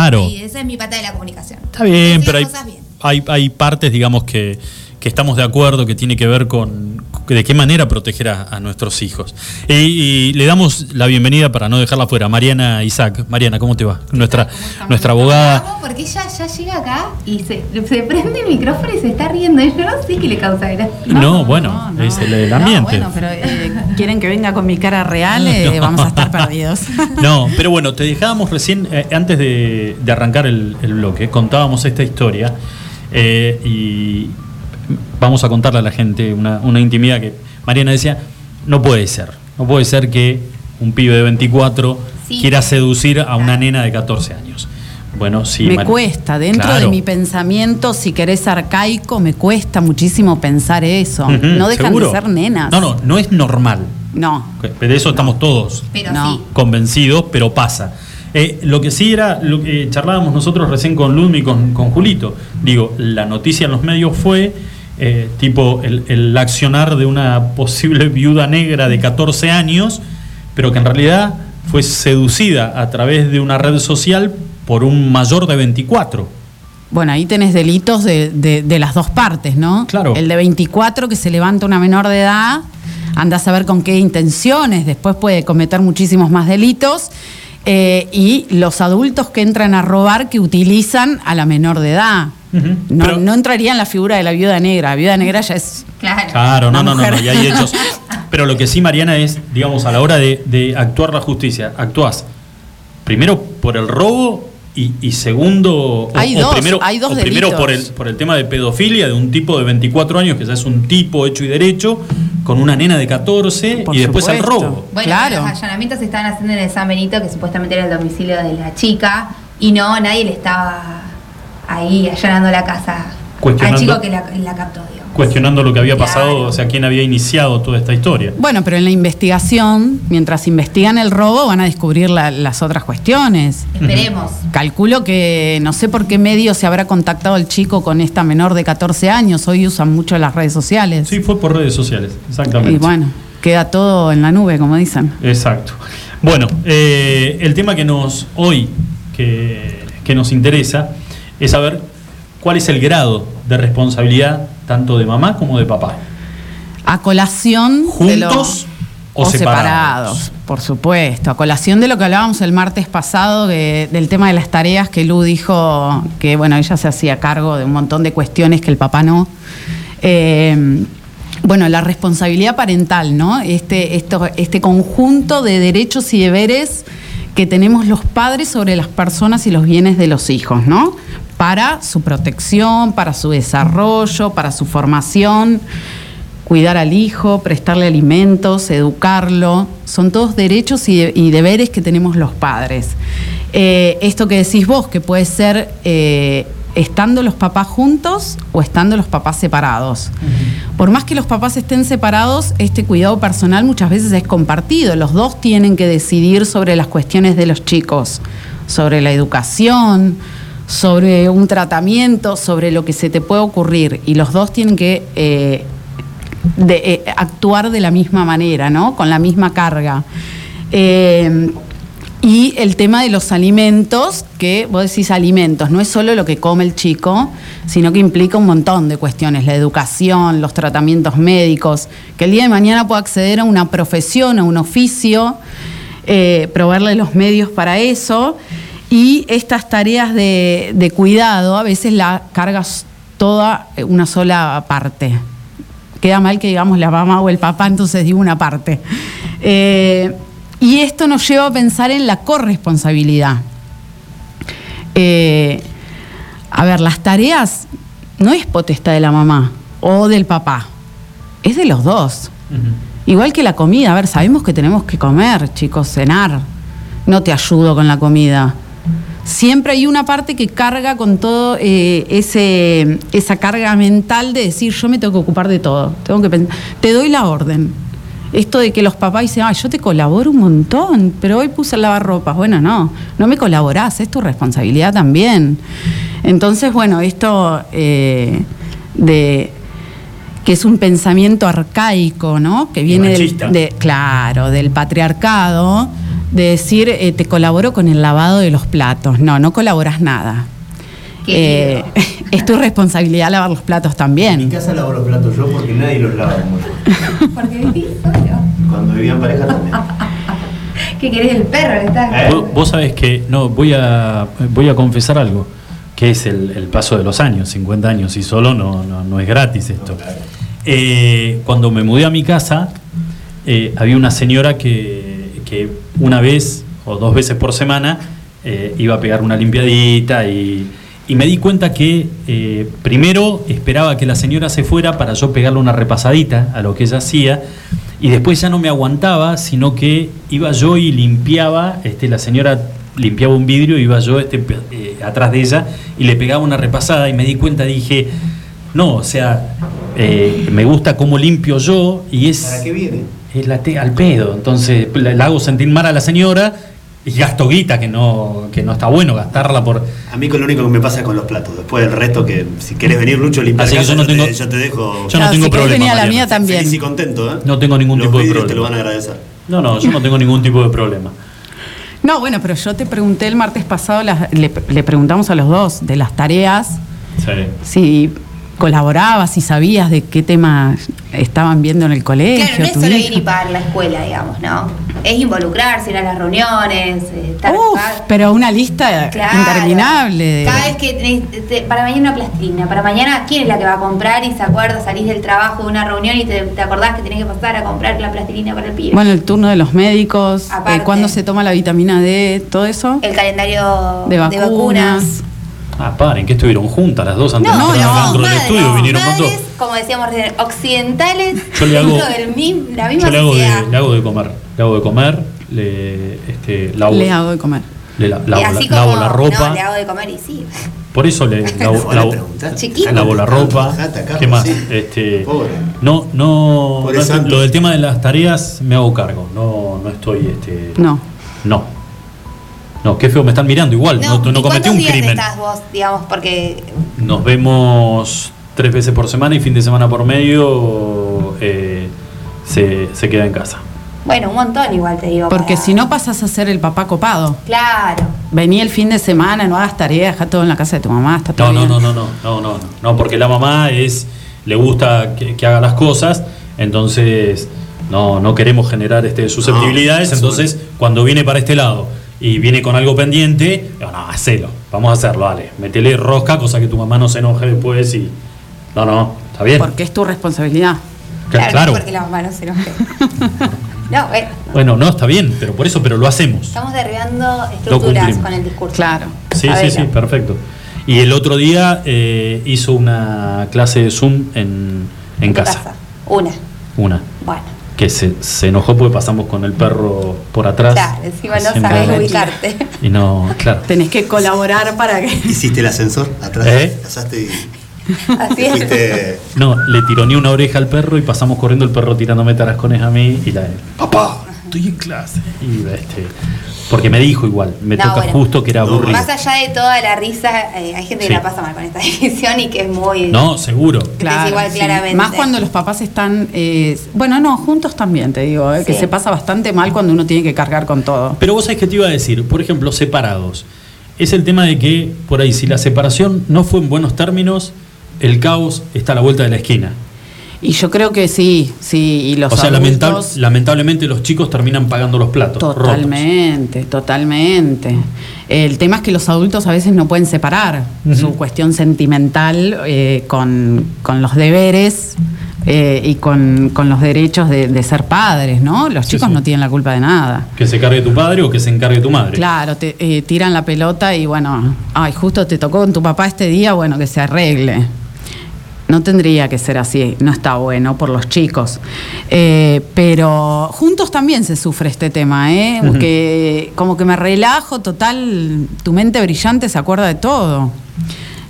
Claro. Y esa es mi pata de la comunicación. Está bien, pero hay, bien. hay, hay partes, digamos, que, que estamos de acuerdo, que tiene que ver con de qué manera proteger a, a nuestros hijos. Y, y le damos la bienvenida, para no dejarla fuera, Mariana Isaac. Mariana, ¿cómo te va? Nuestra, nuestra abogada. Porque ella ya llega acá y se, se prende el micrófono y se está riendo. Yo no sé qué le causa gracia. No, bueno, es el, el ambiente. bueno, pero eh, quieren que venga con mi cara real, eh, vamos a estar perdidos. No, pero bueno, te dejábamos recién, eh, antes de, de arrancar el, el bloque, contábamos esta historia y vamos a contarle a la gente una, una intimidad que Mariana decía, no puede ser, no puede ser que un pibe de 24 Sí. quiera seducir a una nena de 14 años. Bueno, sí. me cuesta, dentro de mi pensamiento, si querés arcaico, me cuesta muchísimo pensar eso. No dejan seguro. de ser nenas. No, no, no es normal. No. De eso estamos todos Pero No. convencidos, pero pasa. Eh, lo que sí era, lo que charlábamos nosotros recién con Ludmi y con, con Julito, digo, la noticia en los medios fue eh, tipo el, el accionar de una posible viuda negra de 14 años, pero que en realidad fue seducida a través de una red social por un mayor de 24. Bueno, ahí tenés delitos de, de- de las dos partes, ¿no? Claro. El de 24 que se levanta una menor de edad, anda a saber con qué intenciones, después puede cometer muchísimos más delitos. eh, y los adultos que entran a robar que utilizan a la menor de edad. No, no entraría en la figura de la viuda negra. La viuda negra ya es. Claro. Claro, no, no, no, no, y hay hechos. Pero lo que sí, Mariana, es, digamos, a la hora de, de actuar la justicia, actúas primero por el robo y, y segundo. o- Hay o dos, primero, hay dos o primero por el, por el tema de pedofilia de un tipo de 24 años que ya es un tipo hecho y derecho, con una nena de 14 Por y después el supuesto. robo. Bueno, Claro. los allanamientos se estaban haciendo en el San Benito, que supuestamente era el domicilio de la chica, y no, nadie le estaba ahí allanando la casa al Cuestionando. chico que la, la captó, digamos. Cuestionando lo que había pasado, o sea, quién había iniciado toda esta historia. Bueno, pero en la investigación, mientras investigan el robo, van a descubrir la- las otras cuestiones. Esperemos. Calculo que no sé por qué medio se habrá contactado el chico con esta menor de 14 años. Hoy usan mucho las redes sociales. Sí, fue por redes sociales, exactamente. Y bueno, queda todo en la nube, como dicen. Exacto. Bueno, eh, el tema que nos hoy que, que nos interesa es saber cuál es el grado de responsabilidad tanto de mamá como de papá. A colación de lo- ¿Juntos o separados? por supuesto. A colación de lo que hablábamos el martes pasado de- del tema de las tareas, que Lu dijo que bueno, ella se hacía cargo de un montón de cuestiones que el papá no. Eh, bueno, la responsabilidad parental, ¿no? Este, esto, este conjunto de derechos y deberes que tenemos los padres sobre las personas y los bienes de los hijos, ¿no? Para su protección, para su desarrollo, para su formación, cuidar al hijo, prestarle alimentos, educarlo, son todos derechos y, de- y deberes que tenemos los padres. Eh, esto que decís vos, que puede ser eh, estando los papás juntos o estando los papás separados. Por más que los papás estén separados, este cuidado personal muchas veces es compartido. Los dos tienen que decidir sobre las cuestiones de los chicos, sobre la educación, sobre un tratamiento, sobre lo que se te puede ocurrir. Y los dos tienen que eh, eh, actuar de la misma manera, ¿no? Con la misma carga. Eh, y el tema de los alimentos, que vos decís alimentos, no es solo lo que come el chico, sino que implica un montón de cuestiones, la educación, los tratamientos médicos, que el día de mañana pueda acceder a una profesión, a un oficio, proveerle los medios para eso. Y estas tareas de, de cuidado a veces la cargas toda eh, una sola parte. Queda mal que digamos la mamá o el papá, entonces digo una parte. Eh, y esto nos lleva a pensar en la corresponsabilidad. Eh, a ver, las tareas no es potestad de la mamá o del papá, es de los dos. Igual que la comida, a ver, sabemos que tenemos que comer, chicos, cenar. no te ayudo con la comida. Siempre hay una parte que carga con todo eh, ese, esa carga mental de decir yo me tengo que ocupar de todo. Tengo que pen- te doy la orden. Esto de que los papás dicen, ay, yo te colaboro un montón, pero hoy puse el lavarropas. Bueno, no, no me colaborás, es tu responsabilidad también. Entonces, bueno, esto eh, de que es un pensamiento arcaico, ¿no? Que viene del, de, claro, del patriarcado, de decir, eh, te colaboro con el lavado de los platos. No, no colaboras nada. Eh, es tu responsabilidad lavar los platos En también. mi casa lavo los platos yo porque nadie los lava como yo. Porque vivís solo. Cuando vivía en pareja también. ¿Qué querés el perro? está Vos, vos sabés que, no, voy a, voy a confesar algo, que es el, el paso de los años, 50 años, y solo no, no, no es gratis esto. Eh, cuando me mudé a mi casa, eh, había una señora que, que una vez o dos veces por semana eh, iba a pegar una limpiadita y, y me di cuenta que eh, primero esperaba que la señora se fuera para yo pegarle una repasadita a lo que ella hacía y después ya no me aguantaba, sino que iba yo y limpiaba, este, la señora limpiaba un vidrio, iba yo este, eh, atrás de ella y le pegaba una repasada y me di cuenta, dije, no, o sea, me gusta cómo limpio yo y es... ¿Para qué viene? Es la te- al pedo, entonces la, la hago sentir mal a la señora y gasto guita que no, que no está bueno gastarla por... A mí con lo único que me pasa es con los platos. Después del resto, que si querés venir, Lucho, limpiar Así que casa, yo no te- tengo- yo te dejo. Yo no tengo si problema. venir a la Mariana. mía también. Feliz y contento, ¿eh? No tengo ningún Los tipo de vidrios te lo problema. van a agradecer. No, no, yo no tengo ningún tipo de problema. No, bueno, pero yo te pregunté el martes pasado, las- le, le preguntamos a los dos de las tareas, Sí. si colaborabas, si sabías de qué temas estaban viendo en el colegio. Claro, no es solo hija. ir y pagar la escuela, digamos, ¿no? Es involucrarse, ir a las reuniones, eh, estar. Uf, pero una lista Claro. interminable. de- Cada vez que tenés, te- para mañana una plastilina, para mañana, ¿quién es la que va a comprar y se acuerda, salís del trabajo de una reunión y te, te acordás que tenés que pasar a comprar la plastilina para el pibe? Bueno, el turno de los médicos, eh, cuándo se toma la vitamina D, todo eso. el calendario de vacunas. Ah, paren, que estuvieron juntas las dos antes No, de entrar no, dentro del estudio, vinieron con madres, todo. como decíamos recién, occidentales Yo le hago- del la misma Yo le hago, de, le hago de comer, le hago de comer, le, este, lavo, Le hago de comer. le la- lavo, la, lavo como, la ropa. No, le hago de comer y sí. Por eso le lavo, lavo- lavo la ropa. ¿Qué más? sí. Este, Pobre. no, no, Pobre no, lo del tema de las tareas me hago cargo. No, no estoy, este, No. no. No, qué feo me están mirando igual. No, no, ¿y cometí un días crimen. estás vos, digamos, porque Nos vemos tres veces por semana y fin de semana por medio eh, se, se queda en casa. Bueno, un montón igual te digo. Porque para- si no pasas a ser el papá copado. Claro. Vení el fin de semana, no hagas tareas, deja todo en la casa de tu mamá, está todo No, no, bien. no, no, no, no, no, no, no, porque la mamá es, le gusta que, que haga las cosas, entonces no, no queremos generar este, susceptibilidades, No, entonces cuando viene para este lado y viene con algo pendiente, digo, no, hacelo, vamos a hacerlo, dale, metele rosca, cosa que tu mamá no se enoje después y... No, no, está bien. Porque es tu responsabilidad. Cla- claro. Porque la mamá no se enoje. no, bueno, Bueno, no, está bien, pero por eso, pero lo hacemos. estamos derribando estructuras con el discurso. Claro. Sí, sí, sí, perfecto. Y el otro día eh, hizo una clase de Zoom en, en casa. Una. Una. Bueno, Que se, se enojó porque pasamos con el perro por atrás. claro, encima no sabes ubicarte. Y no, claro. Tenés que colaborar para que. ¿Hiciste el ascensor atrás? ¿Eh? Pasaste y Así es. No, le tironeé una oreja al perro y pasamos corriendo el perro tirándome tarascones a mí y la papá, estoy en clase. Y este, porque me dijo igual, me No, toca bueno. justo que era aburrido. Más allá de toda la risa, eh, hay gente que la pasa mal con esta decisión y que es muy. No, seguro. Claro, igual, sí. claramente. Más cuando los papás están. eh, bueno, no, juntos también, te digo, eh, que se pasa bastante mal cuando uno tiene que cargar con todo. Pero vos sabés que te iba a decir, por ejemplo, separados. Es el tema de que, por ahí, si la separación no fue en buenos términos, el caos está a la vuelta de la esquina. Y yo creo que sí, sí, y los o sea, adultos. lamentab- lamentablemente los chicos terminan pagando los platos. rotos. Totalmente, totalmente. El tema es que los adultos a veces no pueden separar su cuestión sentimental eh, con, con los deberes eh, y con, con los derechos de, de ser padres, ¿no? Los Sí, chicos sí. no tienen la culpa de nada. Que se cargue tu padre o que se encargue tu madre. Claro, te eh, tiran la pelota y bueno, ay, justo te tocó con tu papá este día, bueno, que se arregle. No tendría que ser así, no está bueno por los chicos. Eh, pero juntos también se sufre este tema, ¿eh? Que como que me relajo, total, tu mente brillante se acuerda de todo.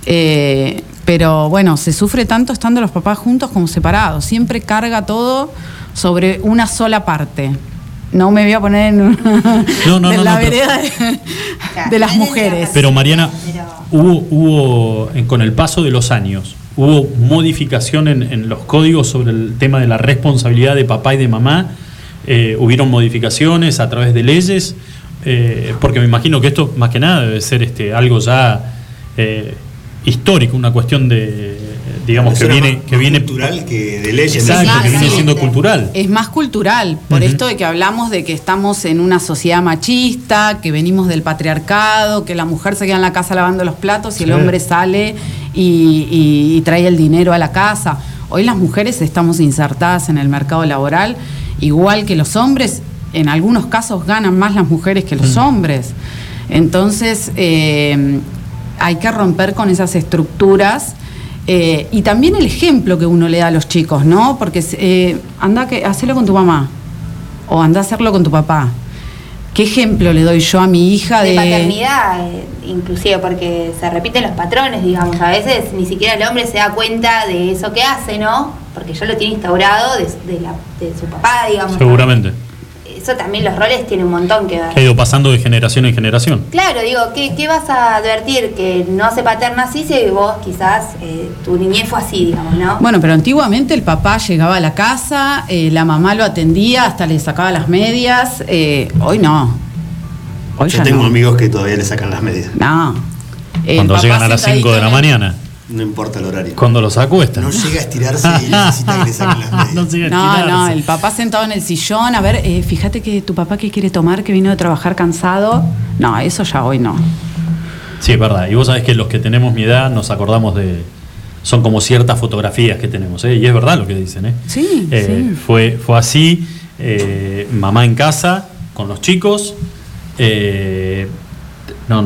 Eh, pero bueno, se sufre tanto estando los papás juntos como separados. Siempre carga todo sobre una sola parte. No me voy a poner en, una- No, no, en no, la no, pero- vereda de, de las mujeres. Pero Mariana, hubo, hubo con el paso de los años, hubo modificación en, en los códigos sobre el tema de la responsabilidad de papá y de mamá. Eh, hubieron modificaciones a través de leyes, Eh, porque me imagino que esto más que nada debe ser este algo ya eh, histórico, una cuestión de digamos que viene más- que viene cultural que de leyes. Exacto, que viene siendo cultural. Es más cultural, por esto de que hablamos de que estamos en una sociedad machista, que venimos del patriarcado, que la mujer se queda en la casa lavando los platos y el hombre sale y, y- y trae el dinero a la casa. Hoy las mujeres estamos insertadas en el mercado laboral, igual que los hombres, en algunos casos ganan más las mujeres que los hombres. Entonces, eh, hay que romper con esas estructuras. eh, y también el ejemplo que uno le da a los chicos, ¿no? Porque eh, anda que hacelo con tu mamá o anda a hacerlo con tu papá. ¿Qué ejemplo le doy yo a mi hija de, de paternidad, eh, inclusive porque se repiten los patrones, digamos. A veces ni siquiera el hombre se da cuenta de eso que hace, ¿no? Porque ya lo tiene instaurado de, de la- de su papá, digamos. seguramente. Eso también los roles tienen un montón que ver. Ha ido pasando de generación en generación. Claro, digo, ¿qué, qué vas a advertir? Que no se paterna así si vos quizás eh, tu niñez fue así, digamos, ¿no? Bueno, pero antiguamente el papá llegaba a la casa, eh, la mamá lo atendía, hasta le sacaba las medias. eh, hoy no. Hoy Yo ya tengo no. amigos que todavía le sacan las medias. No. El Cuando llegan a las 5 de la mañana. No importa el horario. Cuando los acuestan. No llega a estirarse y necesita que le saquen las medias. No llega a No, estirarse. no, el papá sentado en el sillón, a ver, eh, fíjate que tu papá que quiere tomar, que vino de trabajar cansado. No, eso ya hoy no. Sí, es verdad. Y vos sabés que los que tenemos mi edad nos acordamos de. Son como ciertas fotografías que tenemos, ¿eh? Y es verdad lo que dicen, ¿eh? Sí, Eh, sí. Fue, fue así, eh, mamá en casa, con los chicos. eh, no,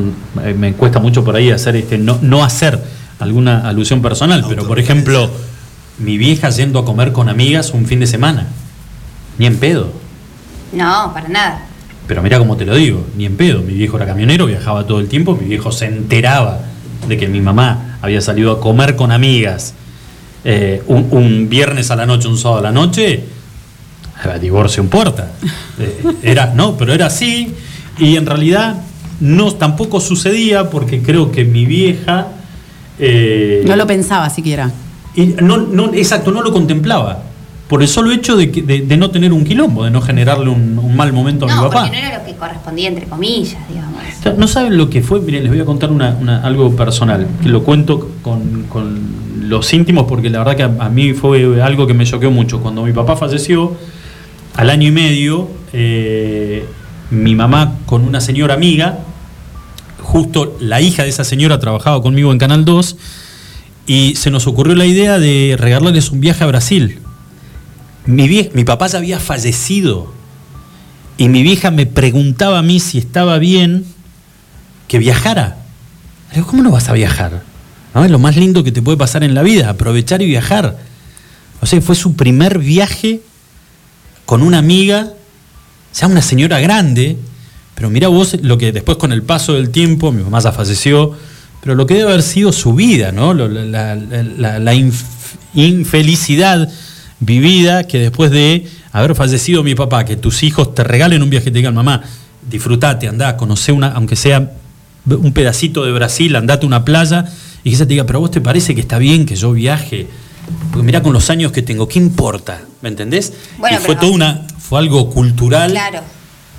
me cuesta mucho por ahí hacer este, no, no hacer alguna alusión personal, pero por ejemplo, mi vieja yendo a comer con amigas un fin de semana. Ni en pedo. No, para nada. Pero mira cómo te lo digo, ni en pedo. Mi viejo era camionero, viajaba todo el tiempo, mi viejo se enteraba de que mi mamá había salido a comer con amigas eh, un, un viernes a la noche, un sábado a la noche, divorcio en puerta. Eh, era, no, pero era así, y en realidad no tampoco sucedía porque creo que mi vieja. Eh, No lo pensaba siquiera. y no, no, exacto, no lo contemplaba. Por el solo hecho de, que- de- de no tener un quilombo, de no generarle un, un mal momento a mi No, papá. porque no era lo que correspondía, entre comillas, digamos. No saben lo que fue, miren, les voy a contar una, una- algo personal, que lo cuento con, con los íntimos porque la verdad que a, a mí fue algo que me choqueó mucho. Cuando mi papá falleció, al año y medio, eh, mi mamá con una señora amiga, justo la hija de esa señora trabajaba conmigo en Canal 2, y se nos ocurrió la idea de regalarles un viaje a Brasil. Mi, vie- mi papá ya había fallecido y mi vieja me preguntaba a mí si estaba bien que viajara. Le digo, ¿cómo no vas a viajar? ¿No? Es lo más lindo que te puede pasar en la vida, aprovechar y viajar. O sea, fue su primer viaje con una amiga, ya una señora grande, pero mira vos lo que después con el paso del tiempo, mi mamá ya falleció, pero lo que debe haber sido su vida, ¿no? La, la- la- la inf- infelicidad vivida que después de haber fallecido mi papá, que tus hijos te regalen un viaje y te digan, mamá, disfrutate, andá, conocé una, aunque sea un pedacito de Brasil, andate a una playa, y que ella te diga, pero a vos te parece que está bien que yo viaje, porque mira con los años que tengo, ¿qué importa? ¿Me entendés? Bueno, y fue pero- todo una, fue algo cultural Claro.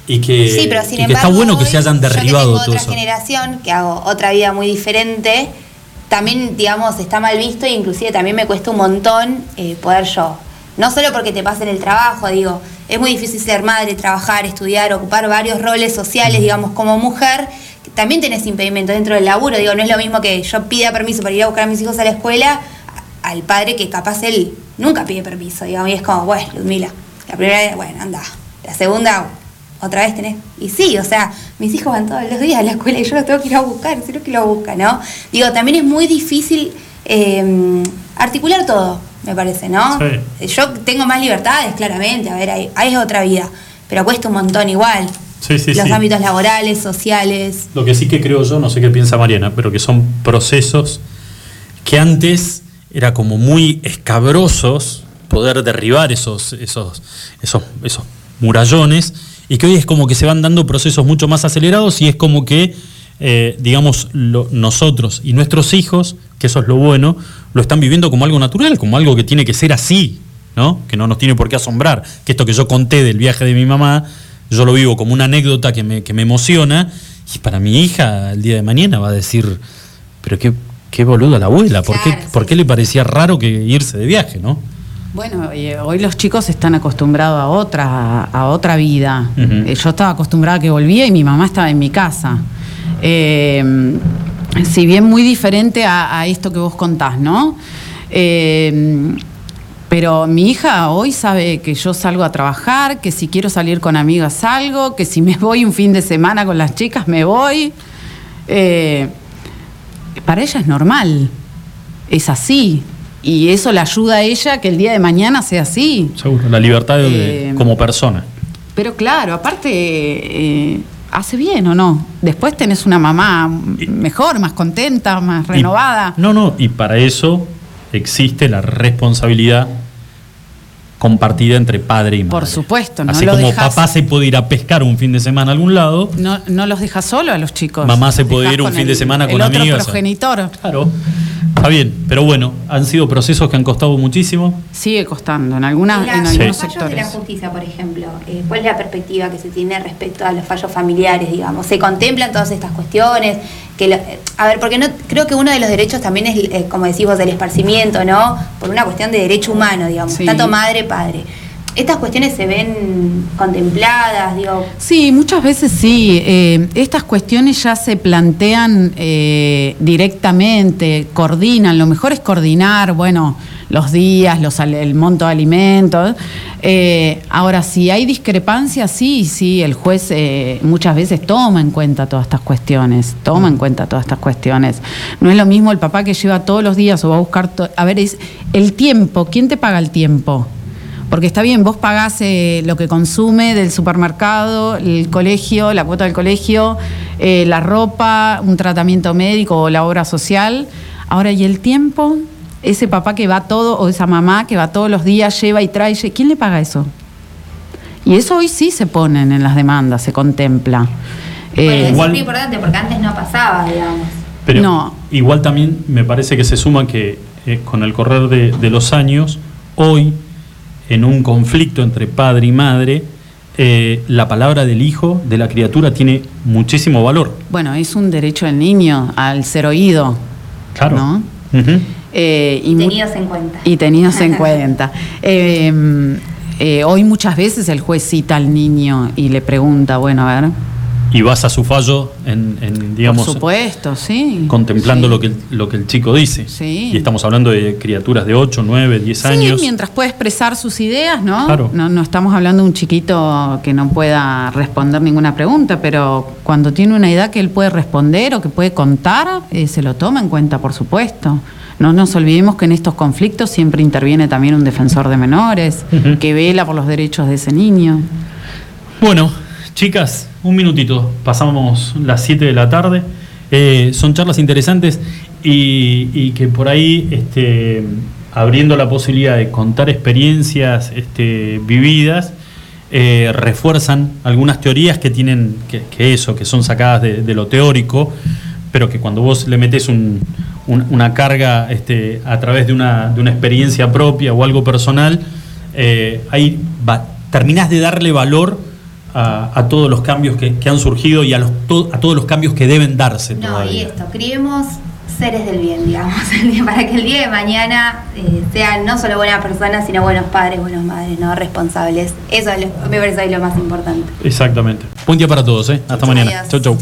Y que, Sí, pero sin y que está embargo, bueno que hoy, se hayan yo que derribado tengo todo otra eso. generación, que hago otra vida muy diferente, también, digamos, está mal visto e inclusive también me cuesta un montón eh, poder yo. No solo porque te pasen el trabajo, digo, es muy difícil ser madre, trabajar, estudiar, ocupar varios roles sociales, digamos, como mujer. También tenés impedimentos dentro del laburo, digo, no es lo mismo que yo pida permiso para ir a buscar a mis hijos a la escuela al padre que capaz él nunca pide permiso, digamos, y es como, bueno, Ludmila, la primera vez, bueno, anda, la segunda, otra vez tenés. Y sí, o sea, mis hijos van todos los días a la escuela y yo los tengo que ir a buscar, si no que lo busca, ¿no? Digo, también es muy difícil eh, articular todo, me parece, ¿no? Sí. Yo tengo más libertades, claramente, a ver, hay, hay otra vida, pero cuesta un montón igual. Sí, sí, Los ámbitos laborales, sociales. Lo que sí que creo yo, no sé qué piensa Mariana, pero que son procesos que antes era como muy escabrosos poder derribar esos, esos, esos, esos murallones y que hoy es como que se van dando procesos mucho más acelerados y es como que, eh, digamos, lo- nosotros y nuestros hijos, que eso es lo bueno, lo están viviendo como algo natural, como algo que tiene que ser así, ¿no? Que no nos tiene por qué asombrar. Que esto que yo conté del viaje de mi mamá, yo lo vivo como una anécdota que me, que me emociona y para mi hija el día de mañana va a decir, pero qué, qué boluda la abuela, ¿por, qué, ¿por qué le parecía raro que irse de viaje, no? Bueno, eh, hoy los chicos están acostumbrados a otra, a otra vida. Eh, yo estaba acostumbrada a que volvía y mi mamá estaba en mi casa. Eh, si bien muy diferente a, a esto que vos contás, ¿no? Eh, pero mi hija hoy sabe que yo salgo a trabajar, que si quiero salir con amigas salgo, que si me voy un fin de semana con las chicas me voy. Eh, para ella es normal, es así. Y eso le ayuda a ella que el día de mañana sea así. Seguro, la libertad de- Eh, como persona. Pero claro, aparte, eh, hace bien o no. Después tenés una mamá mejor, más contenta, más renovada. Y- no, no, y para eso existe la responsabilidad compartida entre padre y madre. Por supuesto, no Así lo como dejas- papá se puede ir a pescar un fin de semana a algún lado, No, no los dejas solo a los chicos. Mamá se puede ir un fin de semana con el otro amigas. progenitor. Claro. Está bien, pero bueno, han sido procesos que han costado muchísimo. Sigue costando en, algunas, la- en los algunos fallos de la sectores. justicia, por ejemplo, eh, ¿cuál es la perspectiva que se tiene respecto a los fallos familiares, digamos? ¿Se contemplan todas estas cuestiones? Que lo- a ver, porque no creo que uno de los derechos también es, eh, como decís vos, el esparcimiento, ¿no? Por una cuestión de derecho humano, digamos, Sí. tanto madre, padre. ¿Estas cuestiones se ven contempladas, digo? Sí, muchas veces sí. Eh, estas cuestiones ya se plantean eh, directamente, coordinan. Lo mejor es coordinar, bueno, los días, los, el monto de alimentos. Eh, ahora, si hay discrepancias, sí, sí, el juez eh, muchas veces toma en cuenta todas estas cuestiones, toma en cuenta todas estas cuestiones. No es lo mismo el papá que lleva todos los días o va a buscar... a ver, el tiempo, ¿quién te paga el tiempo? Porque está bien, vos pagás eh, lo que consume del supermercado, el colegio, la cuota del colegio, la ropa, un tratamiento médico o la obra social. Ahora, ¿y el tiempo? Ese papá que va todo, o esa mamá que va todos los días, lleva y trae, ¿quién le paga eso? Y eso hoy sí se ponen en las demandas, se contempla. Bueno, Eh, eso es igual- muy importante porque antes no pasaba, digamos. Pero No. igual también me parece que se suma que eh, con el correr de, de los años, hoy, en un conflicto entre padre y madre, eh, la palabra del hijo, de la criatura, tiene muchísimo valor. bueno, es un derecho del niño al ser oído. Claro. ¿no? Eh, y Tenidos en cuenta. y tenidos en cuenta. Eh, eh, hoy muchas veces el juez cita al niño y le pregunta, bueno, a ver, Y vas a su fallo en, en, digamos, por supuesto, sí. contemplando lo, que el, lo que el chico dice. Sí. Y estamos hablando de criaturas de 8, 9, 10 Sí, años. mientras pueda expresar sus ideas, ¿no? Claro. ¿no? No estamos hablando de un chiquito que no pueda responder ninguna pregunta, pero cuando tiene una edad que él puede responder o que puede contar, eh, se lo toma en cuenta, por supuesto. No nos olvidemos que en estos conflictos siempre interviene también un defensor de menores, que vela por los derechos de ese niño. Bueno, chicas, un minutito. Pasamos las 7 de la tarde. Eh, son charlas interesantes y, y que por ahí, este, abriendo la posibilidad de contar experiencias este, vividas, eh, refuerzan algunas teorías que tienen que, que eso, que son sacadas de, de lo teórico, pero que cuando vos le metes un- un- una carga este, a través de una, de una experiencia propia o algo personal, eh, ahí va- terminás de darle valor a, a todos los cambios que, que han surgido y a, los, to- a todos los cambios que deben darse No, y esto, criemos seres del bien, digamos, para que el día de mañana eh, sean no solo buenas personas, sino buenos padres, buenas madres, no responsables. Eso es lo- me parece ahí lo más importante. Exactamente. Buen día para todos, ¿eh? Hasta mañana. Chau, chau.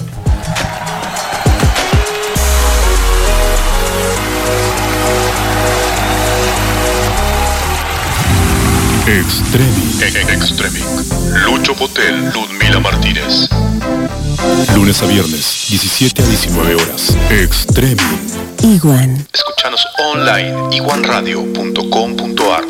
Extremic. Extremic. Lucho Potel, Ludmila Martínez. Lunes a viernes, 17 a 19 horas. Extremic. Iguan. Escúchanos online iguanradio.com.ar.